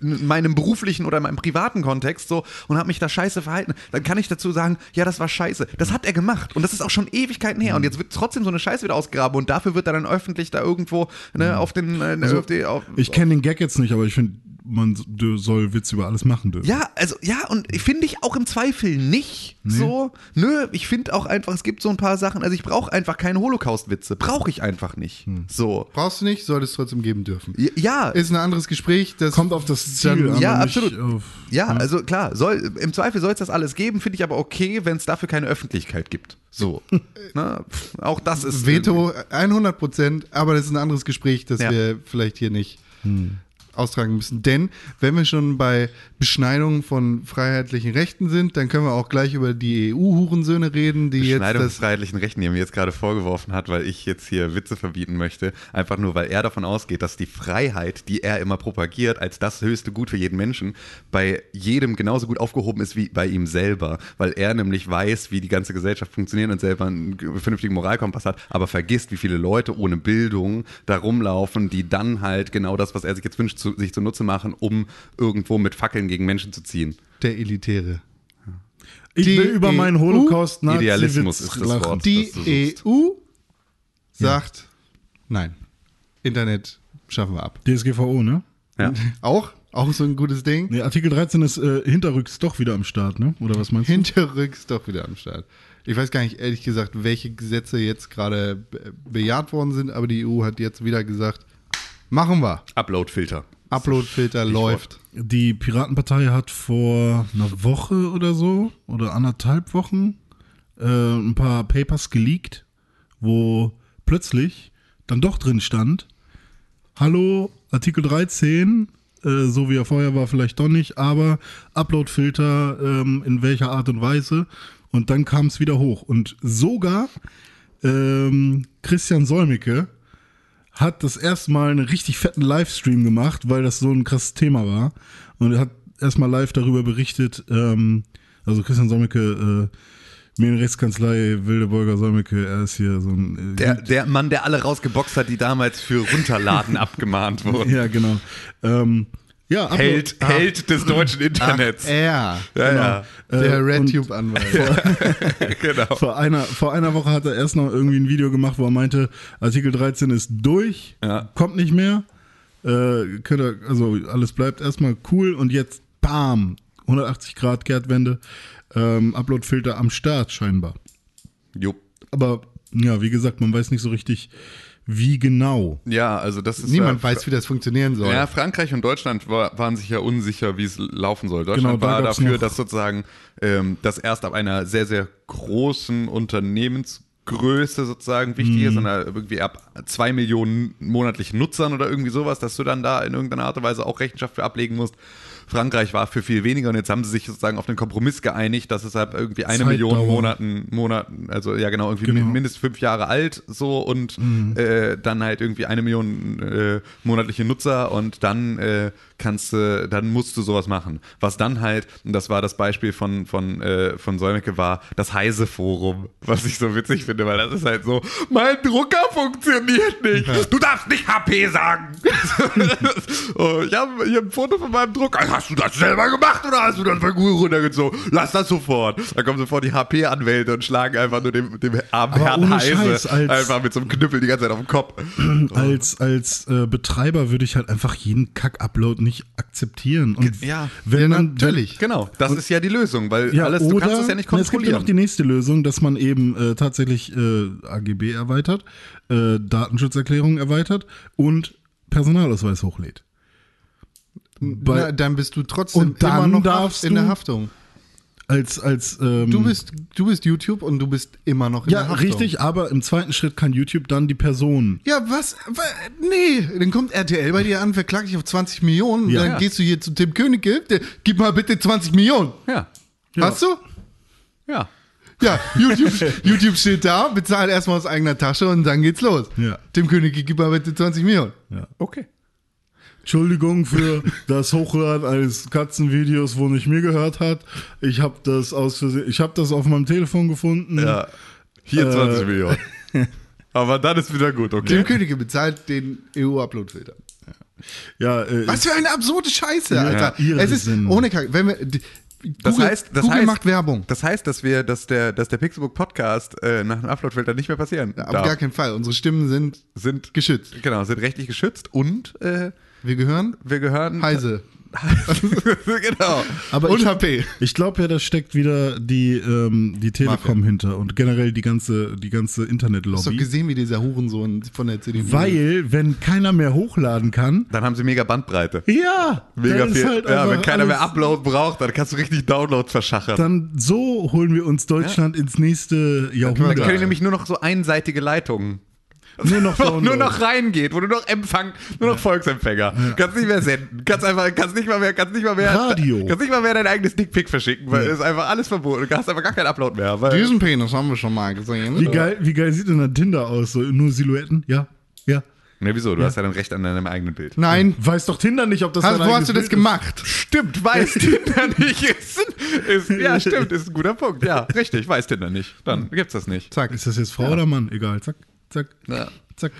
in meinem beruflichen oder in meinem privaten Kontext, so, und habe mich da scheiße verhalten, dann kann ich dazu sagen, ja, das war scheiße. Das hat er gemacht. Und das ist auch schon Ewigkeiten her. Und Mhm. jetzt wird trotzdem so eine Scheiße wieder ausgegraben und dafür wird er dann öffentlich da irgendwo ne, auf den, äh, Also, auf die, auf, Ich kenne den Gag jetzt nicht, aber ich finde, man soll Witz über alles machen dürfen. Ja, also ja, und finde ich auch im Zweifel nicht so. Nö, ich finde auch einfach, es gibt so ein paar Sachen, also ich brauche einfach keine Holocaust-Witze. Brauche ich einfach nicht. Hm. So. Brauchst du nicht, solltest trotzdem geben dürfen. Ja, Ist ein anderes Gespräch. Das Kommt auf das Ziel Dann- an. ja, absolut. Auf, ja, also klar, soll, im Zweifel soll es das alles geben, finde ich aber okay, wenn es dafür keine Öffentlichkeit gibt. So. (laughs) Na, pf, auch das ist. Veto 100 Prozent, aber das ist ein anderes Gespräch, das Ja. wir vielleicht hier nicht austragen müssen. Denn wenn wir schon bei Beschneidung von freiheitlichen Rechten sind, dann können wir auch gleich über die EU-Hurensöhne reden, die jetzt Beschneidung des freiheitlichen Rechten, die er mir jetzt gerade vorgeworfen hat, weil ich jetzt hier Witze verbieten möchte. Einfach nur, weil er davon ausgeht, dass die Freiheit, die er immer propagiert, als das höchste Gut für jeden Menschen, bei jedem genauso gut aufgehoben ist wie bei ihm selber. Weil er nämlich weiß, wie die ganze Gesellschaft funktioniert und selber einen vernünftigen Moralkompass hat, aber vergisst, wie viele Leute ohne Bildung da rumlaufen, die dann halt genau das, was er sich jetzt wünscht, zu, sich zunutze machen, um irgendwo mit Fackeln gegen Menschen zu ziehen. der Elitäre. ich Die will über meinen EU holocaust Idealismus ist das lachen. Wort. Die das. EU sagt, nein, Internet schaffen wir ab. DSGVO, ne? Ja. (laughs) Auch? Auch so ein gutes Ding. Nee, Artikel 13 ist äh, hinterrücks doch wieder am Start, ne? Oder was meinst du? Hinterrücks doch wieder am Start. Ich weiß gar nicht, ehrlich gesagt, welche Gesetze jetzt gerade be- bejaht worden sind, aber die EU hat jetzt wieder gesagt, machen wir. Upload-Filter. Upload-Filter läuft. Die Piratenpartei hat vor einer Woche oder so oder anderthalb Wochen äh, ein paar Papers geleakt, wo plötzlich dann doch drin stand, hallo, Artikel 13, äh, so wie er vorher war, vielleicht doch nicht, aber Uploadfilter ähm, in welcher Art und Weise. Und dann kam es wieder hoch. Und sogar ähm, Christian Solmecke hat das erste Mal einen richtig fetten Livestream gemacht, weil das so ein krasses Thema war. Und er hat erstmal live darüber berichtet, ähm, also Christian Solmecke, äh, Medienrechtskanzlei, Wilde Bolger Solmecke, er ist hier so ein... Äh, Der, der Mann, der alle rausgeboxt hat, die damals für Runterladen (laughs) abgemahnt wurden. ja, genau. Ähm, ja, Held, Ah, Held des deutschen Internets. Er, ja, ja. der Äh, RedTube-Anwalt. (laughs) genau. Vor einer, vor einer Woche hat er erst noch irgendwie ein Video gemacht, wo er meinte, Artikel 13 ist durch, Ja. kommt nicht mehr. Äh, könnt ihr, also alles bleibt erstmal cool und jetzt bam, 180 Grad Kehrtwende, ähm, Uploadfilter am Start scheinbar. Jupp. Aber ja, wie gesagt, man weiß nicht so richtig, wie genau. Ja, also das ist. Niemand ja, weiß, wie das funktionieren soll. Ja, Frankreich und Deutschland war, waren sich ja unsicher, wie es laufen soll. Deutschland Genau, da war dafür, dass sozusagen ähm, das erst ab einer sehr, sehr großen Größe sozusagen wichtig ist, sondern irgendwie ab zwei Millionen monatlichen Nutzern oder irgendwie sowas, dass du dann da in irgendeiner Art und Weise auch Rechenschaft für ablegen musst. Frankreich war für viel weniger und jetzt haben sie sich sozusagen auf den Kompromiss geeinigt, dass es halt irgendwie eine Zeitdauer. Million Monaten, Monaten, also ja genau, irgendwie Genau. Mhm. mindestens fünf Jahre alt so und äh, dann halt irgendwie eine Million äh, monatliche Nutzer und dann äh, kannst du, dann musst du sowas machen. Was dann halt, und das war das Beispiel von, von, äh, von Solmecke, war das Heise-Forum, was ich so witzig finde, weil das ist halt so, mein Drucker funktioniert nicht. Du darfst nicht HP sagen. (laughs) (laughs) oh, ich habe hier ein Foto von meinem Drucker. Hast du das selber gemacht oder hast du das bei Google runtergezogen? Lass das sofort. Dann kommen sofort die HP-Anwälte und schlagen einfach nur dem, dem armen Aber Herrn Heise Scheiß, als- einfach mit so einem Knüppel die ganze Zeit auf dem Kopf. (clears throat) Als, als äh, Betreiber würde ich halt einfach jeden Kack-Upload nicht akzeptieren. Und Ja. wenn man, natürlich. Genau, das ist ja die Lösung, weil Ja, alles, oder du kannst es ja nicht na, es gibt ja kontrollieren. noch die nächste Lösung, dass man eben äh, tatsächlich äh, AGB erweitert, äh, Datenschutzerklärung erweitert und Personalausweis hochlädt. Bei- Na, dann bist du trotzdem Und dann immer noch darfst in der du- Haftung. Als, als ähm, Du bist, du bist YouTube und du bist immer noch in ja der Haftung. richtig, aber im zweiten Schritt kann YouTube dann die Person. Ja, was? Wa- Nee, dann kommt RTL bei dir an, verklagt dich auf 20 Millionen. Ja. Dann Ja. gehst du hier zu Tim Königke, der, gib mal bitte 20 Millionen. ja, Hast du? ja. Ja, YouTube, (laughs) YouTube steht da, bezahlt erstmal aus eigener Tasche und dann geht's los. Ja. Tim Königke, gib mal bitte 20 Millionen. Okay. Entschuldigung für das Hochladen eines Katzenvideos, wo nicht mir gehört hat. Ich habe das aus Versehen, ich habe das auf meinem Telefon gefunden. Ja. Hier Äh. 20 Millionen. (laughs) Aber dann ist wieder gut, Tim okay? Königke bezahlt den EU-Upload-Filter. Ja, äh, Was für eine absurde Scheiße, Alter. Ja, es ist Irrsinn. ohne Kack. Wenn wir, die- Das Google, heißt, das Google heißt, macht Werbung. Das heißt, dass wir, dass der, dass der Pixelbook Podcast äh, nach dem Uploadfilter nicht mehr passieren Auf darf. gar keinen Fall. Unsere Stimmen sind sind geschützt. Genau, sind rechtlich geschützt und äh, Wir gehören wir gehören Heise. (laughs) genau. aber Und ich, HP. ich glaube ja, da steckt wieder die, ähm, die Telekom Mafia. hinter und generell die ganze, die ganze Hast doch Internetlobby. gesehen, wie dieser Hurensohn von der CDU. Weil, wenn keiner mehr hochladen kann, Dann haben sie mega Bandbreite. ja, Mega dann viel. halt ja, wenn keiner mehr Upload braucht, dann kannst du richtig Downloads verschachern. Dann so holen wir uns Deutschland ins nächste Dann Jahrhundert. können nämlich nur noch so einseitige Leitungen. Nur noch (laughs) nur noch reingeht, wo du noch Empfang, nur noch Volksempfänger. Kannst nicht mehr senden. Kannst einfach, kannst nicht mal mehr, kannst nicht mal mehr. Radio. Kannst nicht mal mehr dein eigenes Dickpick verschicken, weil es ist einfach alles verboten. Du hast einfach gar keinen Upload mehr. Weil Diesen Penis haben wir schon mal gesehen. Wie geil, wie geil sieht denn ein Tinder aus? So, nur Silhouetten? Ja, ja. ne, wieso? Du hast ja dann recht an deinem eigenen Bild. Nein. Weiß doch Tinder nicht, ob das Hast, dein wo hast du das Bild gemacht? Stimmt, weiß Tinder nicht. Ist, ist, ja, (laughs) stimmt, ist ein guter Punkt. Ja, richtig, weiß Tinder nicht. Dann gibt's das nicht. Zack. ist. Ist das jetzt Frau oder Mann? Egal. Zack, zack, Ja. zack.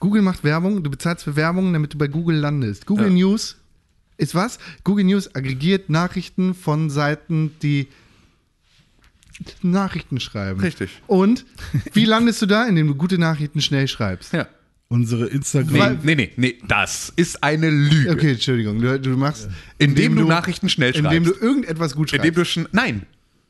Google macht Werbung, du bezahlst für Werbung, damit du bei Google landest. Google Ja. News ist was? Google News aggregiert Nachrichten von Seiten, die Nachrichten schreiben. Richtig. Und wie landest du da? Indem du gute Nachrichten schnell schreibst. Ja. Unsere Nee, Instagram. nee, nee, nee, das ist eine Lüge. Okay, Entschuldigung. Du, du machst. Indem du Nachrichten schnell Indem du schreibst. irgendetwas gut schreibst. Indem du schon. Nein.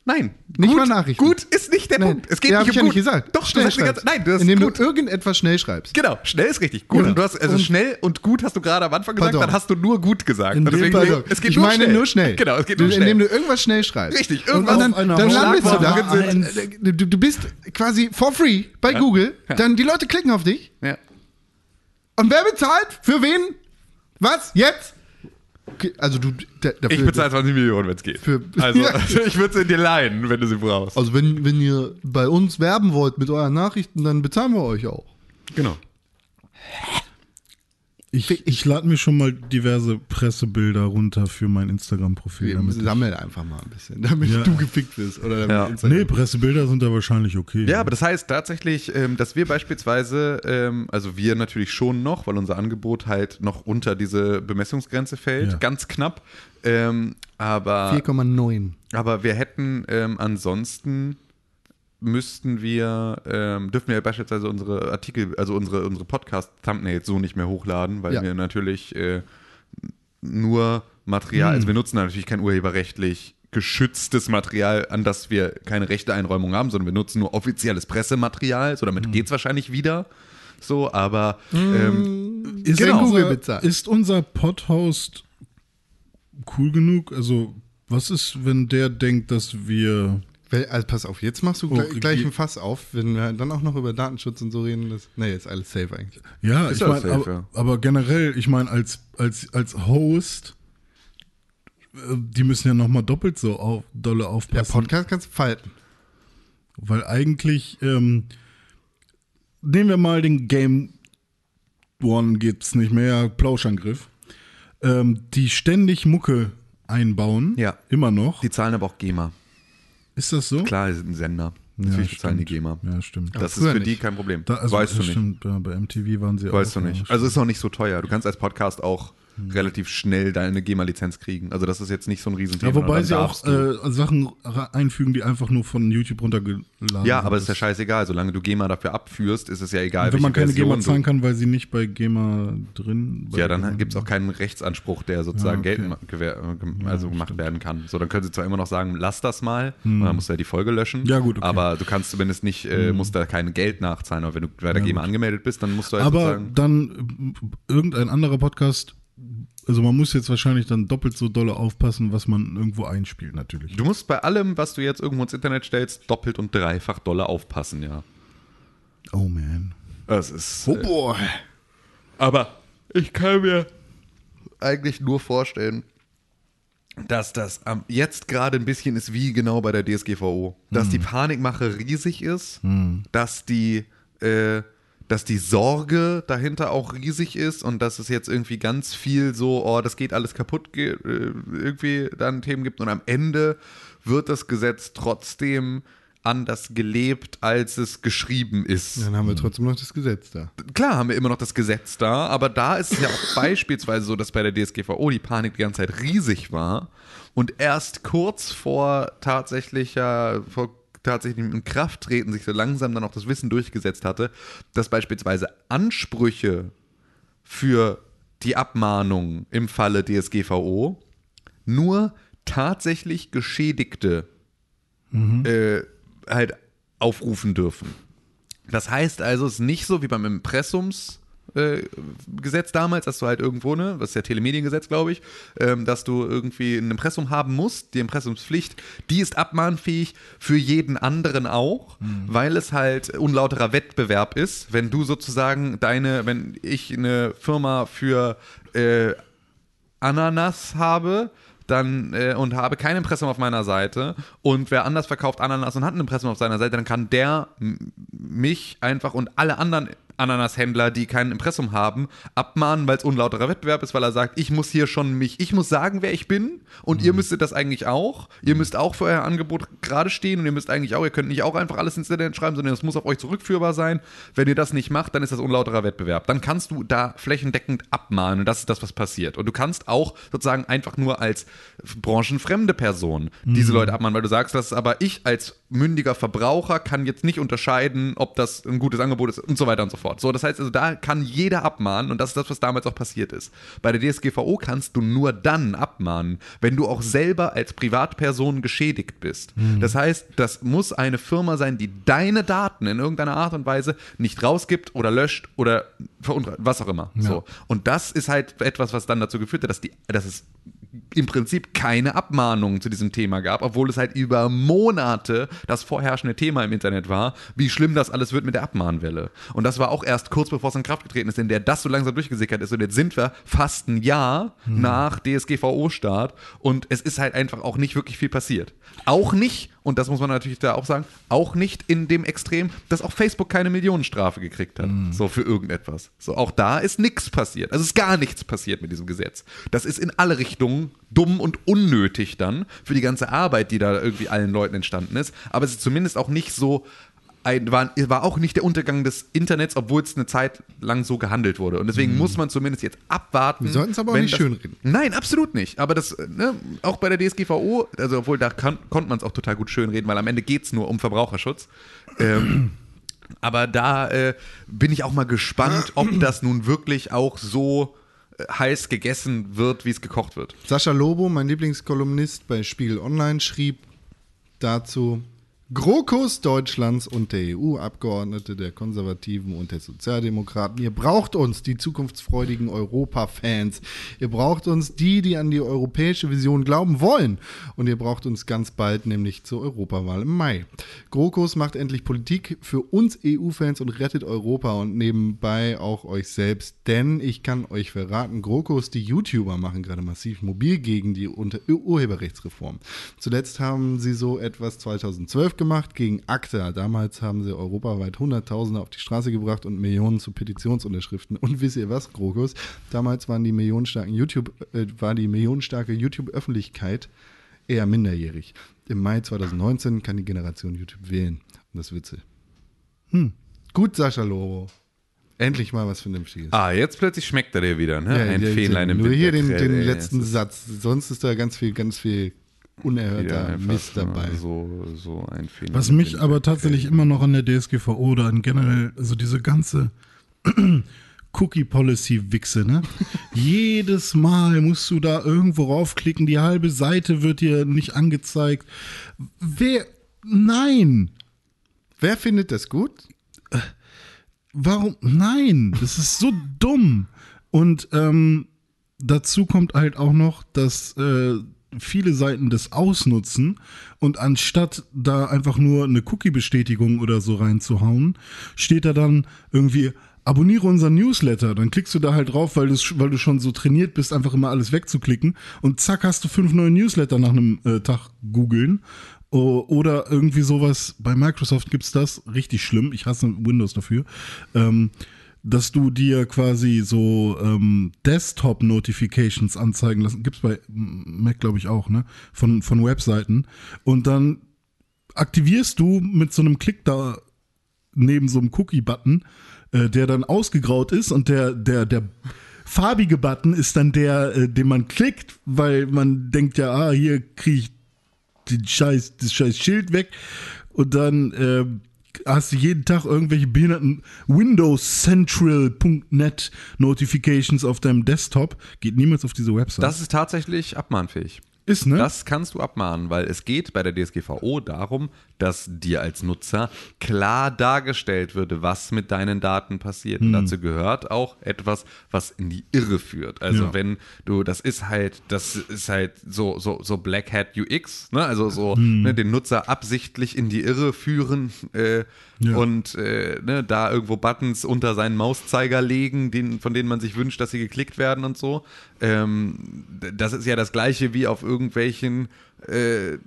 Nein. Nicht gut, mal Nachrichten. Gut ist nicht der Nein. Punkt. Es geht ja, nicht ich um ja gut. nicht gesagt. Doch, schnell du ganze. Nein, du hast Indem gut. du irgendetwas schnell schreibst. Genau, schnell ist richtig. Gut. Genau. Und du hast, also Und- schnell und gut hast du gerade am Anfang gesagt, Pardon. dann hast du nur gut gesagt. In Und deswegen, Fall- es geht ich nur meine schnell. nur schnell. Genau, es geht nur schnell. Indem du irgendwas schnell schreibst. Richtig, Und irgendwas dann, auf einer dann landest du da. Du, du bist quasi for free bei Google. Dann die Leute klicken auf dich. ja. Und wer bezahlt? Für wen? Was? Jetzt? Okay, also du da, dafür, Ich bezahle 20 Millionen, wenn es geht. Für- also, (laughs) Ja. (laughs) ich würde sie dir leihen, wenn du sie brauchst. Also wenn, wenn ihr bei uns werben wollt mit euren Nachrichten, dann bezahlen wir euch auch. Genau. Ich, ich lade mir schon mal diverse Pressebilder runter für mein Instagram-Profil. Ich- sammeln einfach mal ein bisschen, damit Ja. du gefickt wirst. Oder damit Ja. Nee, Pressebilder sind da wahrscheinlich okay. Ja, aber das heißt tatsächlich, ähm, dass wir beispielsweise, ähm, also wir natürlich schon noch, weil unser Angebot halt noch unter diese Bemessungsgrenze fällt, Ja. ganz knapp. Ähm, aber, 4,9. aber wir hätten ansonsten müssten wir, ähm, dürfen wir beispielsweise unsere Artikel, also unsere, unsere Podcast-Thumbnails so nicht mehr hochladen, weil Ja. wir natürlich äh, nur Material, also wir nutzen natürlich kein urheberrechtlich geschütztes Material, an das wir keine Rechte-Einräumung haben, sondern wir nutzen nur offizielles Pressematerial, so damit geht's wahrscheinlich wieder. So, aber ähm, Ist, Genau. Unser, ist unser Podhost cool genug? Also, was ist, wenn der denkt, dass wir Also pass auf, jetzt machst du gleich, Oh, gleich die- ein Fass auf, wenn wir dann auch noch über Datenschutz und so reden. Das, nee, ist alles safe eigentlich. Ja, Ist ich ja meine, safe, aber, ja. aber generell, ich meine, als, als, als Host, äh, die müssen ja nochmal doppelt so auf, dolle Der aufpassen. Podcast kannst du falten. Weil eigentlich, ähm, nehmen wir mal den Game One gibt's nicht mehr, Plauschangriff, ähm, die ständig Mucke einbauen, Ja. immer noch. Die zahlen aber auch GEMA. Ist das so? Klar, die sind ein Sender. Ja, Natürlich bezahlen die. GEMA. Ja, stimmt. Das ist für die nicht. kein Problem. Da, also, weißt du nicht. Stimmt, ja, bei MTV waren sie Weißt auch. du ja, nicht. Also ist auch nicht so teuer. Du kannst als Podcast auch relativ schnell deine GEMA-Lizenz kriegen. Also das ist jetzt nicht so ein Riesenthema. ja, wobei sie auch äh, Sachen einfügen, die einfach nur von YouTube runtergeladen ja, sind. aber ist ja scheißegal. Solange du GEMA dafür abführst, ist es ja egal, Wenn man keine welche GEMA Version zahlen kann, weil sie nicht bei GEMA drin bei Ja, dann gibt es auch keinen Rechtsanspruch, der sozusagen Ja, okay. geltend äh, also gemacht werden kann. So, dann können sie zwar immer noch sagen, lass das mal, und dann musst du ja die Folge löschen. Hm. Ja, gut, okay. Hm. Aber du kannst zumindest nicht, äh, musst da kein Geld nachzahlen. Aber wenn du bei der GEMA angemeldet bist, dann musst du halt Aber dann äh, irgendein anderer Podcast, also man muss jetzt wahrscheinlich dann doppelt so dolle aufpassen, was man irgendwo einspielt, natürlich. Du musst bei allem, was du jetzt irgendwo ins Internet stellst, doppelt und dreifach doller aufpassen, ja. Oh man. Das ist. Oh boy. Aber ich kann mir eigentlich nur vorstellen, dass das jetzt gerade ein bisschen ist wie genau bei der DSGVO. Dass die Panikmache riesig ist, dass die, äh, dass die Sorge dahinter auch riesig ist und dass es jetzt irgendwie ganz viel so, oh, das geht alles kaputt, äh, irgendwie dann Themen gibt und am Ende wird das Gesetz trotzdem anders gelebt, als es geschrieben ist Dann haben wir trotzdem noch das Gesetz da. klar haben wir immer noch das Gesetz da, aber da ist es ja auch (laughs) beispielsweise so, dass bei der DSGVO die Panik die ganze Zeit riesig war und erst kurz vor tatsächlicher, vor tatsächlich in Kraft treten sich so langsam dann auch das Wissen durchgesetzt hatte, dass beispielsweise Ansprüche für die Abmahnung im Falle DSGVO nur tatsächlich Geschädigte äh, halt aufrufen dürfen. Das heißt also, es ist nicht so wie beim Impressumsgesetz äh, Gesetz damals, dass du halt irgendwo, ne, das ist ja Telemediengesetz, glaube ich, ähm, dass du irgendwie ein Impressum haben musst, die Impressumspflicht, die ist abmahnfähig für jeden anderen auch, weil es halt unlauterer Wettbewerb ist. Wenn du sozusagen deine, wenn ich eine Firma für äh, Ananas habe, dann äh, und habe kein Impressum auf meiner Seite und wer anders verkauft Ananas und hat ein Impressum auf seiner Seite, dann kann der mich einfach und alle anderen Ananashändler, die kein Impressum haben, abmahnen, weil es unlauterer Wettbewerb ist, weil er sagt, ich muss hier schon mich, ich muss sagen, wer ich bin und ihr müsstet das eigentlich auch. Ihr müsst auch für euer Angebot gerade stehen und ihr müsst eigentlich auch, ihr könnt nicht auch einfach alles ins Internet schreiben, sondern es muss auf euch zurückführbar sein. Wenn ihr das nicht macht, dann ist das unlauterer Wettbewerb. Dann kannst du da flächendeckend abmahnen und das ist das, was passiert. Und du kannst auch sozusagen einfach nur als branchenfremde Person diese Leute abmahnen, weil du sagst, das ist aber ich als mündiger Verbraucher kann jetzt nicht unterscheiden, ob das ein gutes Angebot ist und so weiter und so fort. So, das heißt also, da kann jeder abmahnen und das ist das, was damals auch passiert ist. Bei der DSGVO kannst du nur dann abmahnen, wenn du auch selber als Privatperson geschädigt bist. Das heißt, das muss eine Firma sein, die deine Daten in irgendeiner Art und Weise nicht rausgibt oder löscht oder was auch immer. So. Und das ist halt etwas, was dann dazu geführt hat, dass, die, dass es im Prinzip keine Abmahnungen zu diesem Thema gab, obwohl es halt über Monate das vorherrschende Thema im Internet war, wie schlimm das alles wird mit der Abmahnwelle. Und das war auch erst kurz bevor es in Kraft getreten ist, in der das so langsam durchgesickert ist. Und jetzt sind wir fast ein Jahr nach DSGVO-Start und es ist halt einfach auch nicht wirklich viel passiert. Auch nicht, und das muss man natürlich da auch sagen, auch nicht in dem Extrem, dass auch Facebook keine Millionenstrafe gekriegt hat, so für irgendetwas. So, auch da ist nichts passiert. Also ist gar nichts passiert mit diesem Gesetz. Das ist in alle Richtungen dumm und unnötig dann für die ganze Arbeit, die da irgendwie allen Leuten entstanden ist. Aber es ist zumindest auch nicht so ein, war, war auch nicht der Untergang des Internets, obwohl es eine Zeit lang so gehandelt wurde. Und deswegen muss man zumindest jetzt abwarten. Wir sollten es aber auch nicht das- schönreden. Nein, absolut nicht. Aber das, ne, auch bei der DSGVO, also obwohl da kann, konnte man es auch total gut schönreden, weil am Ende geht es nur um Verbraucherschutz. Ähm, aber da äh, bin ich auch mal gespannt, ob (clears throat) das nun wirklich auch so heiß gegessen wird, wie es gekocht wird. Sascha Lobo, mein Lieblingskolumnist bei Spiegel Online, schrieb dazu, GroKos Deutschlands und der EU-Abgeordnete, der Konservativen und der Sozialdemokraten. Ihr braucht uns, die zukunftsfreudigen Europa-Fans. Ihr braucht uns, die, die an die europäische Vision glauben wollen. Und ihr braucht uns ganz bald, nämlich zur Europawahl im Mai. GroKos macht endlich Politik für uns EU-Fans und rettet Europa und nebenbei auch euch selbst. Denn ich kann euch verraten, GroKos, die YouTuber, machen gerade massiv mobil gegen die Urheberrechtsreform. Zuletzt haben sie so etwas 2012 gemacht gegen ACTA. Damals haben sie europaweit Hunderttausende auf die Straße gebracht und Millionen zu Petitionsunterschriften. Und wisst ihr was, Krokus? Damals waren die millionenstarken YouTube, äh, war die millionenstarke YouTube-Öffentlichkeit eher minderjährig. Im Mai 2019 kann die Generation YouTube wählen. Und das wird sie. Hm. Gut, Sascha Lobo. Endlich mal was Vernünftiges. Ah, jetzt plötzlich schmeckt er dir wieder, ne? Ein ja, Fähnlein im Nur hier den, den letzten ist Satz. Sonst ist da ganz viel, ganz viel unerhörter Mist dabei. So, so ein Fähnlein Was mich aber tatsächlich immer noch an der DSGVO oder an generell, also diese ganze (clears throat) Cookie-Policy-Wichse, ne? (laughs) Jedes Mal musst du da irgendwo raufklicken, die halbe Seite wird dir nicht angezeigt. Wer, nein! Wer findet das gut? Warum? Nein, das ist so dumm. Und ähm, dazu kommt halt auch noch, dass äh, viele Seiten das ausnutzen und anstatt da einfach nur eine Cookie-Bestätigung oder so reinzuhauen, steht da dann irgendwie abonniere unseren Newsletter. Dann klickst du da halt drauf, weil, weil du schon so trainiert bist, einfach immer alles wegzuklicken. Und zack hast du fünf neue Newsletter nach einem äh, Tag googeln. Oder irgendwie sowas, bei Microsoft gibt's das, richtig schlimm, ich hasse Windows dafür, ähm, dass du dir quasi so ähm, Desktop-Notifications anzeigen lassen, gibt's bei Mac glaube ich auch, ne, von, von Webseiten. Und dann aktivierst du mit so einem Klick da neben so einem Cookie-Button, äh, der dann ausgegraut ist und der, der, der farbige Button ist dann der, äh, den man klickt, weil man denkt ja, ah, hier kriege ich den scheiß, das scheiß Schild weg. Und dann äh, hast du jeden Tag irgendwelche behinderten windowscentral.net Notifications auf deinem Desktop. Geht niemals auf diese Website. Das ist tatsächlich abmahnfähig. ist, ne? Das kannst du abmahnen, weil es geht bei der DSGVO darum, dass dir als Nutzer klar dargestellt würde, was mit deinen Daten passiert. Hm. Und dazu gehört auch etwas, was in die Irre führt. Also Ja. wenn du, das ist halt, das ist halt so, so, so Black Hat UX, ne? Also so Hm. ne, den Nutzer absichtlich in die Irre führen äh, Ja. und äh, ne, da irgendwo Buttons unter seinen Mauszeiger legen, den, von denen man sich wünscht, dass sie geklickt werden und so. Ähm, das ist ja das gleiche wie auf irgendwelchen äh,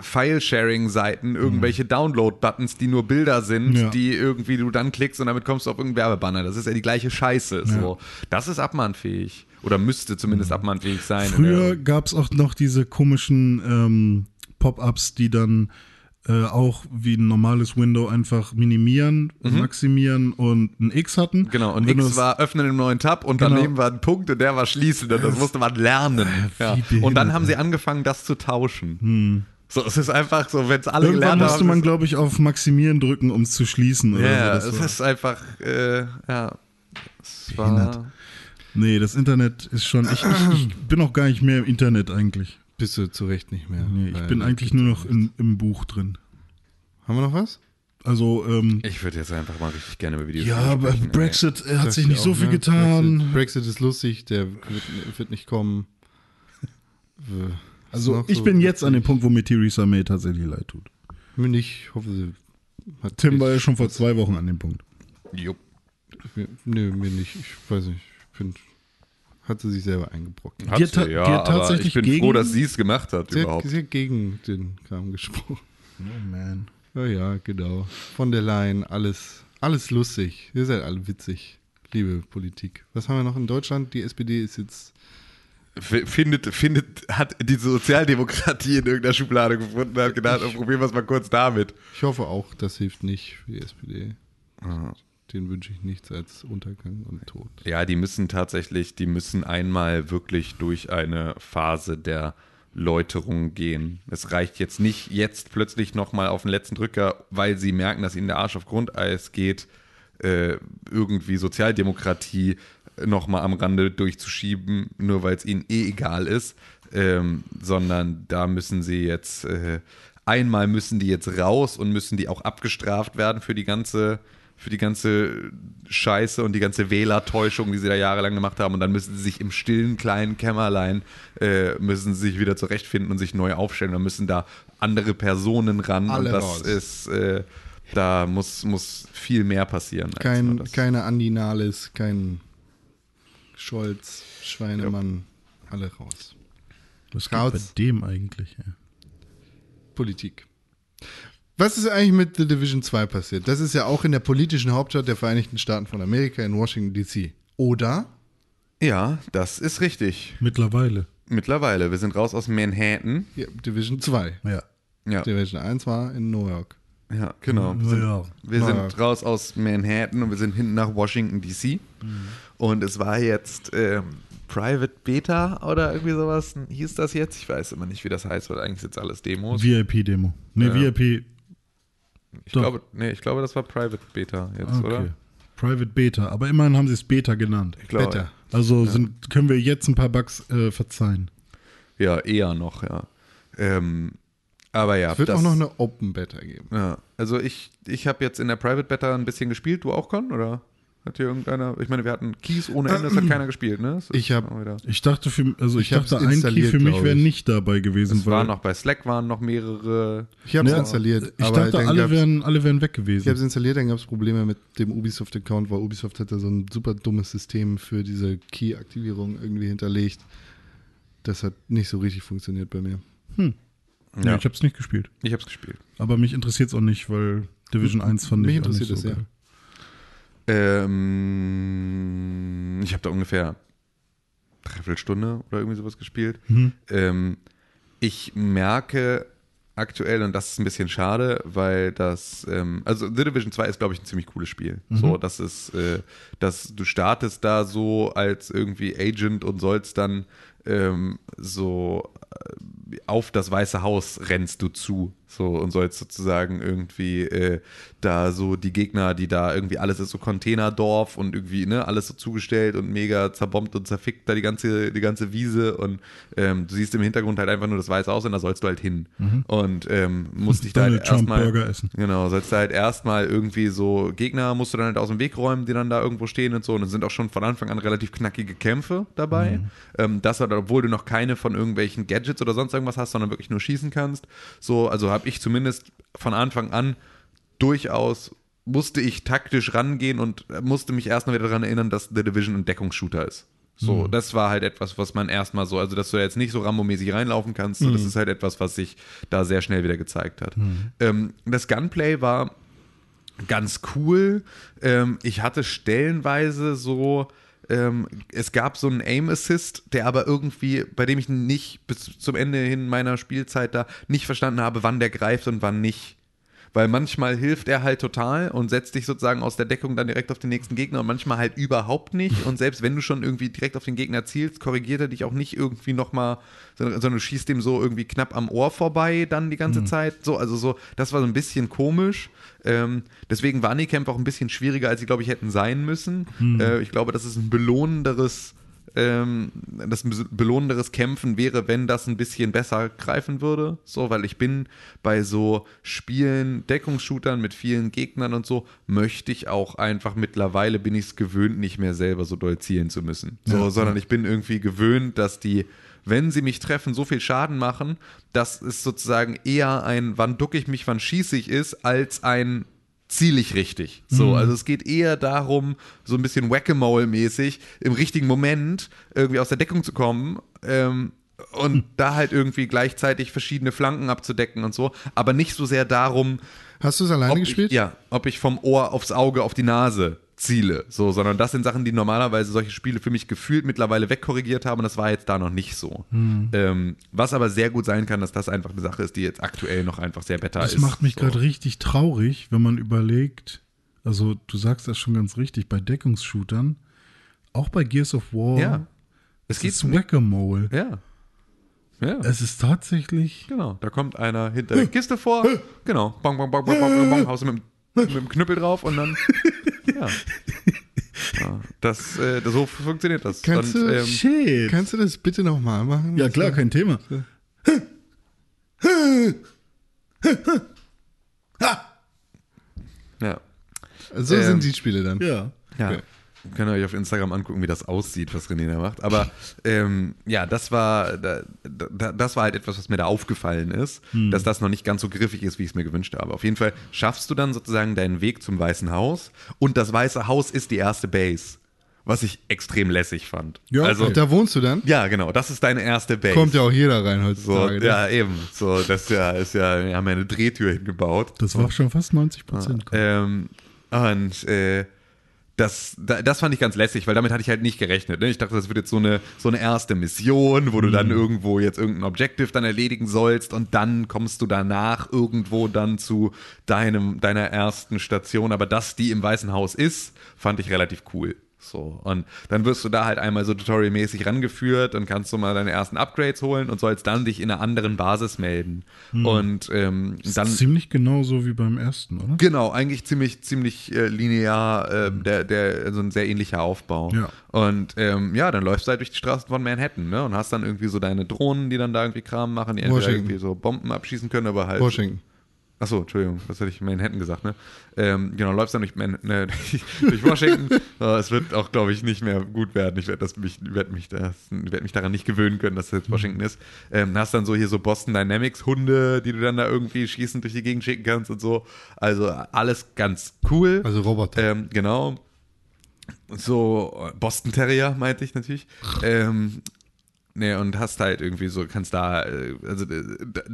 File-Sharing-Seiten, irgendwelche Download-Buttons, die nur Bilder sind, Mhm. Ja. die irgendwie du dann klickst und damit kommst du auf irgendeinen Werbebanner. Das ist ja die gleiche Scheiße. So. Das ist abmahnfähig. Oder müsste zumindest abmahnfähig sein. in Mhm. Früher gab es auch noch diese komischen ähm, Pop-ups, die dann äh, auch wie ein normales Window einfach minimieren, maximieren und ein X hatten. Mhm. Genau, und du X war öffnen im neuen Tab und Genau. daneben war ein Punkt und der war schließen und das musste man lernen. Ja. wie behindert, Und dann haben sie angefangen, das zu tauschen. So, es ist einfach so, wenn es alle Irgendwann gelernt musste haben. man, glaube ich, auf Maximieren drücken, um es zu schließen. Oder Ja, so. es Das war- ist einfach, äh, ja. Es war, nee, das Internet ist schon. Ich, ich, ich bin auch gar nicht mehr im Internet eigentlich. Bist du zu Recht nicht mehr. Nee, ich bin eigentlich nur auch noch in, im Buch drin. Haben wir noch was? Also, ähm, ich würde jetzt einfach mal richtig gerne über Videos ja, aber ey. Brexit äh, hat Sagt sich nicht so auch, viel ne? getan. Brexit, Brexit ist lustig, der wird, wird nicht kommen. Also, ich so bin jetzt an dem? Punkt, wo mir Theresa May tatsächlich leid tut. Mir nicht, ich hoffe, sie hat. Tim war ja schon vor zwei Wochen an dem Punkt. Jupp. Nö, mir nicht. Ich weiß nicht. Ich finde, hat sie sich selber eingebrockt. Hat Die hat sie, ja, die hat aber tatsächlich ich bin gegen- froh, dass sie es gemacht hat Sie hat, überhaupt. sie hat gegen den Kram gesprochen. Oh man. Ja, ja, genau. Von der Leyen, alles, alles lustig. Ihr seid alle witzig. Liebe Politik. Was haben wir noch in Deutschland? Die SPD ist jetzt. Findet, findet, hat die Sozialdemokratie in irgendeiner Schublade gefunden, hat gedacht, oh, probieren wir es mal kurz damit. Ich hoffe auch, das hilft nicht für die SPD. Den wünsche ich nichts als Untergang und Tod. Ja, die müssen tatsächlich, die müssen einmal wirklich durch eine Phase der Läuterung gehen. Es reicht jetzt nicht jetzt plötzlich nochmal auf den letzten Drücker, weil sie merken, dass ihnen der Arsch auf Grundeis geht, äh, irgendwie Sozialdemokratie nochmal am Rande durchzuschieben, nur weil es ihnen eh egal ist, ähm, sondern da müssen sie jetzt äh, einmal müssen die jetzt raus und müssen die auch abgestraft werden für die ganze für die ganze Scheiße und die ganze Wählertäuschung, die sie da jahrelang gemacht haben. Und dann müssen sie sich im stillen kleinen Kämmerlein, äh, müssen sie sich wieder zurechtfinden und sich neu aufstellen. Dann müssen da andere Personen ran. Alle und das raus. ist, äh, da muss, muss viel mehr passieren. Kein, keine Andi Nahles, kein Scholz, Schweinemann, alle raus. Was Raus. geht bei dem eigentlich? Ja? Politik. Was ist eigentlich mit The Division 2 passiert? Das ist ja auch in der politischen Hauptstadt der Vereinigten Staaten von Amerika in Washington DC. Oder? Ja, das ist richtig. Mittlerweile. Mittlerweile. Wir sind raus aus Manhattan. Ja, Division 2. Ja. Ja, Division 1 war in New York. ja genau. Wir sind, Ja. wir sind raus aus Manhattan und wir sind hinten nach Washington, D.C. Und es war jetzt ähm, Private Beta oder irgendwie sowas. Hieß das jetzt? Ich weiß immer nicht, wie das heißt, weil eigentlich ist jetzt alles Demos. VIP-Demo. Ne, Ja. VIP. Ich Doch. glaube, nee, ich glaube, das war Private Beta jetzt, Okay. oder? Private Beta. Aber immerhin haben sie es Beta genannt. Ich glaube, Better. Also sind, können wir jetzt ein paar Bugs äh, verzeihen. Ja, eher noch, ja. Ähm, aber ja. Es wird das- auch noch eine Open Beta geben. Ja, also ich, ich habe jetzt in der Private Beta ein bisschen gespielt. Du auch, Con? Oder hat hier irgendeiner? Ich meine, wir hatten Keys ohne Ende, das hat (clears throat) keiner gespielt, ne? Das Ich hab- Ich dachte, für, also ich, Ich dachte, ein Key installiert, für mich wäre ich. nicht dabei gewesen. Es war weil noch bei Slack waren noch mehrere. Ich habe es Ja, installiert. ich aber dachte, dann alle wären, alle wären weg Ich habe gewesen. es installiert, dann gab es Probleme mit dem Ubisoft-Account, weil Ubisoft hatte so ein super dummes System für diese Key-Aktivierung irgendwie hinterlegt. Das hat nicht so richtig funktioniert bei mir. Nee, Ja. ich habe es nicht gespielt. Ich habe es gespielt. Aber mich interessiert es auch nicht, weil Division 1 fand Mich ich auch nicht interessiert so es, ja. Ähm, ich habe da ungefähr dreiviertel Stunde oder irgendwie sowas gespielt. Mhm. Ähm, ich merke aktuell, und das ist ein bisschen schade, weil das, ähm, also The Division 2 ist, glaube ich, ein ziemlich cooles Spiel. So, das ist, äh, dass du startest da so als irgendwie Agent und sollst dann ähm, so äh, auf das Weiße Haus rennst du zu. So und sollst sozusagen irgendwie äh, da so die Gegner, die da irgendwie alles ist so Containerdorf und irgendwie, ne, alles so zugestellt und mega zerbombt und zerfickt da die ganze, die ganze Wiese und ähm, du siehst im Hintergrund halt einfach nur das Weiße Haus und da sollst du halt hin. Und ähm, musst dich da halt erstmal. Genau, sollst du halt erstmal irgendwie so Gegner musst du dann halt aus dem Weg räumen, die dann da irgendwo stehen und so. Und es sind auch schon von Anfang an relativ knackige Kämpfe dabei. Ähm, das halt, obwohl du noch keine von irgendwelchen Gadgets oder sonst irgendwas hast, sondern wirklich nur schießen kannst. So, also habe ich zumindest von Anfang an durchaus musste ich taktisch rangehen und musste mich erstmal wieder daran erinnern, dass The Division ein Deckungsshooter ist. So, das war halt etwas, was man erstmal so, also dass du jetzt nicht so Rambo-mäßig reinlaufen kannst, so, das ist halt etwas, was sich da sehr schnell wieder gezeigt hat. Ähm, das Gunplay war ganz cool. Ähm, ich hatte stellenweise so, ähm, es gab so einen Aim Assist, der aber irgendwie, bei dem ich nicht bis zum Ende hin meiner Spielzeit da nicht verstanden habe, wann der greift und wann nicht. Weil manchmal hilft er halt total und setzt dich sozusagen aus der Deckung dann direkt auf den nächsten Gegner und manchmal halt überhaupt nicht. Und selbst wenn du schon irgendwie direkt auf den Gegner zielst, korrigiert er dich auch nicht irgendwie nochmal, sondern, sondern du schießt dem so irgendwie knapp am Ohr vorbei dann die ganze Zeit. So, also so, das war so ein bisschen komisch. Ähm, deswegen waren die Kämpfe auch ein bisschen schwieriger, als sie, glaube ich, hätten sein müssen. Äh, ich glaube, das ist ein belohnenderes ähm, das belohnenderes Kämpfen wäre, wenn das ein bisschen besser greifen würde. So, weil ich bin bei so Spielen, Deckungsshootern mit vielen Gegnern und so, möchte ich auch einfach mittlerweile bin ich es gewöhnt, nicht mehr selber so doll zielen zu müssen. So, Ja, sondern ich bin irgendwie gewöhnt, dass die, wenn sie mich treffen, so viel Schaden machen, dass es sozusagen eher ein, wann ducke ich mich, wann schieße ich ist, als ein ziele ich richtig. So, also es geht eher darum, so ein bisschen Whack-a-Mole-mäßig im richtigen Moment irgendwie aus der Deckung zu kommen ähm, und da halt irgendwie gleichzeitig verschiedene Flanken abzudecken und so, aber nicht so sehr darum, Hast du es alleine gespielt? Ich, ja, ob ich vom Ohr aufs Auge auf die Nase ziele, so, sondern das sind Sachen, die normalerweise solche Spiele für mich gefühlt mittlerweile wegkorrigiert haben und das war jetzt da noch nicht so. Hm. Ähm, was aber sehr gut sein kann, dass das einfach eine Sache ist, die jetzt aktuell noch einfach sehr better Das ist. macht mich so. gerade richtig traurig, wenn man überlegt, also du sagst das schon ganz richtig, bei Deckungsshootern, auch bei Gears of War, Ja. Es es geht ist Whack-a-Mole. Ja. Ja. Es ist tatsächlich, Genau, da kommt einer hinter der Kiste vor. Genau, bang, bang, bang, bang, bang, bang, bang, haust du mit, mit dem Knüppel drauf und dann. (laughs) (laughs) Ja. Das, äh, so funktioniert das. Kannst, Und, du, ähm, shit. kannst du das bitte nochmal machen? Ja, klar, kein Thema. Ja. (laughs) So ähm, sind die Spiele dann. Ja. ja. Okay. Könnt ihr euch auf Instagram angucken, wie das aussieht, was René da macht. Aber ähm, ja, das war, da, da, das war halt etwas, was mir da aufgefallen ist, dass das noch nicht ganz so griffig ist, wie ich es mir gewünscht habe. Auf jeden Fall schaffst du dann sozusagen deinen Weg zum Weißen Haus und das Weiße Haus ist die erste Base, was ich extrem lässig fand. Ja, also, okay. Da wohnst du dann? ja, genau, das ist deine erste Base. Kommt ja auch jeder rein so, heutzutage. ne? ja, eben. So, das ja, ist ja, wir haben ja eine Drehtür hingebaut. Das war schon fast 90 Prozent. Ähm, und äh, das, da- das fand ich ganz lässig, weil damit hatte ich halt nicht gerechnet. Ne? Ich dachte, das wird jetzt so eine, so eine erste Mission, wo du dann irgendwo jetzt irgendein Objective dann erledigen sollst und dann kommst du danach irgendwo dann zu deinem, deiner ersten Station. Aber dass die im Weißen Haus ist, fand ich relativ cool. So, und dann wirst du da halt einmal so tutorialmäßig rangeführt und kannst du mal deine ersten Upgrades holen und sollst dann dich in einer anderen Basis melden. Und ähm, dann. Ziemlich genauso wie beim ersten, oder? Genau, eigentlich ziemlich, ziemlich äh, linear, äh, der, der, so ein sehr ähnlicher Aufbau. Ja. Und ähm, ja, dann läufst du halt durch die Straßen von Manhattan, ne? Und hast dann irgendwie so deine Drohnen, die dann da irgendwie Kram machen, die entweder Washington. irgendwie so Bomben abschießen können, aber halt. Washington. Achso, Entschuldigung, das hätte ich Manhattan gesagt, ne? Ähm, genau, läufst dann durch, Man ne, (laughs) durch Washington. Aber (laughs) es wird auch, glaube ich, nicht mehr gut werden. Ich werde mich, werd mich, das- werd mich daran nicht gewöhnen können, dass das jetzt Washington ist. Ähm, hast dann so hier so Boston Dynamics Hunde, die du dann da irgendwie schießend durch die Gegend schicken kannst und so. Also alles ganz cool. Also Roboter. Ähm, genau. So, äh, Boston Terrier meinte ich natürlich. Ähm, nee, und hast halt irgendwie so, kannst da, äh, also äh,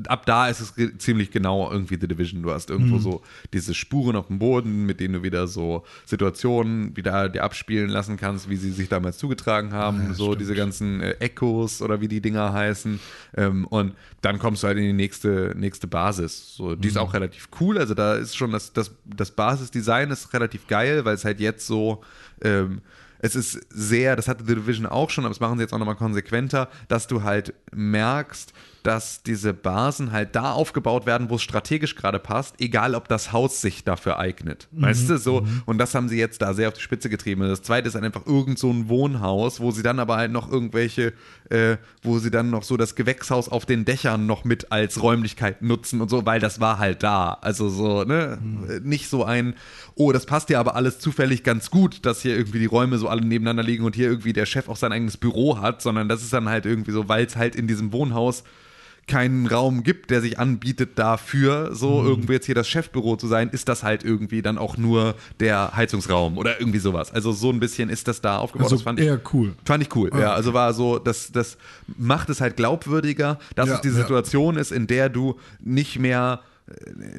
ab da ist es ziemlich genau irgendwie The Division. Du hast irgendwo so diese Spuren auf dem Boden, mit denen du wieder so Situationen wieder dir abspielen lassen kannst, wie sie sich damals zugetragen haben. so diese ganzen äh, Echos oder wie die Dinger heißen. Ähm, und dann kommst du halt in die nächste, nächste Basis. So, die ist auch relativ cool. Also da ist schon das, das, das Basisdesign ist relativ geil, weil es halt jetzt so ähm, es ist sehr, das hatte The Division auch schon, aber das machen sie jetzt auch nochmal konsequenter, dass du halt merkst, dass diese Basen halt da aufgebaut werden, wo es strategisch gerade passt, egal ob das Haus sich dafür eignet. Weißt du, so, und das haben sie jetzt da sehr auf die Spitze getrieben. Das zweite ist dann einfach irgend so ein Wohnhaus, wo sie dann aber halt noch irgendwelche, äh, wo sie dann noch so das Gewächshaus auf den Dächern noch mit als Räumlichkeit nutzen und so, weil das war halt da. Also so, ne, nicht so ein, oh, das passt ja aber alles zufällig ganz gut, dass hier irgendwie die Räume so alle nebeneinander liegen und hier irgendwie der Chef auch sein eigenes Büro hat, sondern das ist dann halt irgendwie so, weil es halt in diesem Wohnhaus keinen Raum gibt, der sich anbietet dafür, so irgendwo jetzt hier das Chefbüro zu sein, ist das halt irgendwie dann auch nur der Heizungsraum oder irgendwie sowas. Also so ein bisschen ist das da aufgebaut. Also das fand ich, eher cool. Fand ich cool, ja. Also war so, das, das macht es halt glaubwürdiger, dass Ja, es die ja. Situation ist, in der du nicht mehr,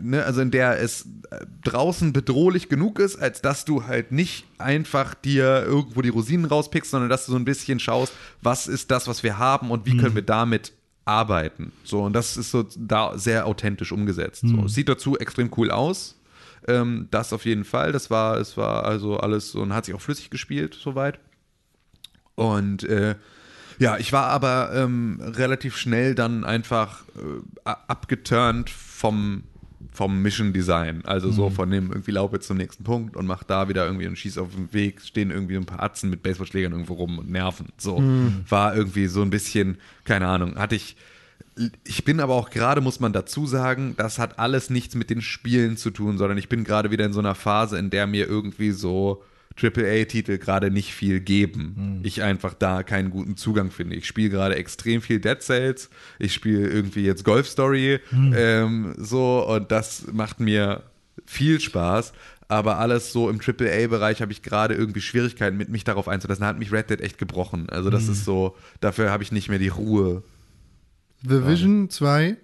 ne, also in der es äh, draußen bedrohlich genug ist, als dass du halt nicht einfach dir irgendwo die Rosinen rauspickst, sondern dass du so ein bisschen schaust, was ist das, was wir haben und wie können wir damit arbeiten. So, und das ist so da sehr authentisch umgesetzt. So, es sieht dazu extrem cool aus. Ähm, das auf jeden Fall. Das war, es war also alles so und hat sich auch flüssig gespielt, soweit. Und äh, ja, ich war aber ähm, relativ schnell dann einfach äh, abgeturnt vom, vom Mission Design. Also so von dem irgendwie laufe jetzt zum nächsten Punkt und mach da wieder irgendwie und schieß auf dem Weg, stehen irgendwie ein paar Atzen mit Baseballschlägern irgendwo rum und nerven. So war irgendwie so ein bisschen, keine Ahnung, hatte ich. Ich bin aber auch gerade, muss man dazu sagen, das hat alles nichts mit den Spielen zu tun, sondern ich bin gerade wieder in so einer Phase, in der mir irgendwie so AAA-Titel gerade nicht viel geben. Ich einfach da keinen guten Zugang finde. Ich spiele gerade extrem viel Dead Cells. Ich spiele irgendwie jetzt Golf Story. Ähm, so, und das macht mir viel Spaß. Aber alles so im AAA-Bereich habe ich gerade irgendwie Schwierigkeiten mit mich darauf einzulassen. Da hat mich Red Dead echt gebrochen. Also das ist so, dafür habe ich nicht mehr die Ruhe. The Vision 2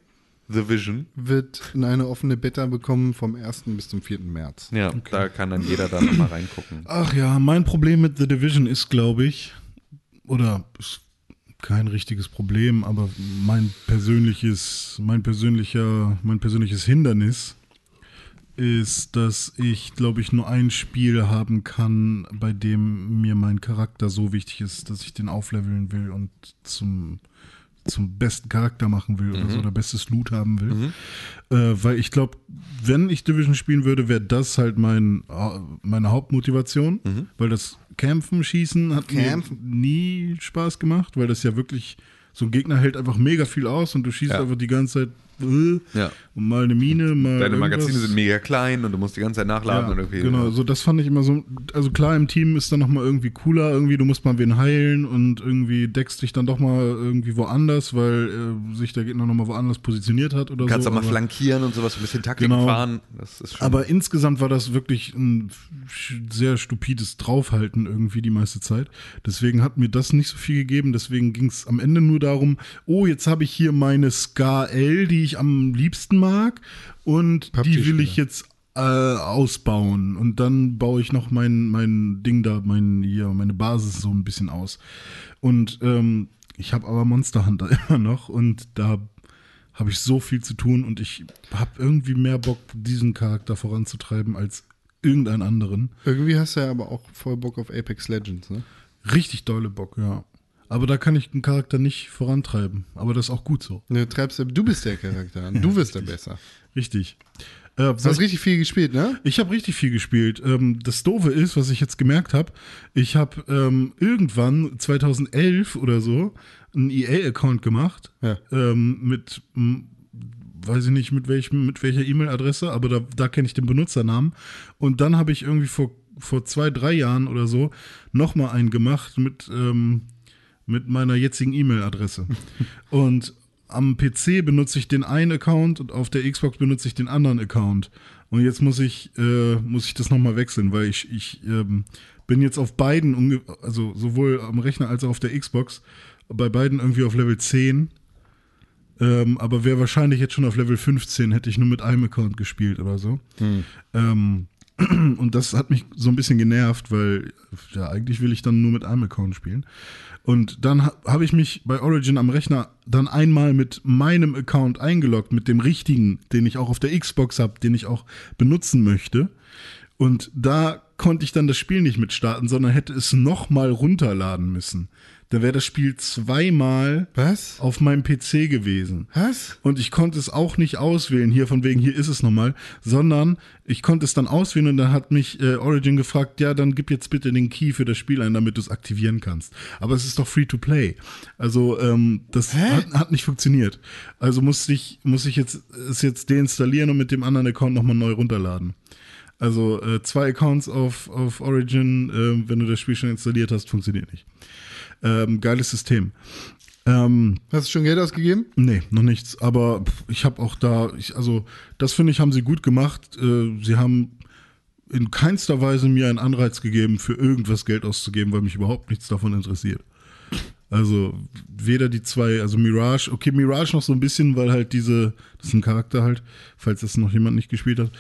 The Vision. wird in eine offene Beta bekommen vom 1. bis zum 4. März. Ja, da kann dann jeder da nochmal reingucken. Ach ja, mein Problem mit The Division ist, glaube ich, oder ist kein richtiges Problem, aber mein persönliches, mein persönlicher, mein persönliches Hindernis ist, dass ich, glaube ich, nur ein Spiel haben kann, bei dem mir mein Charakter so wichtig ist, dass ich den aufleveln will und zum zum besten Charakter machen will oder so, oder bestes Loot haben will. Äh, weil ich glaube, wenn ich Division spielen würde, wäre das halt mein, äh, meine Hauptmotivation, weil das Kämpfen, Schießen hat Kämpfen. mir nie Spaß gemacht, weil das ja wirklich, so ein Gegner hält einfach mega viel aus und du schießt Ja. einfach die ganze Zeit äh, Ja. und mal eine Mine, mal. Deine irgendwas. Magazine sind mega klein und du musst die ganze Zeit nachladen ja, und irgendwie. Genau, so das fand ich immer so. Also klar, im Team ist dann nochmal irgendwie cooler, irgendwie du musst mal wen heilen und irgendwie deckst dich dann doch mal irgendwie woanders, weil äh, sich der Gegner nochmal woanders positioniert hat oder Du kannst so. auch mal flankieren und sowas, ein bisschen Taktik Genau. fahren. Aber insgesamt war das wirklich ein sehr stupides Draufhalten irgendwie die meiste Zeit. Deswegen hat mir das nicht so viel gegeben. Deswegen ging es am Ende nur darum, oh, jetzt habe ich hier meine Ska L, die ich am liebsten mag. Und die will ich jetzt äh, ausbauen. Und dann baue ich noch mein, mein Ding da, mein, hier, meine Basis so ein bisschen aus. Und ähm, ich habe aber Monster Hunter (laughs) immer noch und da habe ich so viel zu tun und ich habe irgendwie mehr Bock, diesen Charakter voranzutreiben als irgendeinen anderen. Irgendwie hast du ja aber auch voll Bock auf Apex Legends, ne? Richtig dolle Bock, ja. Aber da kann ich den Charakter nicht vorantreiben. Aber das ist auch gut so. Du, treibst, du bist der Charakter. (laughs) Du wirst der besser. Richtig. Äh, Du hast richtig viel gespielt, ne? Ich habe richtig viel gespielt. Ähm, das Doofe ist, was ich jetzt gemerkt habe, ich habe ähm, irgendwann 2011 oder so einen EA-Account gemacht Ja. ähm, mit, weiß ich nicht mit welchem, mit welcher E-Mail-Adresse, aber da, da kenne ich den Benutzernamen. Und dann habe ich irgendwie vor, vor zwei, drei Jahren oder so nochmal einen gemacht mit, ähm, mit meiner jetzigen E-Mail-Adresse. (laughs) und am PC benutze ich den einen Account und auf der Xbox benutze ich den anderen Account. Und jetzt muss ich, äh, muss ich das nochmal wechseln, weil ich, ich ähm, bin jetzt auf beiden, also sowohl am Rechner als auch auf der Xbox, bei beiden irgendwie auf Level 10. Ähm, aber wäre wahrscheinlich jetzt schon auf Level 15, hätte ich nur mit einem Account gespielt oder so. Ähm, (clears throat) und das hat mich so ein bisschen genervt, weil ja, eigentlich will ich dann nur mit einem Account spielen. Und dann ha habe ich mich bei Origin am Rechner dann einmal mit meinem Account eingeloggt, mit dem richtigen, den ich auch auf der Xbox habe, den ich auch benutzen möchte. Und da konnte ich dann das Spiel nicht mit starten, sondern hätte es nochmal runterladen müssen. Da wäre das Spiel zweimal Was? auf meinem PC gewesen. Was? Und ich konnte es auch nicht auswählen, hier von wegen, hier ist es nochmal, sondern ich konnte es dann auswählen und dann hat mich äh, Origin gefragt, ja, dann gib jetzt bitte den Key für das Spiel ein, damit du es aktivieren kannst. Aber es ist doch free to play. Also ähm, das hat, hat nicht funktioniert. Also musste ich, muss ich jetzt es jetzt deinstallieren und mit dem anderen Account nochmal neu runterladen. Also äh, zwei Accounts auf, auf Origin, äh, wenn du das Spiel schon installiert hast, funktioniert nicht. Ähm, geiles System. Ähm, Hast du schon Geld ausgegeben? Nee, noch nichts. Aber ich habe auch da, ich, also das finde ich, haben sie gut gemacht. Äh, sie haben in keinster Weise mir einen Anreiz gegeben, für irgendwas Geld auszugeben, weil mich überhaupt nichts davon interessiert. Also weder die zwei, also Mirage, okay, Mirage noch so ein bisschen, weil halt diese, das ist ein Charakter halt, falls das noch jemand nicht gespielt hat.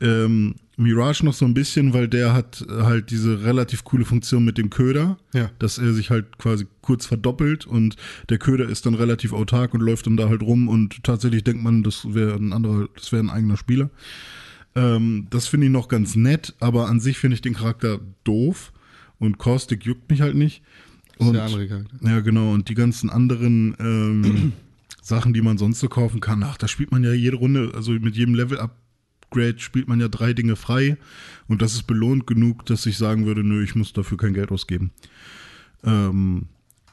Ähm, Mirage noch so ein bisschen, weil der hat halt diese relativ coole Funktion mit dem Köder, Ja. dass er sich halt quasi kurz verdoppelt und der Köder ist dann relativ autark und läuft dann da halt rum und tatsächlich denkt man, das wäre ein anderer, das wäre ein eigener Spieler. Ähm, das finde ich noch ganz nett, aber an sich finde ich den Charakter doof und Caustic juckt mich halt nicht. Und, der andere Charakter. Ja, genau. Und die ganzen anderen ähm, (clears throat) Sachen, die man sonst so kaufen kann, ach, da spielt man ja jede Runde, also mit jedem Level-Upgrade spielt man ja drei Dinge frei. Und das ist belohnt genug, dass ich sagen würde, nö, ich muss dafür kein Geld ausgeben. Ähm,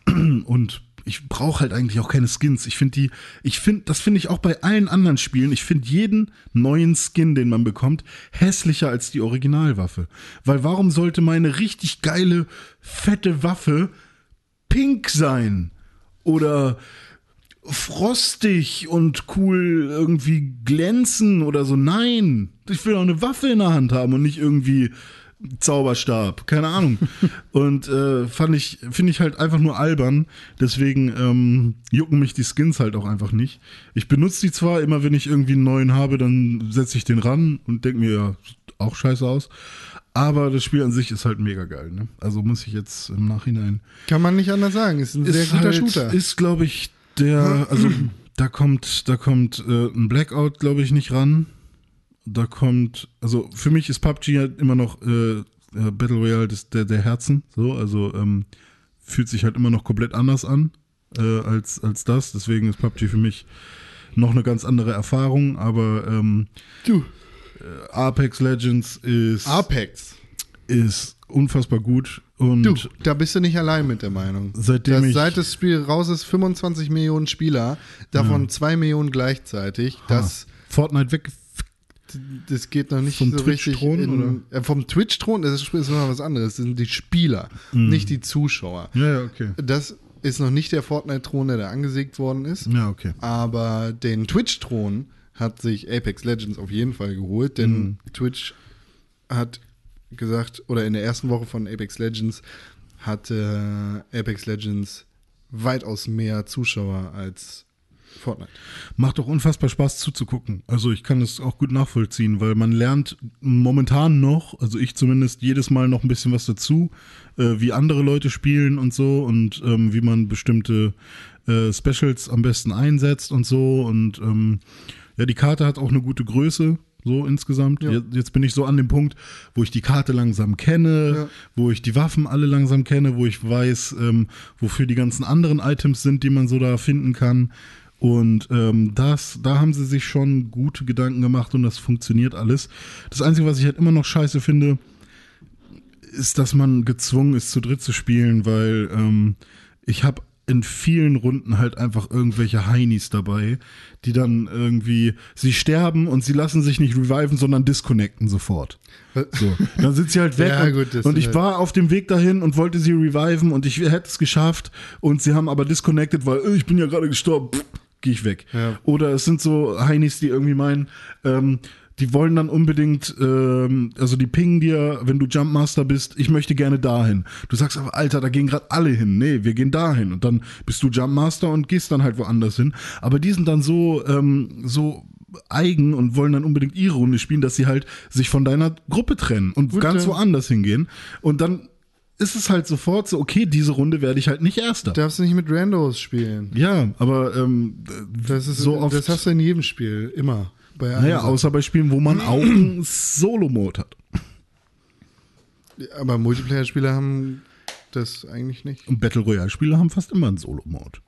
(clears throat) und ich brauche halt eigentlich auch keine Skins. Ich finde die, ich finde, das finde ich auch bei allen anderen Spielen. Ich finde jeden neuen Skin, den man bekommt, hässlicher als die Originalwaffe. Weil warum sollte meine richtig geile, fette Waffe pink sein? Oder frostig und cool irgendwie glänzen oder so. Nein, ich will auch eine Waffe in der Hand haben und nicht irgendwie Zauberstab, keine Ahnung. (laughs) und äh, fand ich, finde ich halt einfach nur albern. Deswegen ähm, jucken mich die Skins halt auch einfach nicht. Ich benutze die zwar immer, wenn ich irgendwie einen neuen habe, dann setze ich den ran und denke mir, ja, sieht auch scheiße aus. Aber das Spiel an sich ist halt mega geil. Ne? Also muss ich jetzt im Nachhinein Kann man nicht anders sagen. Ist ein sehr guter halt, Shooter. Ist, glaube ich, der, also da kommt, da kommt äh, ein Blackout, glaube ich, nicht ran. Da kommt, also für mich ist PUBG halt immer noch äh, äh, Battle Royale des, der, der Herzen. So, also ähm, fühlt sich halt immer noch komplett anders an äh, als, als das. Deswegen ist PUBG für mich noch eine ganz andere Erfahrung. Aber ähm, du, Apex Legends ist Apex. ist unfassbar gut. Und Du, da bist du nicht allein mit der Meinung. Seitdem das, seit das Spiel raus ist, 25 Millionen Spieler, davon 2 Millionen gleichzeitig. Das, Fortnite weg. das geht noch nicht Vom so richtig. Twitch-Thron, in- Äh, vom Twitch-Thron, das ist, ist noch was anderes. Das sind die Spieler, Mhm. nicht die Zuschauer. Ja, ja, okay. Das ist noch nicht der Fortnite-Thron, der da angesägt worden ist. Ja, okay. Aber den Twitch-Thron hat sich Apex Legends auf jeden Fall geholt, denn Mhm. Twitch hat gesagt, oder in der ersten Woche von Apex Legends hatte Apex Legends weitaus mehr Zuschauer als Fortnite. Macht doch unfassbar Spaß zuzugucken. Also ich kann es auch gut nachvollziehen, weil man lernt momentan noch, also ich zumindest jedes Mal noch ein bisschen was dazu, äh, wie andere Leute spielen und so und ähm, wie man bestimmte äh, Specials am besten einsetzt und so und ähm, ja, die Karte hat auch eine gute Größe. So insgesamt. Ja. Jetzt, bin ich so an dem Punkt, wo ich die Karte langsam kenne, Ja. wo ich die Waffen alle langsam kenne, wo ich weiß, ähm, wofür die ganzen anderen Items sind, die man so da finden kann. Und ähm, das, da haben sie sich schon gute Gedanken gemacht und das funktioniert alles. Das Einzige, was ich halt immer noch scheiße finde, ist, dass man gezwungen ist, zu dritt zu spielen, weil ähm, ich habe in vielen Runden halt einfach irgendwelche Heinis dabei, die dann irgendwie, sie sterben und sie lassen sich nicht reviven, sondern disconnecten sofort. So, dann sind sie halt weg (laughs) Ja, und, gut, und ich halt- war auf dem Weg dahin und wollte sie reviven und ich hätte es geschafft und sie haben aber disconnected, weil äh, ich bin ja gerade gestorben, Pff, geh ich weg. Ja. Oder es sind so Heinis, die irgendwie meinen, ähm, die wollen dann unbedingt, ähm, also die pingen dir, wenn du Jumpmaster bist, ich möchte gerne dahin. Du sagst aber, Alter, da gehen gerade alle hin. Nee, wir gehen dahin. Und dann bist du Jumpmaster und gehst dann halt woanders hin. Aber die sind dann so, ähm, so eigen und wollen dann unbedingt ihre Runde spielen, dass sie halt sich von deiner Gruppe trennen und Gut, ganz woanders hingehen. Und dann ist es halt sofort so, okay, diese Runde werde ich halt nicht Erster. Darfst du nicht mit Randos spielen. ja, aber ähm, Das ist so oft. Das hast du in jedem Spiel, immer. Bei Naja, außer bei Spielen, wo man auch einen (clears throat) Solo-Mode hat. Aber Multiplayer-Spieler haben das eigentlich nicht. Und Battle Royale-Spiele haben fast immer einen Solo-Mode.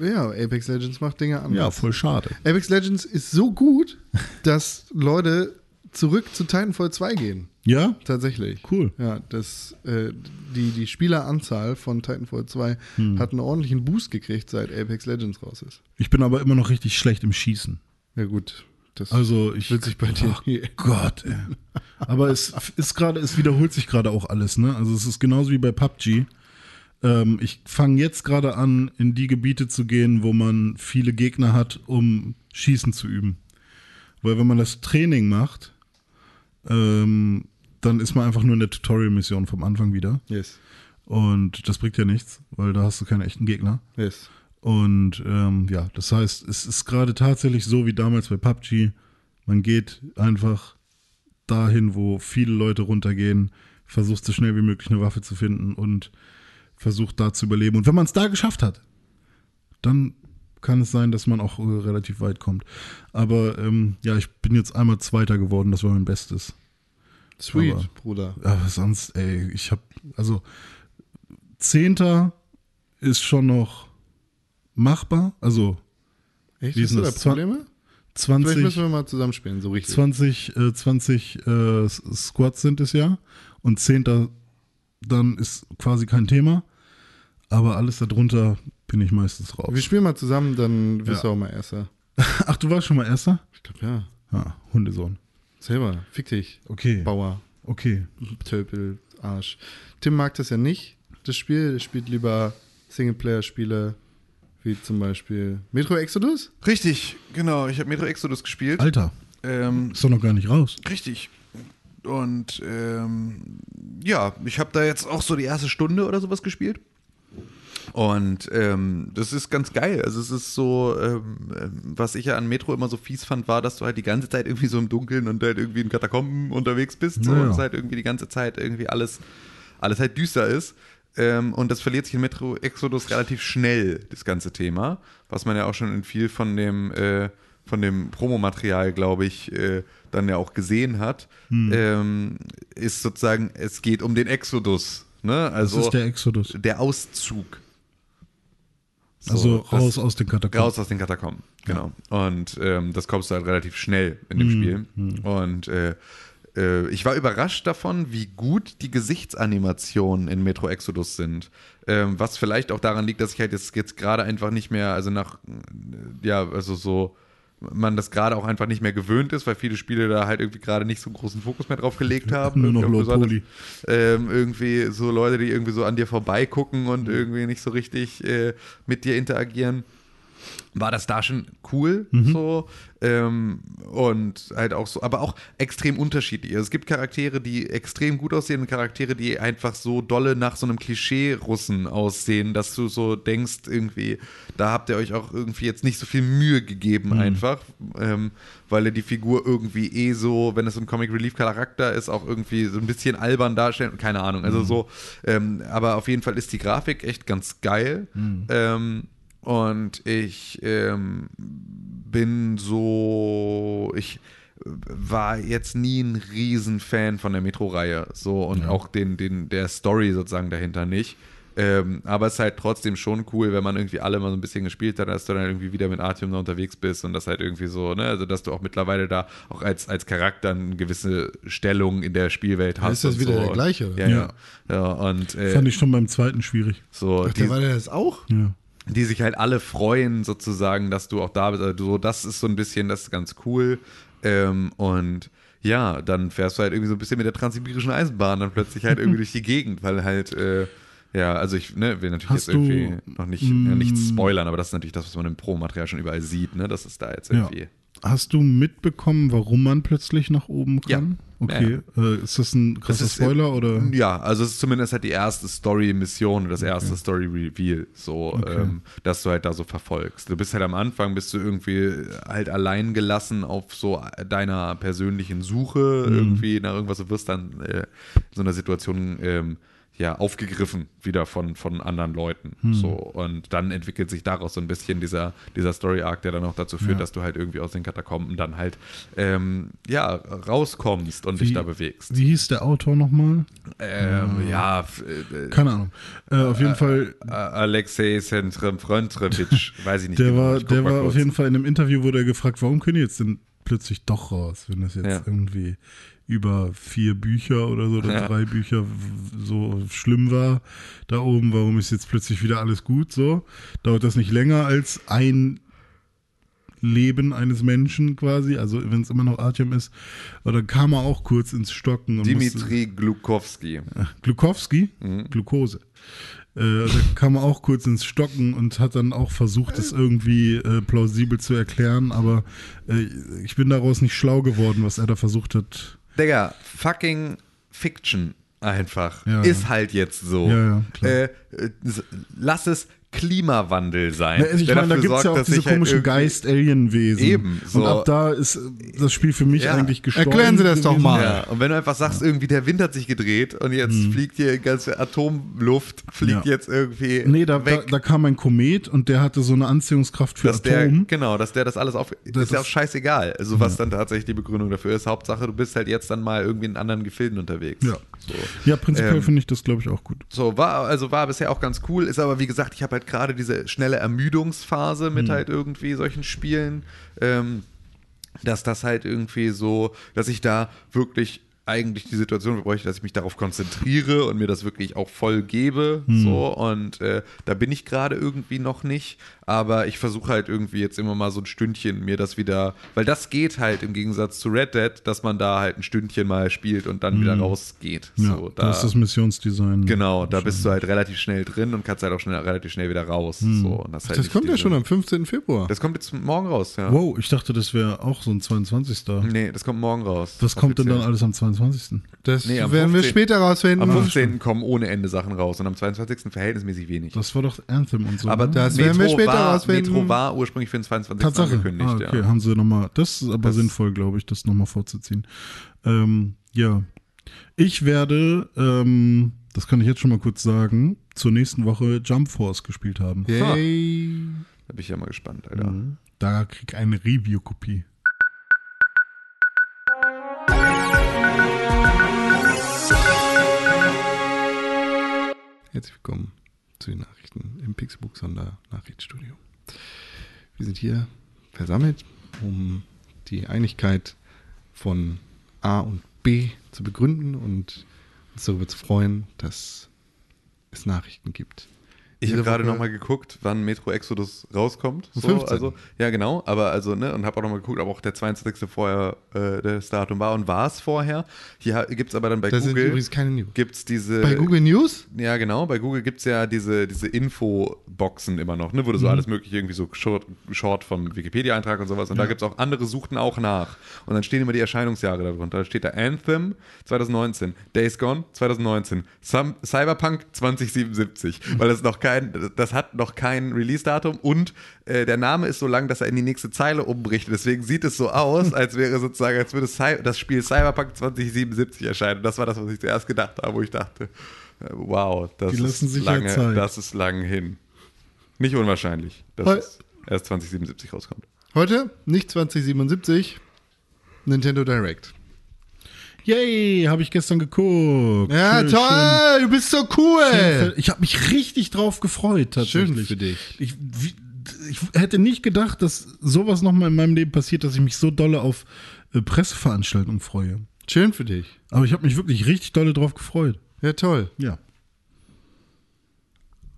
Ja, Apex Legends macht Dinge anders. Ja, voll schade. Apex Legends ist so gut, (laughs) dass Leute zurück zu Titanfall 2 gehen. Ja? Tatsächlich. Cool. Ja, das, äh, die, die Spieleranzahl von Titanfall 2 Hm. hat einen ordentlichen Boost gekriegt, seit Apex Legends raus ist. Ich bin aber immer noch richtig schlecht im Schießen. Ja, gut. Das Also ich. wird sich bei dir. Ach Gott, ey. Aber es ist gerade, es wiederholt sich gerade auch alles, ne? Also es ist genauso wie bei PUBG. Ähm, ich fange jetzt gerade an, in die Gebiete zu gehen, wo man viele Gegner hat, um Schießen zu üben. Weil wenn man das Training macht, ähm, dann ist man einfach nur in der Tutorial-Mission vom Anfang wieder. Yes. Und das bringt ja nichts, weil da hast du keine echten Gegner. Yes. Und ähm, ja, das heißt, es ist gerade tatsächlich so wie damals bei PUBG. Man geht einfach dahin, wo viele Leute runtergehen, versucht so schnell wie möglich eine Waffe zu finden und versucht da zu überleben. Und wenn man es da geschafft hat, dann kann es sein, dass man auch äh, relativ weit kommt. Aber ähm, ja, ich bin jetzt einmal Zweiter geworden, das war mein Bestes. Sweet, Aber- Bruder. Aber sonst, ey, ich hab, also Zehnter ist schon noch machbar. Also Echt? Wie ist denn da das? Probleme? Vielleicht 20, müssen wir mal zusammenspielen, so richtig. 20, äh, 20 äh, Squads sind es ja. Und Zehnter, dann ist quasi kein Thema. Aber alles darunter bin ich meistens raus. Wir spielen mal zusammen, dann wirst Ja. du auch mal Erster. (laughs) Ach, du warst schon mal Erster? Ich glaube, ja. Ja, Hundesohn. Selber. Fick dich. Okay. Bauer. Okay. Tölpel, Arsch. Tim mag das ja nicht, das Spiel. Er spielt lieber Singleplayer-Spiele, wie zum Beispiel Metro Exodus. Richtig, genau. Ich habe Metro Exodus gespielt. Alter, Ähm, ist doch noch gar nicht raus. Richtig. Und ähm, ja, ich habe da jetzt auch so die erste Stunde oder sowas gespielt. Und ähm, das ist ganz geil. Also es ist so, ähm, ähm, was ich ja an Metro immer so fies fand, war, dass du halt die ganze Zeit irgendwie so im Dunkeln und halt irgendwie in Katakomben unterwegs bist. So, und es halt irgendwie die ganze Zeit irgendwie alles, alles halt düster ist. Ähm, und das verliert sich in Metro Exodus relativ schnell, das ganze Thema. Was man ja auch schon in viel von dem, äh, von dem Promomaterial, glaube ich, äh, dann ja auch gesehen hat, Hm. ähm, ist sozusagen, es geht um den Exodus. Ne? Das Also ist der Exodus. der Auszug. So, Also das- raus aus den Katakomben. Raus aus den Katakomben, genau. Und ähm, das kommst du halt relativ schnell in dem Mhm. Spiel. Und äh, äh, ich war überrascht davon, wie gut die Gesichtsanimationen in Metro Exodus sind. Ähm, was vielleicht auch daran liegt, dass ich halt jetzt, jetzt gerade einfach nicht mehr, also nach, äh, ja, also so, man das gerade auch einfach nicht mehr gewöhnt ist, weil viele Spiele da halt irgendwie gerade nicht so einen großen Fokus mehr drauf gelegt haben. Nur noch Poly. Ähm, irgendwie so Leute, die irgendwie so an dir vorbeigucken und irgendwie nicht so richtig äh, mit dir interagieren war das da schon cool so ähm, und halt auch so, aber auch extrem unterschiedlich. Also es gibt Charaktere, die extrem gut aussehen und Charaktere, die einfach so dolle nach so einem Klischee-Russen aussehen, dass du so denkst, irgendwie, da habt ihr euch auch irgendwie jetzt nicht so viel Mühe gegeben einfach, ähm, weil ihr die Figur irgendwie eh so, wenn es ein Comic Relief Charakter ist, auch irgendwie so ein bisschen albern darstellt, keine Ahnung, also so, ähm, aber auf jeden Fall ist die Grafik echt ganz geil. Ähm, und ich ähm, bin so, ich war jetzt nie ein Riesenfan von der Metro-Reihe. So und auch den, den, der Story sozusagen dahinter nicht. Ähm, aber es ist halt trotzdem schon cool, wenn man irgendwie alle mal so ein bisschen gespielt hat, dass du dann irgendwie wieder mit Artyom da unterwegs bist und das halt irgendwie so, ne, also dass du auch mittlerweile da auch als, als Charakter eine gewisse Stellung in der Spielwelt hast. ist das und wieder so. der gleiche? Ja, ja. Ja. ja und äh, Fand ich schon beim zweiten schwierig. so, Ach, die, der war der das auch? Ja. Die sich halt alle freuen, sozusagen, dass du auch da bist. Also so, das ist so ein bisschen, das ist ganz cool. Ähm, und ja, dann fährst du halt irgendwie so ein bisschen mit der transsibirischen Eisenbahn dann plötzlich halt irgendwie (laughs) durch die Gegend, weil halt, äh, ja, also ich ne, will natürlich Hast jetzt irgendwie du, noch nicht, ja, nichts spoilern, aber das ist natürlich das, was man im Pro-Material schon überall sieht, ne, dass es da jetzt Ja. Hast du mitbekommen, warum man plötzlich nach oben kann? Ja. Okay. Äh, ist das ein krasser ist, äh, Spoiler oder? Ja, also es ist zumindest halt die erste Story-Mission, das erste Story-Reveal, so, ähm, dass du halt da so verfolgst. Du bist halt am Anfang, bist du irgendwie halt allein gelassen auf so deiner persönlichen Suche irgendwie nach irgendwas, du wirst dann äh, in so einer Situation ähm, ja, aufgegriffen wieder von, von anderen Leuten. So, und dann entwickelt sich daraus so ein bisschen dieser, dieser Story-Arc, der dann auch dazu führt, Ja. dass du halt irgendwie aus den Katakomben dann halt ähm, ja, rauskommst und dich Wie- da bewegst. Wie hieß der Autor nochmal? Ähm, ja, f- äh, Keine Ahnung. Äh, auf jeden Fall, äh, Alexei Sentrem-Frontrevich, (laughs) weiß ich nicht. der genau. war, der war auf jeden Fall in einem Interview, wurde er gefragt, warum können die jetzt denn plötzlich doch raus, wenn das jetzt Ja. irgendwie über vier Bücher oder so oder Ja. drei Bücher so schlimm war da oben, warum ist jetzt plötzlich wieder alles gut so? Dauert das nicht länger als ein Leben eines Menschen quasi, also wenn es immer noch Artyom ist, oder kam er auch kurz ins Stocken und musste- Dimitri Glukowski. Glukowski, Mhm. Glukose. Äh, da kam er auch kurz ins Stocken und hat dann auch versucht, es irgendwie äh, plausibel zu erklären, aber äh, ich bin daraus nicht schlau geworden, was er da versucht hat. Digga, fucking Fiction einfach. Ja, ist halt jetzt so. Ja, ja, klar. äh, äh, lass es Klimawandel sein. Ja, also ich der meine, da gibt es ja auch diese halt komischen irgendwie- Geist-Alien-Wesen. Eben, so. Und ab da ist das Spiel für mich Ja. eigentlich gestorben. Erklären Sie das doch mal. Ja, und wenn du einfach sagst, irgendwie der Wind hat sich gedreht und jetzt fliegt hier ganze Atomluft, fliegt. Ja. jetzt irgendwie Nee, da, da, weg. da kam ein Komet und der hatte so eine Anziehungskraft für dass der, Atom. genau, dass der das alles auf. Das ist ja auch scheißegal. Also, was dann tatsächlich die Begründung dafür ist. Hauptsache, du bist halt jetzt dann mal irgendwie in anderen Gefilden unterwegs. Ja. So. Ja, prinzipiell Ähm, finde ich das, glaube ich, auch gut. So, war, also war bisher auch ganz cool, ist aber wie gesagt, ich habe halt gerade diese schnelle Ermüdungsphase mit halt irgendwie solchen Spielen, ähm, dass das halt irgendwie so, dass ich da wirklich eigentlich die Situation bräuchte, dass ich mich darauf konzentriere und mir das wirklich auch voll gebe. So, und äh, da bin ich gerade irgendwie noch nicht. Aber ich versuche halt irgendwie jetzt immer mal so ein Stündchen mir das wieder, weil das geht halt im Gegensatz zu Red Dead, dass man da halt ein Stündchen mal spielt und dann wieder rausgeht. Ja, so, da ist das Missionsdesign. Genau, da bist du halt relativ schnell drin und kannst halt auch schnell, relativ schnell wieder raus. So, und das halt Das kommt ja diese- schon am 15. Februar. Das kommt jetzt morgen raus, ja. Wow, ich dachte, das wäre auch so ein 22. Nee, das kommt morgen raus. Was kommt denn dann alles am 22.? Das Nee, am werden wir 15. später rausfinden. Am 15. kommen ohne Ende Sachen raus und am 22. verhältnismäßig wenig. Das war doch Anthem und so. aber ne? das werden wir später war, rausfinden. Metro war ursprünglich für den 22. Tatsache. angekündigt, Ah, okay, ja. haben sie nochmal. Das ist aber Das- sinnvoll, glaube ich, das nochmal vorzuziehen. Ähm, ja. Ich werde, ähm, das kann ich jetzt schon mal kurz sagen, zur nächsten Woche Jump Force gespielt haben. Yay. Da bin ich ja mal gespannt, Alter. Da krieg ich eine Review-Kopie. Herzlich willkommen zu den Nachrichten im Pixelbook Sonder Nachrichtenstudio. Wir sind hier versammelt, um die Einigkeit von A und B zu begründen und uns darüber zu freuen, dass es Nachrichten gibt. Ich habe gerade nochmal geguckt, wann Metro Exodus rauskommt. So, 15.. also, ja, genau. Aber also, ne, und habe auch nochmal geguckt, ob auch der 22. vorher äh, das Datum war und war es vorher. Hier gibt es aber dann bei Das sind Google übrigens keine News. gibt's diese. Bei Google News? Ja, genau. Bei Google gibt es ja diese, diese Infoboxen immer noch, ne, wo du Mhm. so alles mögliche irgendwie so Short, Short vom Wikipedia-Eintrag und sowas. Und da gibt es auch andere suchten auch nach. Und dann stehen immer die Erscheinungsjahre darunter. Da steht da Anthem 2019, Days Gone 2019, Some, Cyberpunk 2077. Weil das noch kein, das hat noch kein Release-Datum und äh, der Name ist so lang, dass er in die nächste Zeile umbricht. Deswegen sieht es so aus, (laughs) als wäre sozusagen, als würde das Spiel Cyberpunk 2077 erscheinen. Das war das, was ich zuerst gedacht habe, wo ich dachte, äh, wow, das ist ja lange, das ist lang hin. Nicht unwahrscheinlich, dass Heu- es erst 2077 rauskommt. Heute, nicht 2077, Nintendo Direct. Yay, habe ich gestern geguckt. Ja, Schön, toll, du bist so schön. cool. Ich habe mich richtig drauf gefreut, tatsächlich. Schön für dich. Ich, ich hätte nicht gedacht, dass sowas nochmal in meinem Leben passiert, dass ich mich so dolle auf äh, Presseveranstaltungen freue. Schön für dich. Aber ich habe mich wirklich richtig dolle drauf gefreut. Ja, toll. Ja.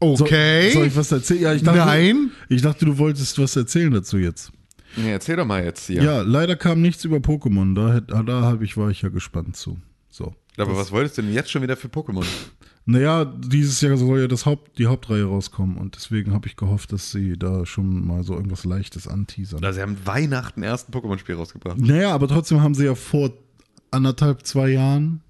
So, Okay. Soll ich was erzählen? Ja, ich dachte, Nein. Ich dachte, du wolltest was erzählen dazu jetzt. Nee, erzähl doch mal jetzt hier. Ja, leider kam nichts über Pokémon. Da, hätt- da ich, war ich ja gespannt zu. So. Aber was wolltest du denn jetzt schon wieder für Pokémon? Naja, dieses Jahr soll ja das Haupt, die Hauptreihe rauskommen und deswegen habe ich gehofft, dass sie da schon mal so irgendwas Leichtes anteasern. Also, sie haben Weihnachten erst ein Pokémon-Spiel rausgebracht. Naja, aber trotzdem haben sie ja vor anderthalb, zwei Jahren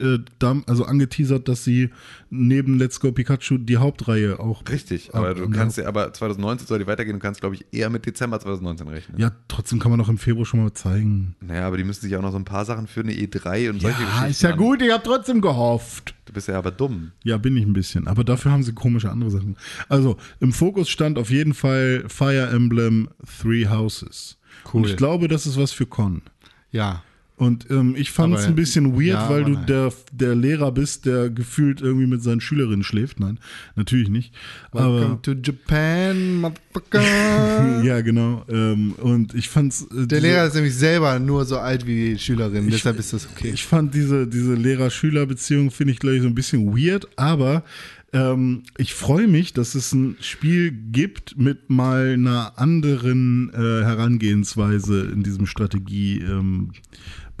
äh, also angeteasert, dass sie neben Let's Go Pikachu die Hauptreihe auch. Richtig, aber du kannst ja, aber 2019 soll die weitergehen, du kannst, glaube ich, eher mit Dezember 2019 rechnen. Ja, trotzdem kann man doch im Februar schon mal zeigen. Naja, aber die müssen sich auch noch so ein paar Sachen für eine E3 und solche Ja, Geschichten ist ja an- gut, ich habe trotzdem gehofft. Du bist ja aber dumm. Ja, bin ich ein bisschen. Aber dafür haben sie komische andere Sachen. Also, im Fokus stand auf jeden Fall Fire Emblem Three Houses. Cool. Und ich glaube, das ist was für Con. Ja. Und ähm, ich fand es ein bisschen weird, ja, weil du nein. der, der Lehrer bist, der gefühlt irgendwie mit seinen Schülerinnen schläft. Nein, natürlich nicht. Welcome Aber, to Japan, motherfucker. (laughs) ja, genau. Ähm, und ich fand's. Äh, Der Lehrer ist nämlich selber nur so alt wie die Schülerin, Ich- deshalb ist das okay. Ich fand diese, diese Lehrer-Schüler-Beziehung, finde ich, glaube ich, so ein bisschen weird, aber ähm, ich freue mich, dass es ein Spiel gibt mit mal einer anderen äh, Herangehensweise in diesem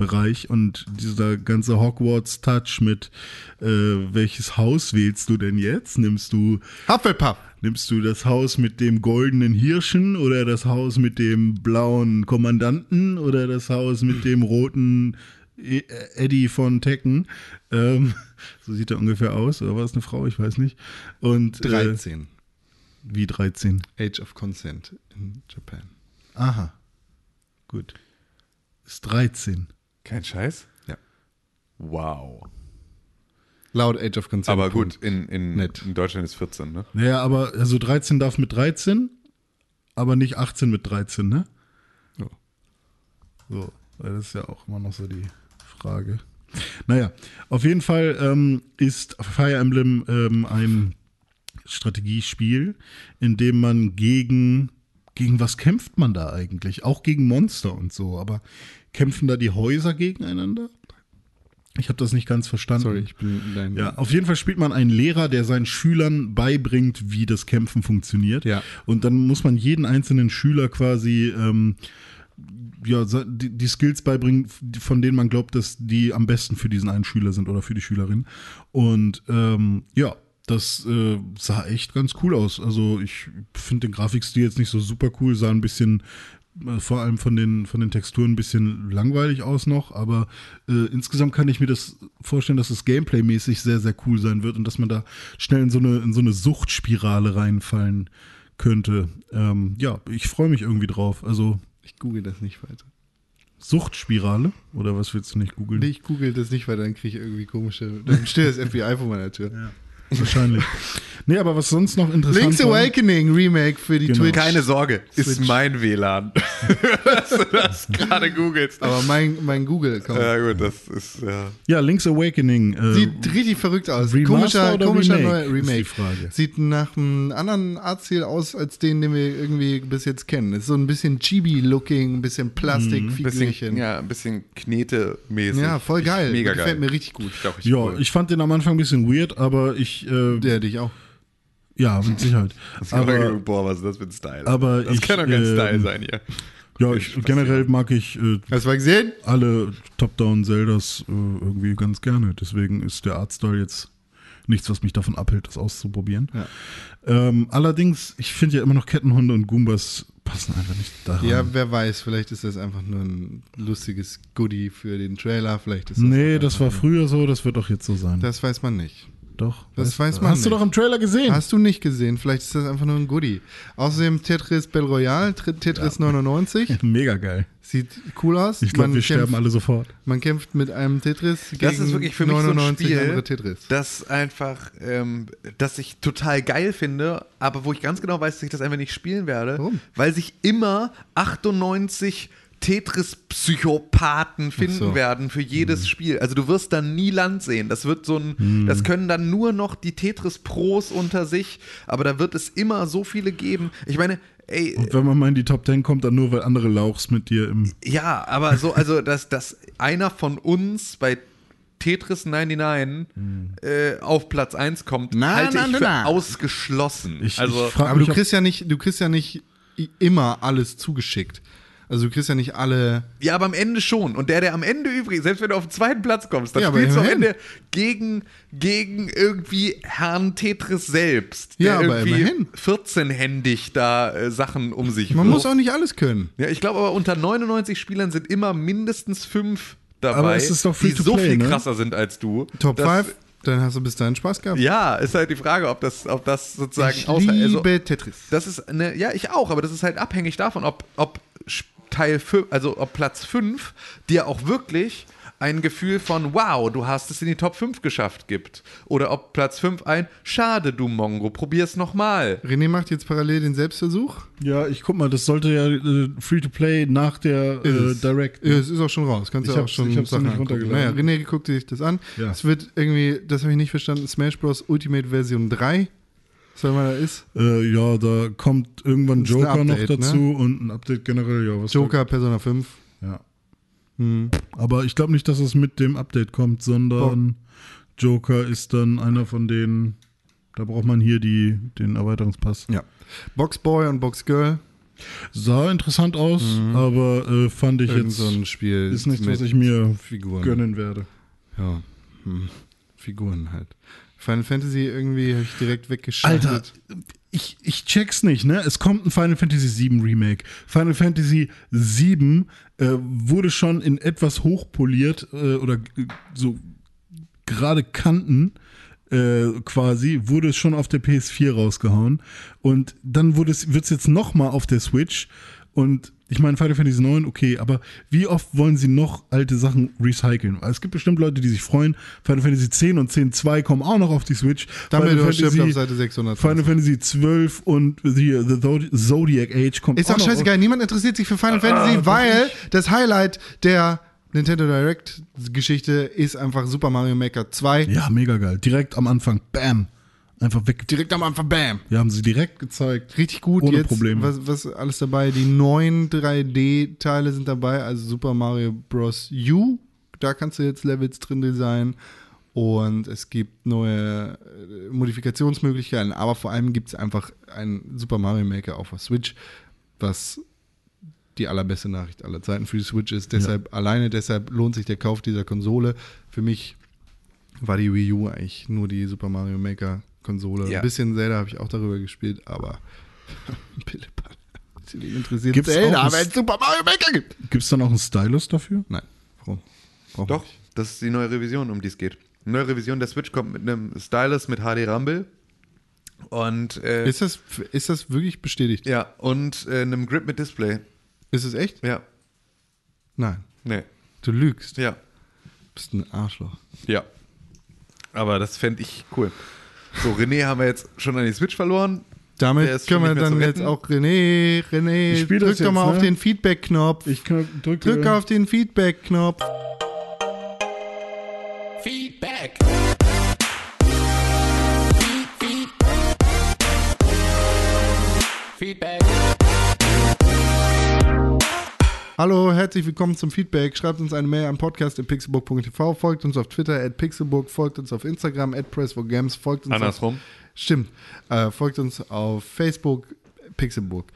Strategie-Bereich und dieser ganze Hogwarts-Touch mit äh, welches Haus wählst du denn jetzt? Nimmst du Hufflepuff. Nimmst du das Haus mit dem goldenen Hirschen oder das Haus mit dem blauen Kommandanten oder das Haus mit dem roten E- Eddie von Tekken? Ähm, (laughs) so sieht er ungefähr aus. Oder war es eine Frau? Ich weiß nicht. Und, Äh, 13. wie 13? Age of Consent in Japan. Aha. Gut. Ist 13. Kein Scheiß? Ja. Wow. Laut Age of Consent. Aber gut, in, in, in Deutschland ist 14, ne? Naja, aber also 13 darf mit 13, aber nicht 18 mit 13, ne? Ja. So, weil das ist ja auch immer noch so die Frage. Naja, auf jeden Fall ähm, ist Fire Emblem ähm, ein Strategiespiel, in dem man gegen, gegen was kämpft man da eigentlich? Auch gegen Monster und so, aber kämpfen da die Häuser gegeneinander? Ich habe das nicht ganz verstanden. Sorry, ich bin dein. Ja, auf jeden Fall spielt man einen Lehrer, der seinen Schülern beibringt, wie das Kämpfen funktioniert. Ja. Und dann muss man jeden einzelnen Schüler quasi ähm, ja, die, die Skills beibringen, von denen man glaubt, dass die am besten für diesen einen Schüler sind oder für die Schülerin. Und ähm, ja, das äh, sah echt ganz cool aus. Also ich finde den Grafikstil jetzt nicht so super cool, sah ein bisschen vor allem von den, von den Texturen ein bisschen langweilig aus noch, aber äh, insgesamt kann ich mir das vorstellen, dass es Gameplay-mäßig sehr, sehr cool sein wird und dass man da schnell in so eine, in so eine Suchtspirale reinfallen könnte. Ähm, ja, ich freue mich irgendwie drauf. Also Ich google das nicht weiter. Suchtspirale? Oder was willst du nicht googeln? Nee, ich google das nicht weiter, dann kriege ich irgendwie komische. Dann steht das FBI vor meiner Tür. Wahrscheinlich. Nee, aber was sonst noch interessant Link's war, Awakening Remake für die Genau. Twitch. Keine Sorge, ist Switch. mein WLAN. (laughs) Dass du das gerade googelst. Aber mein, mein Google-Account. Ja, gut, das ist, ja. Ja, Link's Awakening. Äh, Sieht richtig verrückt aus. Remaster komischer oder komischer Remake, neuer ist Remake. die Frage. Sieht nach einem anderen Artstil aus, als den, den wir irgendwie bis jetzt kennen. Ist so ein bisschen Chibi-Looking, ein bisschen Mhm. Plastikfigürchen. Bisschen, ja, ein bisschen Knete-mäßig. Ja, voll geil. Ich, mega Gefällt geil. mir richtig gut. Ich auch richtig ja, cool. ich fand den am Anfang ein bisschen weird, aber ich, äh, Der dich auch. ja, mit Sicherheit. aber, Aber, boah, was ist das für ein Style? aber das ich, kann doch kein ähm, Style sein hier. ja, ich, generell mag ich äh, Hast du mal gesehen? alle Top-Down-Zeldas äh, irgendwie ganz gerne. Deswegen ist der Artstyle jetzt nichts, was mich davon abhält, das auszuprobieren. Ja. Ähm, allerdings, ich finde ja immer noch Kettenhunde und Goombas passen einfach nicht daran. Ja, wer weiß, vielleicht ist das einfach nur ein lustiges Goodie für den Trailer. Vielleicht ist das nee, das war früher so, das wird auch jetzt so sein. Das weiß man nicht. Doch. das weiß man Hast du nicht. doch im Trailer gesehen. Hast du nicht gesehen? Vielleicht ist das einfach nur ein Goodie. Außerdem Tetris Battle Royale, Tri- Tetris 99. (laughs) Mega geil. Sieht cool aus. Ich glaube, wir sterben kämpft- alle sofort. Man kämpft mit einem Tetris gegen Das ist wirklich für mich so ein 99 Spiel, andere Tetris. das einfach, ähm, das ich total geil finde, aber wo ich ganz genau weiß, dass ich das einfach nicht spielen werde, Warum? weil sich immer 98 Tetris-Psychopathen finden so. werden für Mhm. jedes Spiel. Also du wirst dann nie Land sehen. Das wird so ein, das können dann nur noch die Tetris-Pros unter sich, aber da wird es immer so viele geben. Ich meine, ey, Und wenn man mal in die Top 10 kommt, dann nur, weil andere Lauchs mit dir im. ja, aber so, also, dass, dass einer von uns bei Tetris 99 äh, auf Platz 1 kommt, Na, halte na, ich na, für na. ausgeschlossen. Ich, also, ich Aber du kriegst ja nicht, du kriegst ja nicht immer alles zugeschickt. Also du kriegst ja nicht alle. ja, aber am Ende schon. Und der, der am Ende übrigens, selbst wenn du auf den zweiten Platz kommst, dann Ja, spielst du am. Ende gegen, gegen irgendwie Herrn Tetris selbst, der Ja, aber irgendwie immerhin. 14-händig da äh, Sachen um sich Man muss wirft. auch nicht alles können. Ja, ich glaube aber unter 99 Spielern sind immer mindestens fünf dabei, Aber es ist doch free die to so play, viel ne? krasser sind als du. Top dass- 5, dann hast du bis dahin Spaß gehabt. Ja, ist halt die Frage, ob das, ob das sozusagen ich außer- liebe also, Tetris. das ist eine, ja, ich auch, aber das ist halt abhängig davon, ob, ob Teil 5, also ob Platz 5 dir auch wirklich ein Gefühl von wow, du hast es in die Top 5 geschafft gibt. Oder ob Platz 5 ein Schade, du Mongo, probier's nochmal. René macht jetzt parallel den Selbstversuch. Ja, ich guck mal, das sollte ja äh, free to play nach der Ist äh, es. Direct. Ja, es ist auch schon raus. Kannst du Ich auch schon ich hab's Sachen nicht runtergeladen. Naja, René guckt sich das an. Ja. Es wird irgendwie, das habe ich nicht verstanden, Smash Bros. Ultimate Version 3. Was auch immer da ist. Äh, ja, da kommt irgendwann Joker noch Update, ne? dazu und ein Update generell, ja. Was Joker, Persona 5. Da, ja. Hm. Aber ich glaube nicht, dass es mit dem Update kommt, sondern Joker ist dann einer von denen, da braucht man hier die, den Erweiterungspass. Ja. Boxboy und Boxgirl. Sah interessant aus, aber äh, fand ich Irgend jetzt, so ein Spiel. ist nichts, was ich mir Figuren. gönnen werde. Ja. Hm. Figuren halt. Final Fantasy irgendwie habe ich direkt weggeschaltet. Alter, ich, ich check's nicht, ne? Es kommt ein Final Fantasy VII Remake. Final Fantasy VII äh, wurde schon in etwas hochpoliert äh, oder äh, so gerade Kanten äh, quasi, wurde es schon auf der PS4 rausgehauen. Und dann wurde es, wird's jetzt nochmal auf der Switch. Und ich meine, Final Fantasy 9, okay, aber wie oft wollen sie noch alte Sachen recyceln? Es gibt bestimmt Leute, die sich freuen. Final Fantasy 10 und 10.2 kommen auch noch auf die Switch. Dumbledore Final Fantasy- auf Seite 600. Final Fantasy 12 und the, the Zodi- Zodiac Age kommt Ist doch noch scheißegal, niemand interessiert sich für Final Fantasy, weil das Highlight der Nintendo Direct Geschichte ist einfach Super Mario Maker 2. auf. Ja, mega geil. Direkt am Anfang, bam. Einfach weg. Direkt am Anfang, bam. Wir haben sie direkt gezeigt. Richtig gut Ohne jetzt. Probleme. Was, was alles dabei? Die neuen 3D-Teile sind dabei, also Super Mario Bros. U. Da kannst du jetzt Levels drin designen. Und es gibt neue äh, Modifikationsmöglichkeiten, aber vor allem gibt es einfach einen Super Mario Maker auf der Switch, was die allerbeste Nachricht aller Zeiten für die Switch ist. Deshalb, alleine deshalb lohnt sich der Kauf dieser Konsole. Für mich war die Wii U eigentlich nur die Super Mario Maker Konsole. Ja. Ein bisschen Zelda habe ich auch darüber gespielt, aber (laughs) Pillepalle. Sie interessiert Gibt's Zelda, auch ein- aber es Super Mario Maker gibt. Gibt es da noch einen Stylus dafür? Nein, warum? Brauchen Doch, nicht. das ist die neue Revision, um die es geht. Die neue Revision der Switch kommt mit einem Stylus mit HD Rumble und äh, Ist das, ist das wirklich bestätigt? ja und äh, einem Grip mit Display. Ist es echt? Ja, Nein. nee, Du lügst. ja, Du bist ein Arschloch. ja. Aber das fände ich cool. So, René haben wir jetzt schon an die Switch verloren. Damit können wir dann jetzt auch René, René, drück doch mal auf ne? den Feedback-Knopf. Ich kann, drücke. Drück auf den Feedback-Knopf. Hallo, herzlich willkommen zum Feedback. Schreibt uns eine Mail an podcast.pixelburg.tv, folgt uns auf Twitter at pixelburg, folgt uns auf Instagram at press4games, folgt uns Andersrum. Auf, stimmt, äh, folgt uns auf Facebook Pixelburg.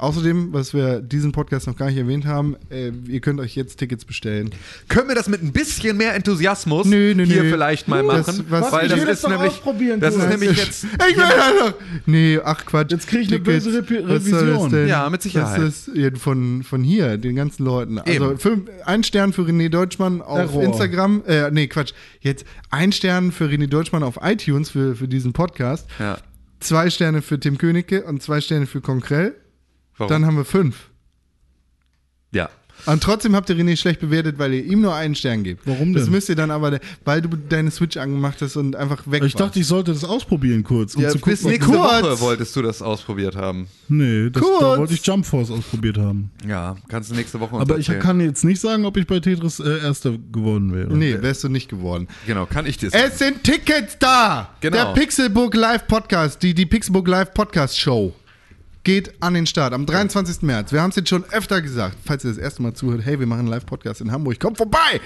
Außerdem, was wir diesen Podcast noch gar nicht erwähnt haben, äh, ihr könnt euch jetzt Tickets bestellen. Können wir das mit ein bisschen mehr Enthusiasmus Nö, nö, hier nö. vielleicht mal machen? was- weil ich das ist nämlich, ausprobieren, das ist nämlich jetzt Ich will einfach. Nee, ach Quatsch. Jetzt krieg ich eine Tickets, böse das Revision. denn? Ja, mit Sicherheit. Das ist von, von hier, den ganzen Leuten. Also fünf, ein Stern für René Deutschmann auf Error. Instagram. Äh, nee, Quatsch. Jetzt ein Stern für René Deutschmann auf iTunes für, für diesen Podcast. ja. Zwei Sterne für Tim Königke und zwei Sterne für Konkrell. Warum? Dann haben wir fünf. ja. Und trotzdem habt ihr René schlecht bewertet, weil ihr ihm nur einen Stern gebt. Warum Das denn? müsst ihr dann aber, weil du deine Switch angemacht hast und einfach weg Ich dachte, ich sollte das ausprobieren kurz, um ja zu gucken, bis nächste Kurz. Woche wolltest du das ausprobiert haben. Nee, das, Kurz. da wollte ich Jump Force ausprobiert haben. Ja, kannst du nächste Woche uns Aber ich erzählen. kann jetzt nicht sagen, ob ich bei Tetris äh, Erster geworden wäre. Nee, wärst du nicht geworden. Genau, kann ich dir sagen. Es sind Tickets da! Genau. Der Pixelbook Live Podcast, die, die Pixelbook Live Podcast Show geht an den Start am 23. März. Wir haben es jetzt schon öfter gesagt, falls ihr das erste Mal zuhört, hey, wir machen einen Live-Podcast in Hamburg, kommt vorbei!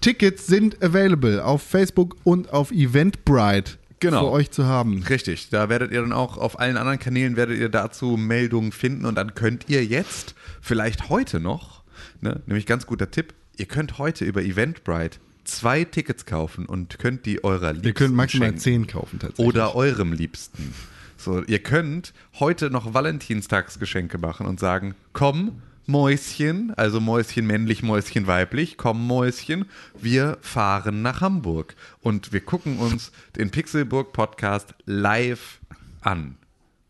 Tickets sind available auf Facebook und auf Eventbrite Genau. für euch zu haben. Richtig, da werdet ihr dann auch auf allen anderen Kanälen werdet ihr dazu Meldungen finden und dann könnt ihr jetzt, vielleicht heute noch, ne, nämlich ganz guter Tipp, ihr könnt heute über Eventbrite zwei Tickets kaufen und könnt die eurer Liebsten Ihr könnt maximal schenken. 10 kaufen tatsächlich. Oder eurem Liebsten. So, ihr könnt heute noch Valentinstagsgeschenke machen und sagen, komm, Mäuschen, also Mäuschen männlich, Mäuschen weiblich, komm Mäuschen, wir fahren nach Hamburg und wir gucken uns den Pixelburg Podcast live an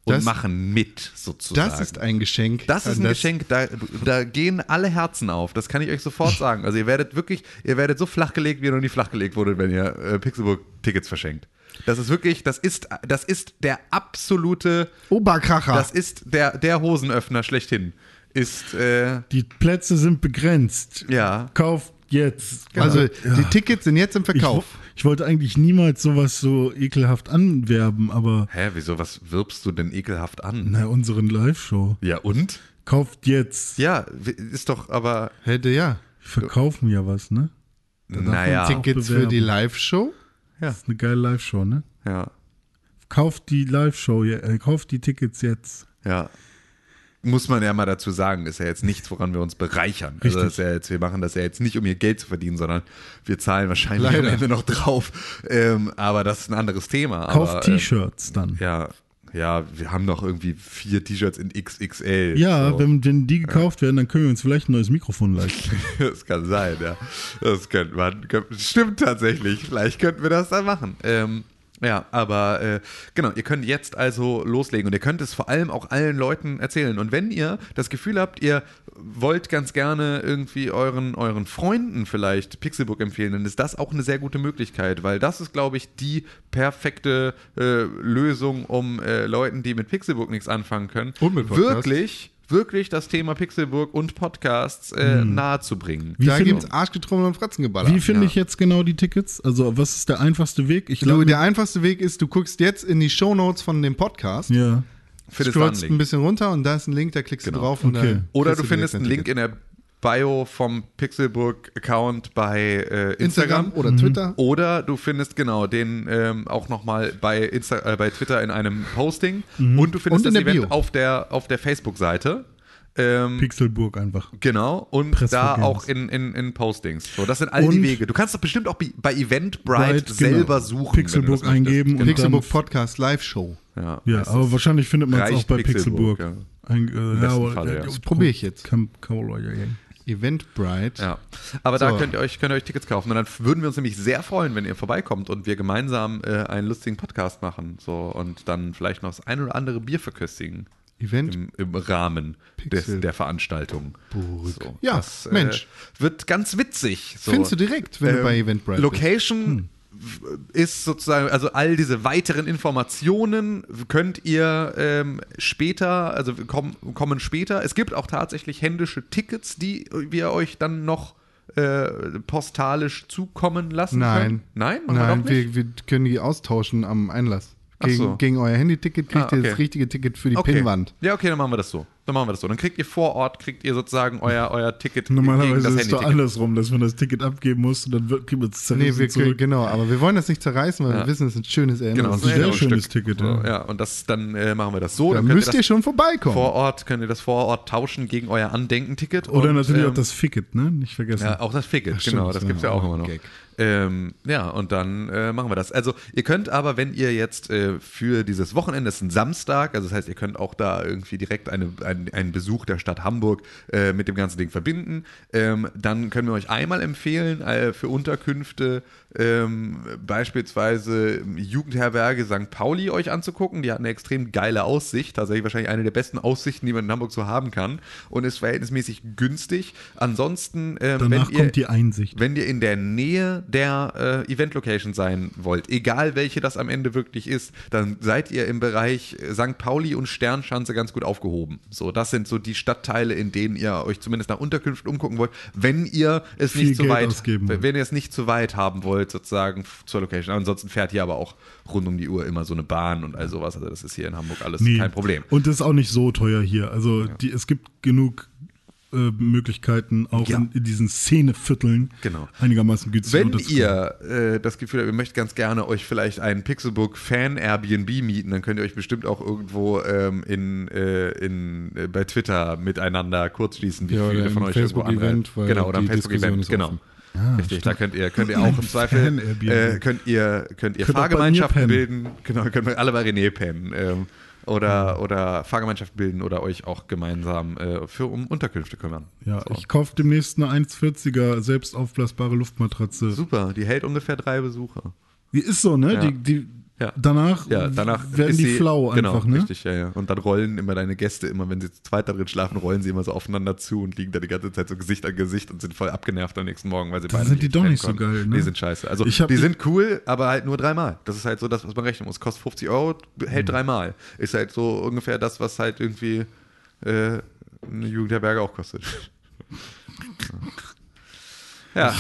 und Das- machen mit sozusagen. das ist ein Geschenk. Das ist ein Geschenk, da, da gehen alle Herzen auf. Das kann ich euch sofort sagen. Also ihr werdet wirklich, ihr werdet so flachgelegt, wie ihr noch nie flachgelegt wurdet, wenn ihr äh, Pixelburg-Tickets verschenkt. Das ist wirklich, das ist, das ist der absolute, Oberkracher. das ist der, der Hosenöffner schlechthin. Ist, äh, Die Plätze sind begrenzt. ja. Kauft jetzt. also Ja. die Tickets sind jetzt im ich, Verkauf. ich wollte eigentlich niemals sowas so ekelhaft anwerben, aber Hä, wieso, was wirbst du denn ekelhaft an? na, unseren Live-Show. Ja, und? Kauft jetzt. Ja, ist doch aber, Hätte ja. Verkaufen ja was, ne? naja, Tick- Tickets für die Live-Show? Das ist eine geile Live-Show, ne? ja, Kauft die Live-Show, äh, kauft die Tickets jetzt. ja. Muss man ja mal dazu sagen, ist ja jetzt nichts, woran wir uns bereichern. Also Richtig. ist ja jetzt, wir machen das ja jetzt nicht, um ihr Geld zu verdienen, sondern wir zahlen wahrscheinlich Leider. am Ende noch drauf. Ähm, aber das ist ein anderes Thema. Kauft ähm, T-Shirts dann. ja, ja, wir haben noch irgendwie vier T-Shirts in XXL. Ja, so. wenn, wenn die gekauft werden, dann können wir uns vielleicht ein neues Mikrofon leisten. (laughs) Das kann sein, ja. Das könnte man. könnte- Stimmt tatsächlich. Vielleicht könnten wir das dann machen. Ähm, ja, aber äh, genau, ihr könnt jetzt also loslegen und ihr könnt es vor allem auch allen Leuten erzählen. Und wenn ihr das Gefühl habt, ihr wollt ganz gerne irgendwie euren, euren Freunden vielleicht Pixelbook empfehlen, dann ist das auch eine sehr gute Möglichkeit, weil das ist, glaube ich, die perfekte äh, Lösung, um äh, Leuten, die mit Pixelbook nichts anfangen können, wirklich wirklich das Thema Pixelburg und Podcasts äh, nahezubringen. Wie da find- gibt's Arschgetrommel und Fratzengeballer. Wie finde Ja. ich jetzt genau die Tickets? Also, was ist der einfachste Weg? Ich glaube, der einfachste Weg ist, du guckst jetzt in die Shownotes von dem Podcast, ja. Findest scrollst du einen ein bisschen runter und da ist ein Link, da klickst Genau. du drauf und Okay. dann Oder du findest einen ein Link in der Bio vom Pixelburg-Account bei äh, Instagram Instagram. oder Twitter. Oder du findest genau den ähm, auch nochmal bei, Insta äh, bei Twitter in einem Posting. Mhm. Und du findest Und das Event Bio. auf der, auf der Facebook-Seite. Ähm, Pixelburg einfach. Genau, und da auch in, in, in Postings. So, das sind all die Und- Wege. Du kannst doch bestimmt auch bei, Eventbrite Bright, selber genau. suchen. Pixelburg wenn du das möchtest. eingeben und dann- Podcast Live Show. Ja, Ja, aber wahrscheinlich findet man es auch bei Pixelburg, Pixelburg. ja. Ein, äh, ja, Fall, ja. äh, Das probier ich jetzt. Kann, kann, ja, ja, ja. Eventbrite. Ja, aber da So. könnt ihr, euch, könnt ihr euch Tickets kaufen. Und dann würden wir uns nämlich sehr freuen, wenn ihr vorbeikommt und wir gemeinsam äh, einen lustigen Podcast machen. So, und dann vielleicht noch das ein oder andere Bier verköstigen. Event. Im, im Rahmen des, der Veranstaltung. So, Ja, das, Mensch. Äh, wird ganz witzig. So. Findest du direkt, wenn du Ähm, bei Eventbrite Location ist sozusagen, also all diese weiteren Informationen könnt ihr ähm, später, also kommen, kommen später. Es gibt auch tatsächlich händische Tickets, die wir euch dann noch äh, postalisch zukommen lassen Nein. können. Nein, Nein, wir, wir können die austauschen am Einlass. Gegen, so. gegen euer Handyticket kriegt Ah, ihr okay. das richtige Ticket für die Okay. Pinnwand. Ja, okay, dann machen wir das so. Dann machen wir das so. Dann kriegt ihr vor Ort, kriegt ihr sozusagen euer, euer Ticket Normalerweise das ist es doch andersrum, dass man das Ticket abgeben muss und dann wird, kriegt man es Nee, zerrissen wir, zurück. genau, aber wir wollen das nicht zerreißen, weil Ja. wir wissen, es ist ein schönes Genau, Erinnerungs. das ist ein Sehr schönes Erinnerungsstück. Ticket, ja. ja, und das, dann äh, machen wir das so. Da dann könnt müsst ihr ihr schon vorbeikommen. vor Ort, könnt ihr das vor Ort tauschen gegen euer Andenken-Ticket. Oder und, natürlich ähm, auch das Ficket, ne? Nicht vergessen. Ja, auch das Ficket, genau, das ja. gibt's ja auch immer noch. Gag. Ähm, ja, und dann äh, machen wir das. Also ihr könnt aber, wenn ihr jetzt äh, für dieses Wochenende, es ist ein Samstag, also das heißt, ihr könnt auch da irgendwie direkt eine, ein, einen Besuch der Stadt Hamburg äh, mit dem ganzen Ding verbinden, ähm, dann können wir euch einmal empfehlen äh, für Unterkünfte ähm, beispielsweise Jugendherberge St. Pauli euch anzugucken. Die hat eine extrem geile Aussicht, tatsächlich wahrscheinlich eine der besten Aussichten, die man in Hamburg so haben kann und ist verhältnismäßig günstig. Ansonsten, ähm, wenn ihr, kommt die Einsicht. wenn ihr in der Nähe der äh, Event-Location sein wollt, egal welche das am Ende wirklich ist, dann seid ihr im Bereich äh, St. Pauli und Sternschanze ganz gut aufgehoben. So, das sind so die Stadtteile, in denen ihr euch zumindest nach Unterkünften umgucken wollt, wenn ihr es Viel nicht zu weit, ausgeben wenn ihr es nicht zu weit haben wollt, sozusagen zur Location. Ansonsten fährt hier aber auch rund um die Uhr immer so eine Bahn und all sowas. Also das ist hier in Hamburg alles Nee. kein Problem. Und das ist auch nicht so teuer hier. Also die, es gibt genug Möglichkeiten, auch Ja. in, in diesen Szenevierteln Genau. einigermaßen günstig Wenn ihr äh, das Gefühl habt, ihr möchtet ganz gerne euch vielleicht einen Pixelbook Fan Airbnb mieten, dann könnt ihr euch bestimmt auch irgendwo ähm, in, äh, in, äh, bei Twitter miteinander kurzschließen, wie Ja, viele von euch irgendwo Facebook-Event, anreisen. weil Genau, oder ein Facebook-Event, ist genau. offen. Richtig, da könnt ihr, könnt ihr auch im Zweifel äh, könnt ihr, könnt ihr Könnt Fahrgemeinschaften bilden. Genau, könnt ihr alle bei René pennen. Ähm, oder, oder Fahrgemeinschaften bilden oder euch auch gemeinsam äh, für um Unterkünfte kümmern. Ja, So. ich kaufe demnächst eine 1,40er selbst aufblasbare Luftmatratze. Super, die hält ungefähr drei Besucher. Die ist so, ne? Ja. Die, die, Ja. Danach, Ja, danach werden die sie, flau genau, einfach, ne? Richtig, ja, ja. Und dann rollen immer deine Gäste, immer wenn sie zu zweit da drin schlafen, rollen sie immer so aufeinander zu und liegen da die ganze Zeit so Gesicht an Gesicht und sind voll abgenervt am nächsten Morgen, weil sie Dann beide sind die doch nicht so konnten. geil, ne? Die sind scheiße. Also Ich hab die sind cool, aber halt nur dreimal. Das ist halt so das, was man rechnen muss. Kostet 50 Euro, Mhm. hält dreimal. Ist halt so ungefähr das, was halt irgendwie äh, eine Jugendherberge auch kostet. (laughs) ja,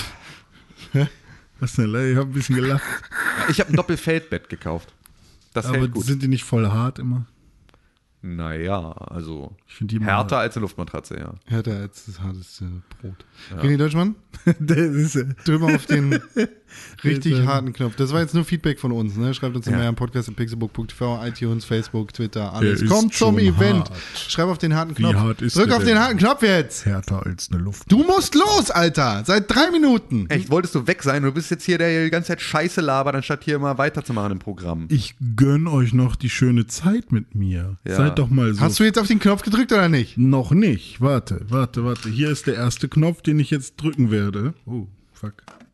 Was denn? Ich habe ein bisschen gelacht. (laughs) ich habe ein Doppelfeldbett gekauft. Das Aber hält gut. sind die nicht voll hart immer? Naja, also Ich die härter als eine Luftmatratze, ja. Härter als das harteste Brot. René Deutschmann, (laughs) drück mal auf den (laughs) richtig harten Knopf. Das war jetzt nur Feedback von uns. Ne? Schreibt uns Ja. immer ja. im Podcast in pixelbook.tv, iTunes, Facebook, Twitter, alles. Kommt zum Event. hart. Schreib auf den harten Wie Knopf. hart ist Drück auf denn? den harten Knopf jetzt. härter als eine Luft. Du musst los, Alter. Seit drei Minuten. Echt, wolltest du weg sein? Du bist jetzt hier, der hier die ganze Zeit Scheiße labert, anstatt hier mal weiterzumachen im Programm. Ich gönn euch noch die schöne Zeit mit mir. Ja. Seid doch mal so. Hast du jetzt auf den Knopf gedrückt oder nicht? noch nicht. Warte, warte, warte. Hier ist der erste Knopf, den ich jetzt drücken werde. Oh, fuck.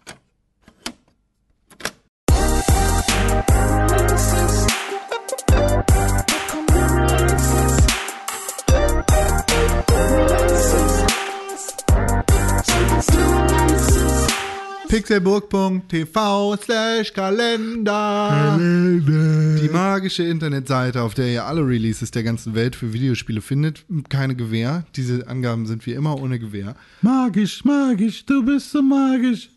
pixelburg.tv slash Kalender. Die magische Internetseite, auf der ihr alle Releases der ganzen Welt für Videospiele findet. Keine Gewähr. Diese Angaben sind wie immer ohne Gewähr. Magisch, magisch, du bist so magisch.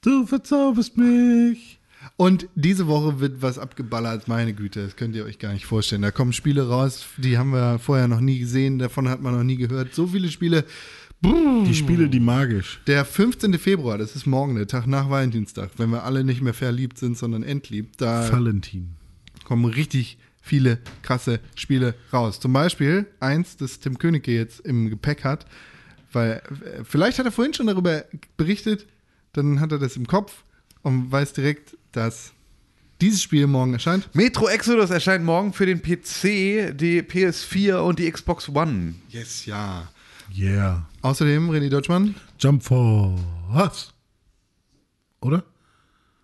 Du verzauberst mich. Und diese Woche wird was abgeballert, meine Güte, das könnt ihr euch gar nicht vorstellen. Da kommen Spiele raus, die haben wir vorher noch nie gesehen, davon hat man noch nie gehört. So viele Spiele. Die Spiele, die magisch. Der 15. Februar, das ist morgen, der Tag nach Valentinstag, wenn wir alle nicht mehr verliebt sind, sondern entliebt, da Valentin. kommen richtig viele krasse Spiele raus. Zum Beispiel eins, das Tim Königke jetzt im Gepäck hat, weil äh, vielleicht hat er vorhin schon darüber berichtet, dann hat er das im Kopf und weiß direkt, dass dieses Spiel morgen erscheint. Metro Exodus erscheint morgen für den PC, die PS4 und die Xbox One. Yes, ja. Yeah. Außerdem René Deutschmann. Jump Force. Oder?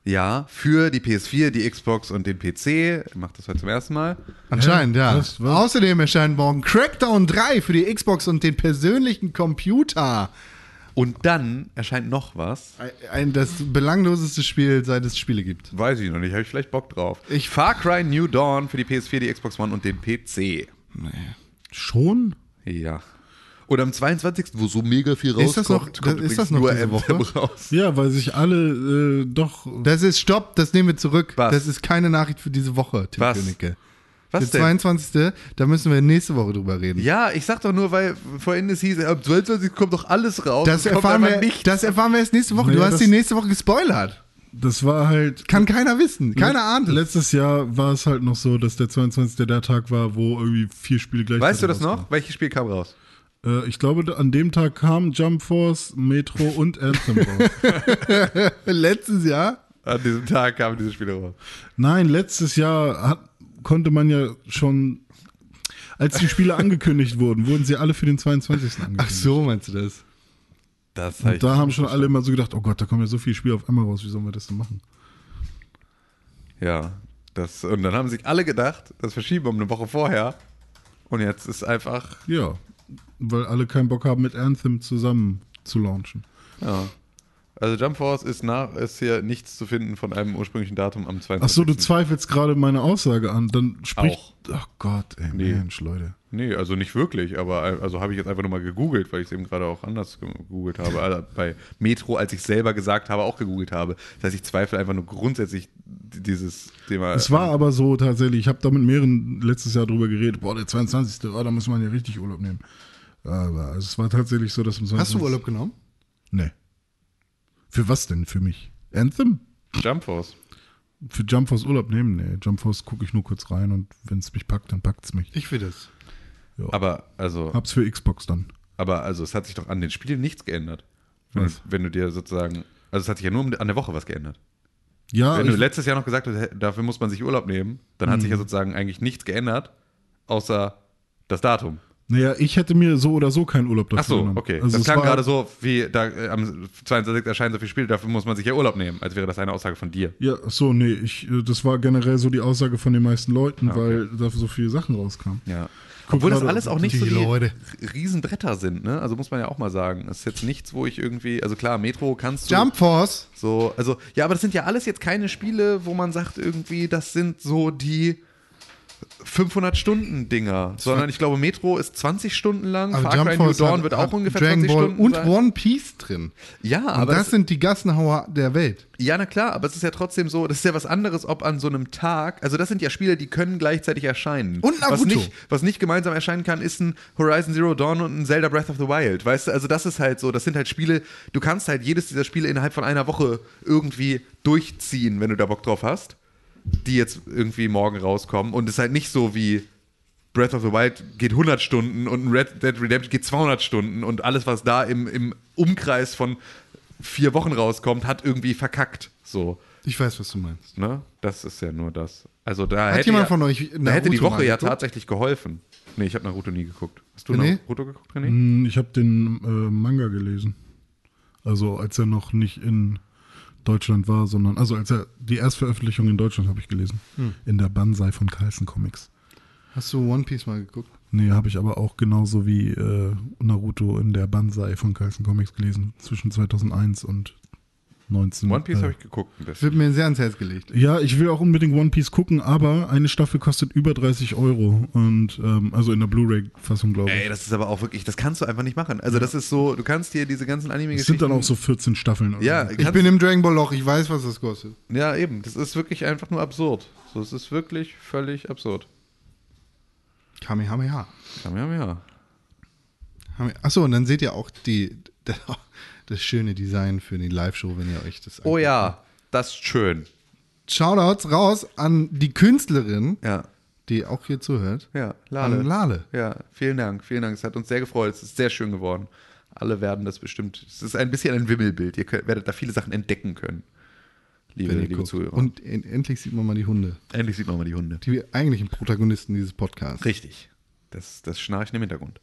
Ja, für die PS4, die Xbox und den PC. Ich mach das heute zum ersten Mal. Anscheinend, ja. was, was? Außerdem erscheint morgen Crackdown 3 für die Xbox und den persönlichen Computer. Und dann erscheint noch was. Ein, ein, das belangloseste Spiel, seit es Spiele gibt. Weiß ich noch nicht, habe ich vielleicht Bock drauf. Ich Far Cry New Dawn für die PS4, die Xbox One und den PC. Schon? Ja. Und am 22., wo so mega viel Ist das noch- rauskommt, kommt ist das noch diese Anthem Woche? raus. Ja, weil sich alle äh, doch. Das ist Stopp, das nehmen wir zurück. Was? Das ist keine Nachricht für diese Woche, Tim Was? Königke. Was Der denn? 22. Da müssen wir nächste Woche drüber reden. Ja, ich sag doch nur, weil vorhin es hieß, am 22. kommt doch alles raus. Das erfahren, wir, nicht. das erfahren wir erst nächste Woche. du Naja, hast das- die nächste Woche gespoilert. Das war halt. Kann keiner wissen. Keiner ahnt es. Letztes Jahr war es halt noch so, dass der 22. der Tag war, wo irgendwie vier Spiele gleichzeitig Weißt du das noch? Welches Spiel kam raus? Äh, ich glaube, an dem Tag kam Jump Force, Metro und Anthem raus. (laughs) Letztes Jahr. An diesem Tag kamen diese Spiele raus. Nein, letztes Jahr hat, konnte man ja schon, als die Spiele angekündigt wurden, wurden sie alle für den 22. angekündigt. Ach so, meinst du das? Das Und da haben schon alle immer so gedacht, oh Gott, da kommen ja so viele Spiele auf einmal raus, wie sollen wir das denn machen? Ja. Das, und dann haben sich alle gedacht, das verschieben wir um eine Woche vorher. Und jetzt ist einfach, Ja, weil alle keinen Bock haben, mit Anthem zusammen zu launchen. ja. Also Jump Force ist nach, ist hier nichts zu finden von einem ursprünglichen Datum am 22. Ach so, du zweifelst gerade meine Aussage an, dann spricht... Auch. Ach Gott, ey, Nee. Mensch, Leute. Nee, also nicht wirklich, aber also habe ich jetzt einfach nur mal gegoogelt, weil ich es eben gerade auch anders gegoogelt habe. Also bei Metro, als ich selber gesagt habe, auch gegoogelt habe. Das heißt, ich zweifle einfach nur grundsätzlich dieses Thema. Es war aber so tatsächlich, ich habe da mit mehreren letztes Jahr drüber geredet, boah, der 22. Oh, da muss man ja richtig Urlaub nehmen. Aber es war tatsächlich so, dass am 22. Hast du Urlaub genommen? Nee. Für was denn für mich? Anthem? Jump Force. Für Jump Force Urlaub nehmen? Nee, Jump Force gucke ich nur kurz rein und wenn es mich packt, dann packt es mich. Ich will das. Aber also, Hab's für Xbox dann. aber also es hat sich doch an den Spielen nichts geändert. Wenn, Was? du, wenn du dir sozusagen, also es hat sich ja nur an der Woche was geändert. Ja, Wenn du letztes Jahr noch gesagt hast, dafür muss man sich Urlaub nehmen, dann hat sich ja sozusagen eigentlich nichts geändert, außer das Datum. Naja, ich hätte mir so oder so keinen Urlaub dafür Ach so, genommen. okay. Also das es klang gerade so, wie da äh, am 22. erscheinen so viele Spiele, dafür muss man sich ja Urlaub nehmen, als wäre das eine Aussage von dir. Ja, so, nee, ich, äh, das war generell so die Aussage von den meisten Leuten, Ah, okay. weil da so viele Sachen rauskamen. Ja. Guck Obwohl das alles auch nicht die so die Leute. Riesenbretter sind, ne? Also muss man ja auch mal sagen. Das ist jetzt nichts, wo ich irgendwie, also klar, Metro kannst du Jump Force. so, also ja, aber das sind ja alles jetzt keine Spiele, wo man sagt irgendwie, das sind so die 500 Stunden Dinger, sondern ich glaube Metro ist 20 Stunden lang, Aber Far Jump Cry New Dawn wird auch ungefähr Dragon 20 Ball Stunden und sein. One Piece drin. Ja, Und aber das das, sind die Gassenhauer der Welt. ja, na klar, aber es ist ja trotzdem so, das ist ja was anderes, ob an so einem Tag, also das sind ja Spiele, die können gleichzeitig erscheinen. Und was Naruto. nicht, was nicht gemeinsam erscheinen kann, ist ein Horizon Zero Dawn und ein Zelda Breath of the Wild. Weißt du, also das ist halt so, das sind halt Spiele, du kannst halt jedes dieser Spiele innerhalb von einer Woche irgendwie durchziehen, wenn du da Bock drauf hast, die jetzt irgendwie morgen rauskommen und es ist halt nicht so wie Breath of the Wild geht 100 Stunden und ein Red Dead Redemption geht 200 Stunden und alles, was da im, im Umkreis von vier Wochen rauskommt, hat irgendwie verkackt. So, Ich weiß, was du meinst. ne? Das ist ja nur das. Also da Hat hätte jemand ja, von euch da hätte die Woche ja geguckt? tatsächlich geholfen. Nee, ich habe Naruto nie geguckt. Hast du René? Naruto geguckt, René? Hm, Ich habe den äh, Manga gelesen. Also als er noch nicht in Deutschland war, sondern also als er die Erstveröffentlichung in Deutschland habe ich gelesen. Hm. In der Banzai von Carlsen Comics. Hast du One Piece mal geguckt? Nee, habe ich aber auch genauso wie äh, Naruto in der Banzai von Carlsen Comics gelesen. Zwischen 2001 und 19. One Piece äh, habe ich geguckt ein Das bisschen. wird mir sehr ans Herz gelegt. Ja, ich will auch unbedingt One Piece gucken, aber eine Staffel kostet über 30 Euro. Und ähm, also in der Blu-ray-Fassung, glaube ich. Ey, das ist aber auch wirklich, das kannst du einfach nicht machen. Also das ist so, du kannst hier diese ganzen Es Anime-Geschichten... sind dann auch so 14 Staffeln. oder Ja. Ich bin im Dragon Ball Loch, ich weiß, was das kostet. Ja, eben. Das ist wirklich einfach nur absurd. So, es ist wirklich völlig absurd. Kamehameha. Kamehameha. Achso, und dann seht ihr auch die, (laughs) das schöne Design für die Live-Show, wenn ihr euch das Oh anguckt. ja, das ist schön. Shoutouts raus an die Künstlerin, Ja, die auch hier zuhört. ja, Lale. An Lale. Ja, vielen Dank, vielen Dank. Es hat uns sehr gefreut. Es ist sehr schön geworden. Alle werden das bestimmt. Es ist ein bisschen ein Wimmelbild. Ihr könnt, werdet da viele Sachen entdecken können. Liebe, liebe guckt. Zuhörer. Und en endlich sieht man mal die Hunde. endlich sieht man mal die Hunde. Die eigentlichen Protagonisten dieses Podcasts. Richtig. Das, das Schnarchen im Hintergrund.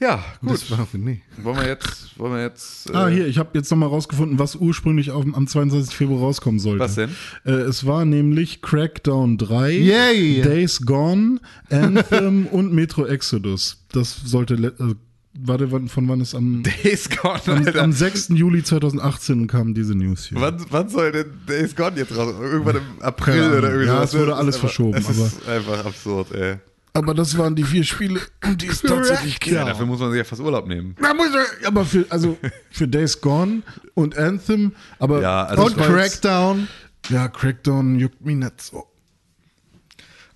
Ja, gut. Das war nee. wollen wir jetzt, wollen wir jetzt. äh, Ah, hier, ich habe jetzt nochmal rausgefunden, was ursprünglich auf, am 22. Februar rauskommen sollte. Was denn? Äh, es war nämlich Crackdown 3, Yay! Days Gone, Anthem (laughs) und Metro Exodus. Das sollte äh, warte, von wann ist am, Days Gone, am, Alter. am 6. Juli 2018 kam diese News hier. Wann, wann soll denn Days Gone jetzt raus? Irgendwann im April oder irgendwas. Ja, es wurde Das alles verschoben, Es ist einfach absurd, ey. Aber das waren die vier Spiele, die es tatsächlich geht. Ja, dafür muss man sich ja fast Urlaub nehmen. Er- aber für, also für Days Gone und Anthem, aber Ja, also Und Crackdown. ja, Crackdown juckt mich nicht so.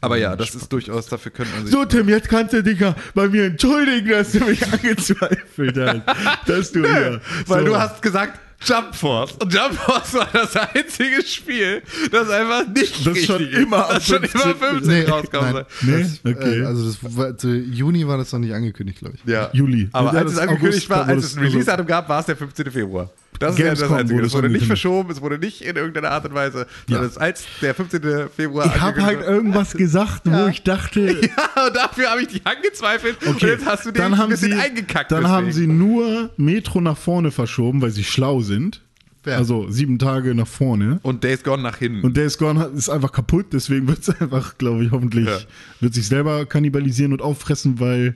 Aber ja, das ist durchaus, dafür könnte man sich. So, Tim, jetzt kannst du dich ja bei mir entschuldigen, dass du mich (laughs) angezweifelt hast. (laughs) Dass du ja, Weil so. du hast gesagt, Jump Force. Und Jump Force war das einzige Spiel, das einfach nicht Das schon ist. immer das schon 15 immer 15 Nee, rauskommen soll. Nee, Das, okay. äh, also das war, zu Juni war das noch nicht angekündigt, glaube ich. Ja. Juli. Aber Ja, als es angekündigt August war, als es ein Release-Datum gab, war es der 15. Februar. Das ist ja das Gamescom Einzige. wurde Es wurde nicht verschoben, es wurde nicht in irgendeiner Art und Weise, sondern es ist als der 15. Februar Ich habe halt irgendwas (laughs) gesagt, wo ich dachte, (laughs) Ja, und dafür habe ich dich angezweifelt und okay, jetzt hast du den dann ein haben bisschen sie, eingekackt. Dann deswegen. haben sie nur Metro nach vorne verschoben, weil sie schlau sind. Wer? Also sieben Tage nach vorne. und Days Gone nach hinten. Und Days Gone ist einfach kaputt, deswegen wird es (laughs) einfach, glaube ich, hoffentlich, Ja. wird sich selber kannibalisieren und auffressen, weil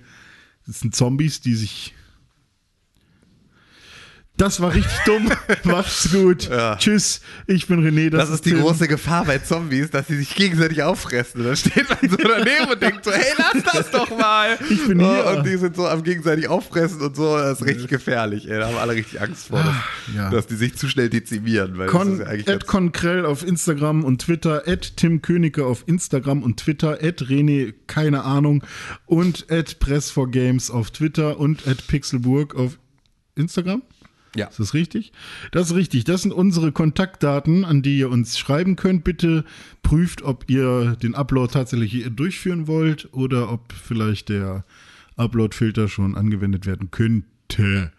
es sind Zombies, die sich. Das war richtig dumm. (laughs) Macht's gut. Ja. Tschüss. Ich bin René. Das ist die Tim. große Gefahr bei Zombies, dass sie sich gegenseitig auffressen. Und dann steht man so daneben und denkt so, hey, lass das doch mal. Ich bin hier. Und die sind so am gegenseitig auffressen und so. Das ist richtig gefährlich. Ey. Da haben alle richtig Angst vor, dass, ja. dass die sich zu schnell dezimieren. Weil das Con, ist ja Konkrell auf Instagram und Twitter, at Tim Königke auf Instagram und Twitter, at René, keine Ahnung, und at Press4Games auf Twitter und at Pixelburg auf Instagram. Ja. Ist das richtig? Das ist richtig. Das sind unsere Kontaktdaten, an die ihr uns schreiben könnt. Bitte prüft, ob ihr den Upload tatsächlich durchführen wollt oder ob vielleicht der Upload-Filter schon angewendet werden könnte.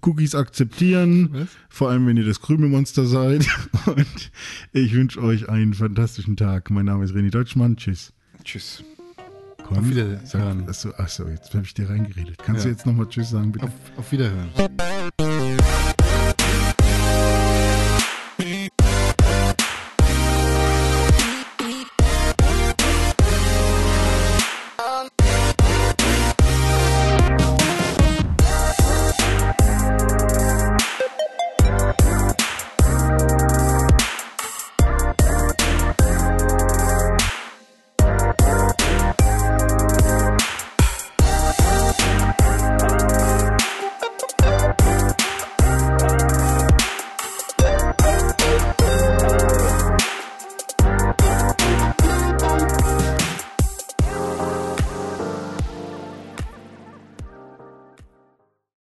Cookies akzeptieren, vor allem wenn ihr das Krümelmonster seid. (laughs) Und ich wünsche euch einen fantastischen Tag. Mein Name ist René Deutschmann. Tschüss. Tschüss. Auf Wiederhören. Sag, achso, achso, jetzt habe ich dir reingeredet. Kannst ja. du jetzt nochmal Tschüss sagen, bitte? Auf, auf Wiederhören.